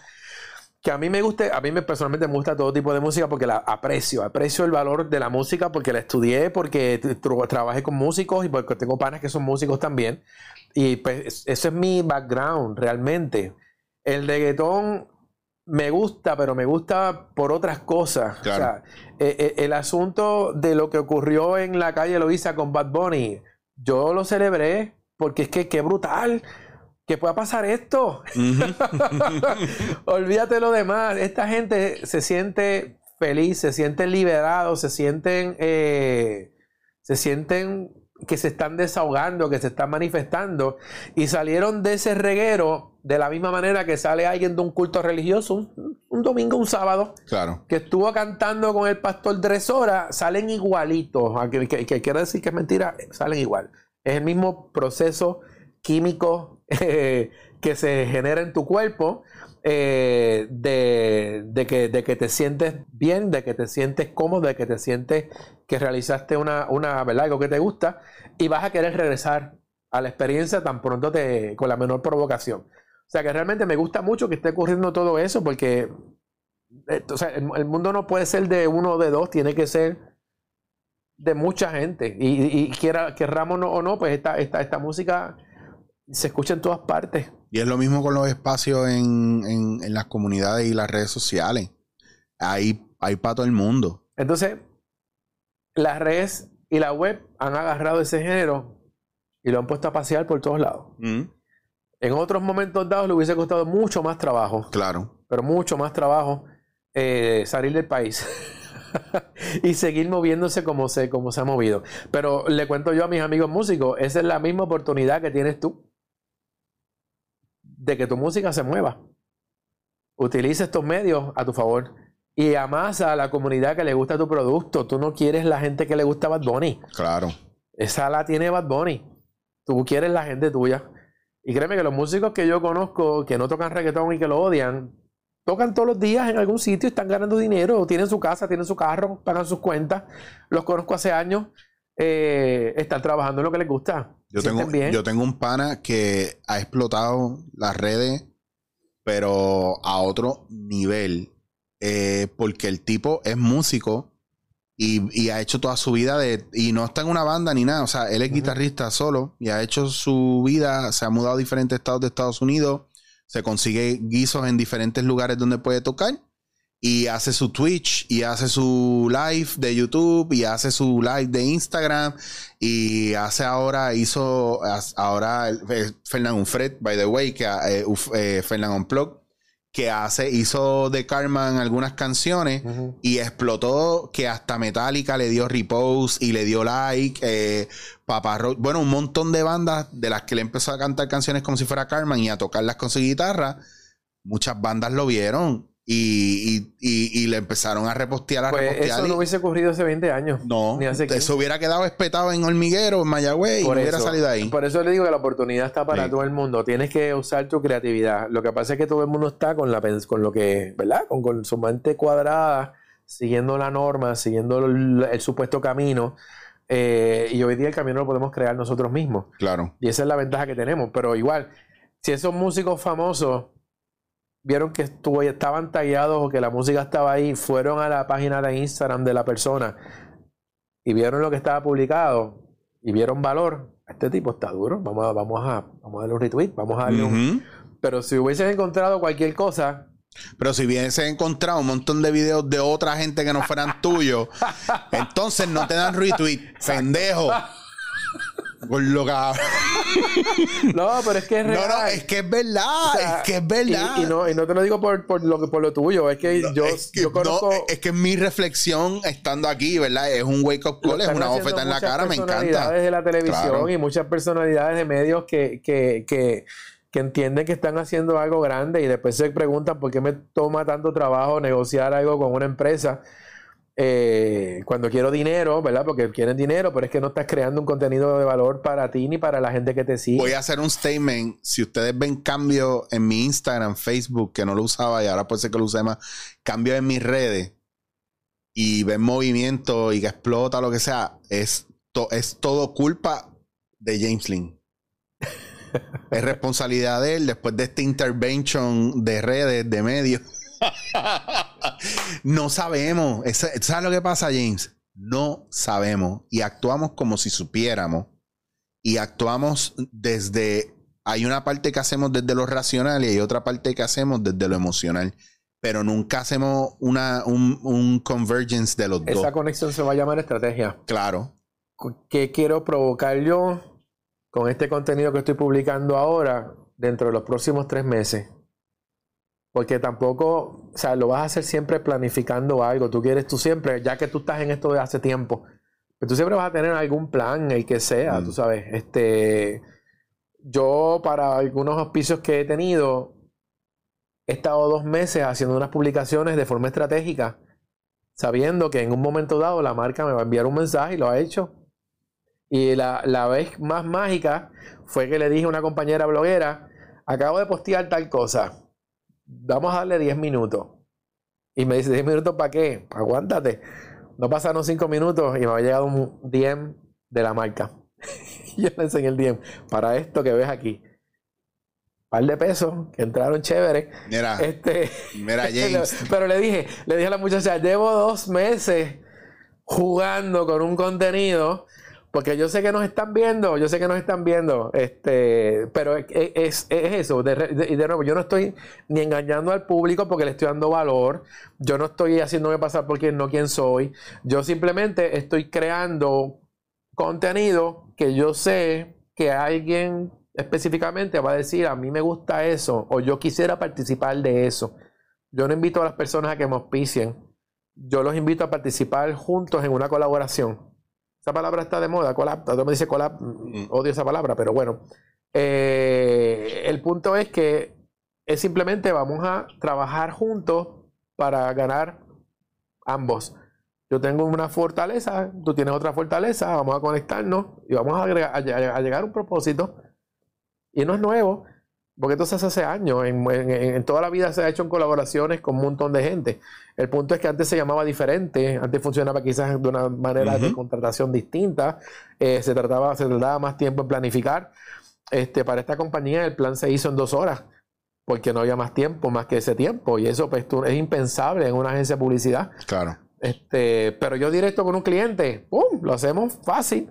que a mí me guste, a mí me personalmente me gusta todo tipo de música porque la aprecio, aprecio el valor de la música porque la estudié, porque trabajé con músicos y porque tengo panas que son músicos también. Y pues es- ese es mi background realmente. El reggaetón me gusta, pero me gusta por otras cosas. Claro. O sea, eh, eh, el asunto de lo que ocurrió en la calle Loíza con Bad Bunny, yo lo celebré porque es que qué brutal que pueda pasar esto. Olvídate lo demás. Esta gente se siente feliz, se sienten liberados, se sienten, eh, se sienten que se están desahogando, que se están manifestando y salieron de ese reguero de la misma manera que sale alguien de un culto religioso un, un domingo, un sábado, claro. que estuvo cantando con el pastor tres horas, salen igualitos. Que, que- que quiere decir que es mentira, salen igual. Es el mismo proceso químico eh, que se genera en tu cuerpo eh, de, de que, de que te sientes bien, de que te sientes cómodo, de que te sientes que realizaste una, una ¿verdad? algo que te gusta y vas a querer regresar a la experiencia tan pronto te, con la menor provocación. O sea que realmente me gusta mucho que esté ocurriendo todo eso porque eh, el, mundo no puede ser de uno o de dos, tiene que ser de mucha gente. Y, y- quiera, querramos o no, pues esta, esta, esta música se escucha en todas partes. Y es lo mismo con los espacios en, en- en las comunidades y las redes sociales. Hay, hay para todo el mundo. Entonces, las redes y la web han agarrado ese género y lo han puesto a pasear por todos lados. En otros momentos dados le hubiese costado mucho más trabajo, Claro. pero mucho más trabajo eh, salir del país y seguir moviéndose como se, como se ha movido. Pero le cuento yo a mis amigos músicos, esa es la misma oportunidad que tienes tú de que tu música se mueva. Utiliza estos medios a tu favor y amasa a la comunidad que le gusta tu producto. Tú no quieres la gente que le gusta Bad Bunny. Claro. Esa la tiene Bad Bunny. Tú quieres la gente tuya. Y créeme que los músicos que yo conozco que no tocan reggaetón y que lo odian, tocan todos los días en algún sitio y están ganando dinero. Tienen su casa, tienen su carro, pagan sus cuentas. Los conozco hace años. Eh, están trabajando en lo que les gusta. Yo tengo, bien. yo tengo un pana que ha explotado las redes, pero a otro nivel. eh, porque el tipo es músico y, y ha hecho toda su vida de. Y no está en una banda ni nada. O sea, él es guitarrista solo y ha hecho su vida. Se ha mudado a diferentes estados de Estados Unidos. Se consigue guisos en diferentes lugares donde puede tocar. Y hace su Twitch, y hace su live de YouTube, y hace su live de Instagram, y hace ahora, hizo ahora eh, Fernand Unfred, by the way, que eh, eh, Fernand Unplugged, que hace, hizo de Carman algunas canciones y explotó que hasta Metallica le dio repost y le dio like. Eh, Papa Roach, bueno, un montón de bandas de las que le empezó a cantar canciones como si fuera Carman y a tocarlas con su guitarra. Muchas bandas lo vieron y, y- y- y le empezaron a repostear, a Pues repostear. eso no hubiese ocurrido hace 20 años. no, ni hace eso hubiera quedado espetado en Hormiguero, en Mayagüez y no hubiera salido ahí. Por eso le digo que la oportunidad está para Sí. todo el mundo. Tienes que usar tu creatividad. Lo que pasa es que todo el mundo está con la con lo que, ¿verdad? Con, con su mente cuadrada, siguiendo la norma, siguiendo el, el supuesto camino. Eh, y hoy día el camino lo podemos crear nosotros mismos. Claro. Y esa es la ventaja que tenemos. Pero igual, si esos músicos famosos vieron que estuvo, estaban tallados o que la música estaba ahí, fueron a la página de Instagram de la persona y vieron lo que estaba publicado y vieron valor, este tipo está duro, vamos a, vamos a, vamos a darle un retweet, vamos a darle un... Pero si hubieses encontrado cualquier cosa, Pero si hubieses encontrado un montón de videos de otra gente que no fueran tuyos, entonces no te dan retweet, pendejo. Por lo cabrón. no, pero es que es No, real. no, es que es verdad, O sea, es que es verdad. Y, y no, y no te lo digo por, por lo, que- por lo tuyo, es que yo, es que, yo conozco. no, es que mi reflexión estando aquí, ¿verdad? Es un wake up call, es una bofeta en la cara, me encanta. personalidades de la televisión Claro. y muchas personalidades de medios que, que, que, que entienden que están haciendo algo grande y después se preguntan por qué me toma tanto trabajo negociar algo con una empresa eh, cuando quiero dinero, ¿verdad? Porque quieren dinero, pero es que no estás creando un contenido de valor para ti ni para la gente que te sigue. Voy a hacer un statement. Si ustedes ven cambio en mi Instagram, Facebook, que no lo usaba y ahora puede ser que lo use más, cambio en mis redes y ven movimiento y que explota, lo que sea, es, to- es todo culpa de James Lynn. es responsabilidad de él después de esta intervention de redes, de medios. No sabemos. ¿Sabes lo que pasa, James? No sabemos y actuamos como si supiéramos y actuamos desde. Hay una parte que hacemos desde lo racional y hay otra parte que hacemos desde lo emocional. Pero nunca hacemos una, un, un convergence de los dos. Esa conexión se va a llamar estrategia. Claro. ¿Qué quiero provocar yo con este contenido que estoy publicando ahora dentro de los próximos tres meses? Porque tampoco, o sea, lo vas a hacer siempre planificando algo. Tú quieres, tú siempre, ya que tú estás en esto de hace tiempo, pero tú siempre vas a tener algún plan, el que sea, Mm. tú sabes. Este, yo para algunos auspicios que he tenido, he estado dos meses haciendo unas publicaciones de forma estratégica, sabiendo que en un momento dado la marca me va a enviar un mensaje y lo ha hecho. Y la, la vez más mágica fue que le dije a una compañera bloguera, acabo de postear tal cosa, vamos a darle 10 minutos. Y me dice, ¿10 minutos para qué? Aguántate. No pasaron 5 minutos y me había llegado un DM de la marca. y yo le enseñé el DM, para esto que ves aquí. Par de pesos que entraron chévere. Mira, Este, mira, James. pero le dije, le dije a la muchacha, llevo dos meses jugando con un contenido, porque yo sé que nos están viendo, yo sé que nos están viendo, este, pero es, es- es eso, de, de nuevo, yo no estoy ni engañando al público porque le estoy dando valor, yo no estoy haciéndome pasar por quien no quien soy, yo simplemente estoy creando contenido que yo sé que alguien específicamente va a decir, a mí me gusta eso, o yo quisiera participar de eso. Yo no invito a las personas a que me auspicien. Yo los invito a participar juntos en una colaboración. Esa palabra está de moda, collab. Todo mundo dice collab, mm, odio esa palabra, pero bueno. Eh, el punto es que es simplemente vamos a trabajar juntos para ganar ambos. Yo tengo una fortaleza, tú tienes otra fortaleza, vamos a conectarnos y vamos a, agregar- a llegar a un propósito. Y no es nuevo, porque esto se hace años. En, en- en toda la vida se ha hecho en colaboraciones con un montón de gente. El punto es que antes se llamaba diferente, antes funcionaba quizás de una manera de Ujú. contratación distinta, eh, se, trataba, se tardaba más tiempo en planificar. Este, para esta compañía el plan se hizo en dos horas, porque no había más tiempo, más que ese tiempo. Y eso pues, tú- es impensable en una agencia de publicidad. Claro. Este, pero yo directo con un cliente, ¡pum! Lo hacemos fácil.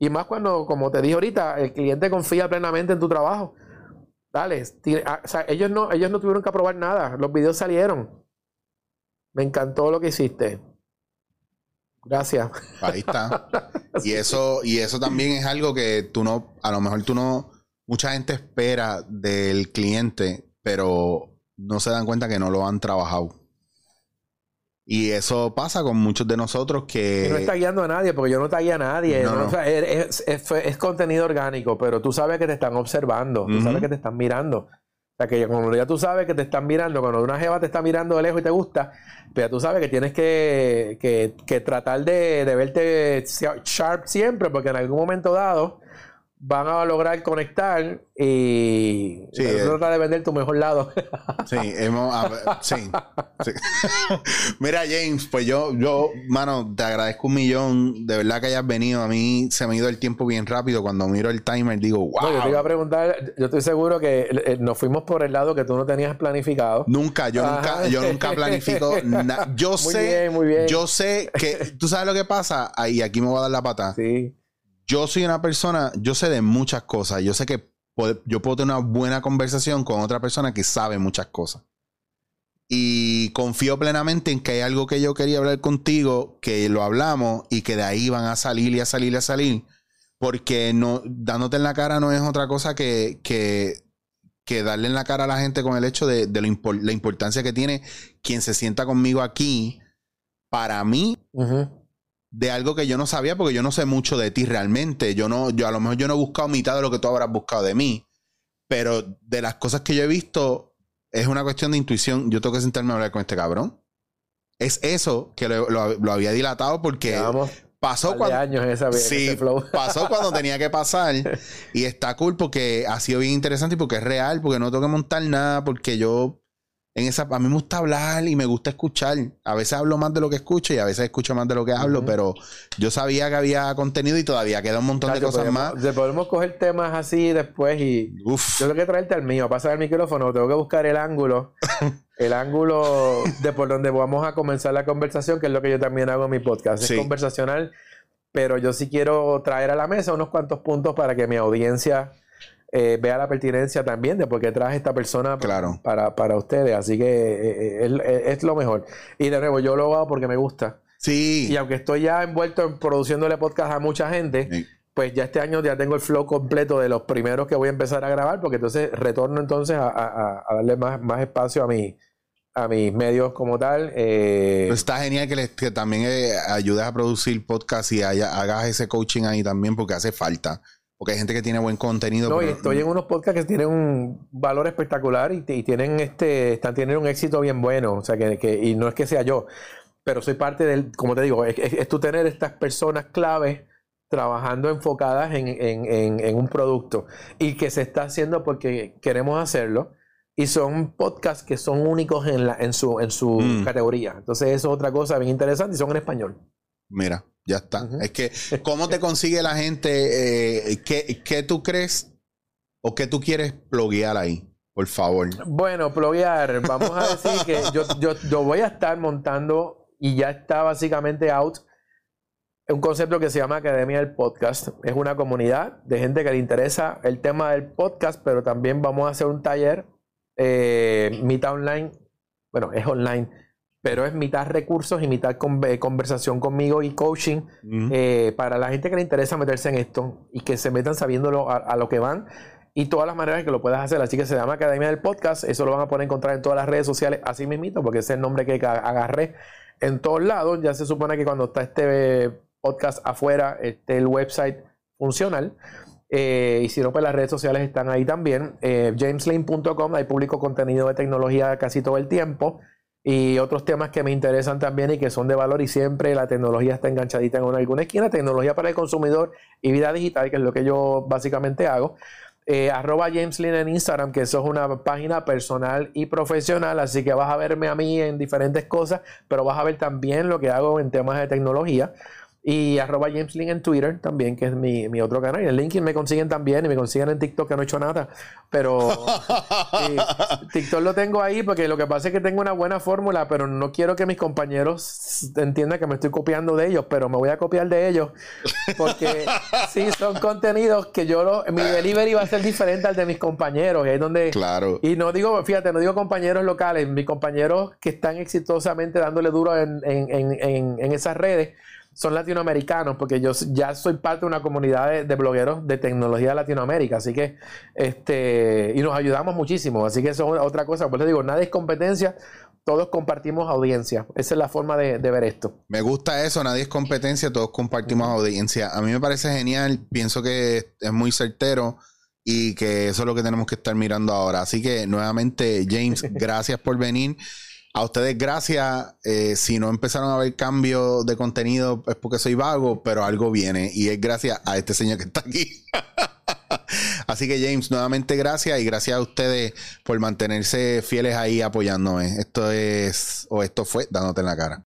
Y más cuando, como te dije ahorita, el cliente confía plenamente en tu trabajo. Ah, o sea, ellos no, ellos no tuvieron que aprobar nada. Los videos salieron. Me encantó lo que hiciste. Gracias. Ahí está. Y eso, y eso también es algo que tú no, a lo mejor tú no, mucha gente espera del cliente, pero no se dan cuenta que no lo han trabajado. Y eso pasa con muchos de nosotros que... Y no está guiando a nadie, porque yo no tagué a nadie. No, ¿no? no. O sea, es, es- es contenido orgánico, pero tú sabes que te están observando, tú sabes que te están mirando. O sea, que cuando ya tú sabes que te están mirando, cuando una jeva te está mirando de lejos y te gusta, pues ya tú sabes que tienes que, que- que tratar de, de verte sharp siempre, porque en algún momento dado van a lograr conectar y Sí, tú eh. trata de vender tu mejor lado. Sí, hemos, a sí, sí. Mira, James, pues yo, yo, mano, te agradezco un millón. De verdad que hayas venido. A mí se me ha ido el tiempo bien rápido. Cuando miro el timer, digo, wow. No, yo te iba a preguntar, yo estoy seguro que eh, nos fuimos por el lado que tú no tenías planificado. Nunca, yo Ajá. nunca, yo nunca planifico nada. Yo Muy sé, bien, muy bien. yo sé que, tú sabes lo que pasa, ahí aquí me voy a dar la pata. Sí. Yo soy una persona, yo sé de muchas cosas. Yo sé que yo puedo tener una buena conversación con otra persona que sabe muchas cosas. Y confío plenamente en que hay algo que yo quería hablar contigo, que lo hablamos y que de ahí van a salir y a salir y a salir. Porque no, dándote en la cara no es otra cosa que, que, darle en la cara a la gente con el hecho de, la importancia que tiene quien se sienta conmigo aquí. Para mí, de algo que yo no sabía, porque yo no sé mucho de ti realmente. Yo no, yo a lo mejor yo no he buscado mitad de lo que tú habrás buscado de mí. Pero de las cosas que yo he visto, es una cuestión de intuición. Yo tengo que sentarme a hablar con este cabrón. Es eso que lo, había dilatado porque pasó cuando años esa sí, pasó cuando tenía que pasar y está cool porque ha sido bien interesante y porque es real, porque no tengo que montar nada, porque yo en esa, a mí me gusta hablar y me gusta escuchar. A veces hablo más de lo que escucho y a veces escucho más de lo que hablo, pero yo sabía que había contenido y todavía queda un montón de cosas más. podemos coger temas así después y yo tengo que traerte al mío, pasar el micrófono, tengo que buscar el ángulo, el ángulo de por donde vamos a comenzar la conversación, que es lo que yo también hago en mi podcast. Es conversacional, pero yo sí quiero traer a la mesa unos cuantos puntos para que mi audiencia eh, vea la pertinencia también de por qué traje esta persona para, para, ustedes. Así que eh, eh, es, lo mejor. Y de nuevo, yo lo hago porque me gusta. Sí. Y aunque estoy ya envuelto en produciéndole podcast a mucha gente, pues ya este año ya tengo el flow completo de los primeros que voy a empezar a grabar, porque entonces retorno entonces a, darle más, más espacio a mi a mis medios como tal. Está genial que, que también ayudes a producir podcast y hagas ese coaching ahí también porque hace falta. Porque hay gente que tiene buen contenido. No, y estoy en unos podcasts que tienen un valor espectacular y, tienen este, están teniendo un éxito bien bueno. O sea, que, y no es que sea yo, pero soy parte del, como te digo, es, tú tener estas personas claves trabajando enfocadas en, un producto y que se está haciendo porque queremos hacerlo y son podcasts que son únicos en, la, en su, en su mm. categoría. Entonces eso es otra cosa bien interesante y son en español. Mira, ya está. Es que, ¿cómo te consigue la gente? Eh, ¿qué, tú crees o qué tú quieres bloguear ahí? Por favor. Bueno, bloguear, vamos a decir que yo, yo, voy a estar montando y ya está básicamente out un concepto que se llama Academia del Podcast. Es una comunidad de gente que le interesa el tema del podcast, pero también vamos a hacer un taller, eh, mitad online, bueno, es online pero es mitad recursos y mitad eh, conversación conmigo y coaching eh, para la gente que le interesa meterse en esto y que se metan sabiéndolo a, lo que van y todas las maneras que lo puedas hacer. Así que se llama Academia del Podcast. Eso lo van a poder encontrar en todas las redes sociales, así mismito, porque ese es el nombre que agarré en todos lados. Ya se supone que cuando está este podcast afuera, esté el website funcional. Eh, y si no, pues las redes sociales están ahí también. Eh, jameslane.com, hay publico contenido de tecnología casi todo el tiempo y otros temas que me interesan también y que son de valor y siempre la tecnología está enganchadita en alguna esquina, tecnología para el consumidor y vida digital, que es lo que yo básicamente hago. Eh, arroba en Instagram, que eso es una página personal y profesional, así que vas a verme a mí en diferentes cosas, pero vas a ver también lo que hago en temas de tecnología. Y arroba James en Twitter también, que es mi, mi, otro canal. Y en LinkedIn me consiguen también y me consiguen en TikTok, que no he hecho nada. Pero TikTok lo tengo ahí porque lo que pasa es que tengo una buena fórmula, pero no quiero que mis compañeros entiendan que me estoy copiando de ellos, pero me voy a copiar de ellos. Porque sí, son contenidos que yo, lo, mi delivery va a ser diferente al de mis compañeros. Y ahí donde... Claro. Y no digo, fíjate, no digo compañeros locales, mis compañeros que están exitosamente dándole duro en, en, en, en esas redes son latinoamericanos, porque yo ya soy parte de una comunidad de, blogueros de tecnología de Latinoamérica, así que, este, y nos ayudamos muchísimo, así que eso es otra cosa, pues les digo, nada es competencia, todos compartimos audiencia, esa es la forma de, ver esto. Me gusta eso, nadie es competencia, todos compartimos audiencia, a mí me parece genial, pienso que es muy certero y que eso es lo que tenemos que estar mirando ahora, así que nuevamente, James, gracias por venir. A ustedes gracias. Eh, si no empezaron a ver cambio de contenido es porque soy vago, pero algo viene y es gracias a este señor que está aquí. Así que James, nuevamente gracias y gracias a ustedes por mantenerse fieles ahí apoyándome. Esto es, o esto fue, dándote en la cara.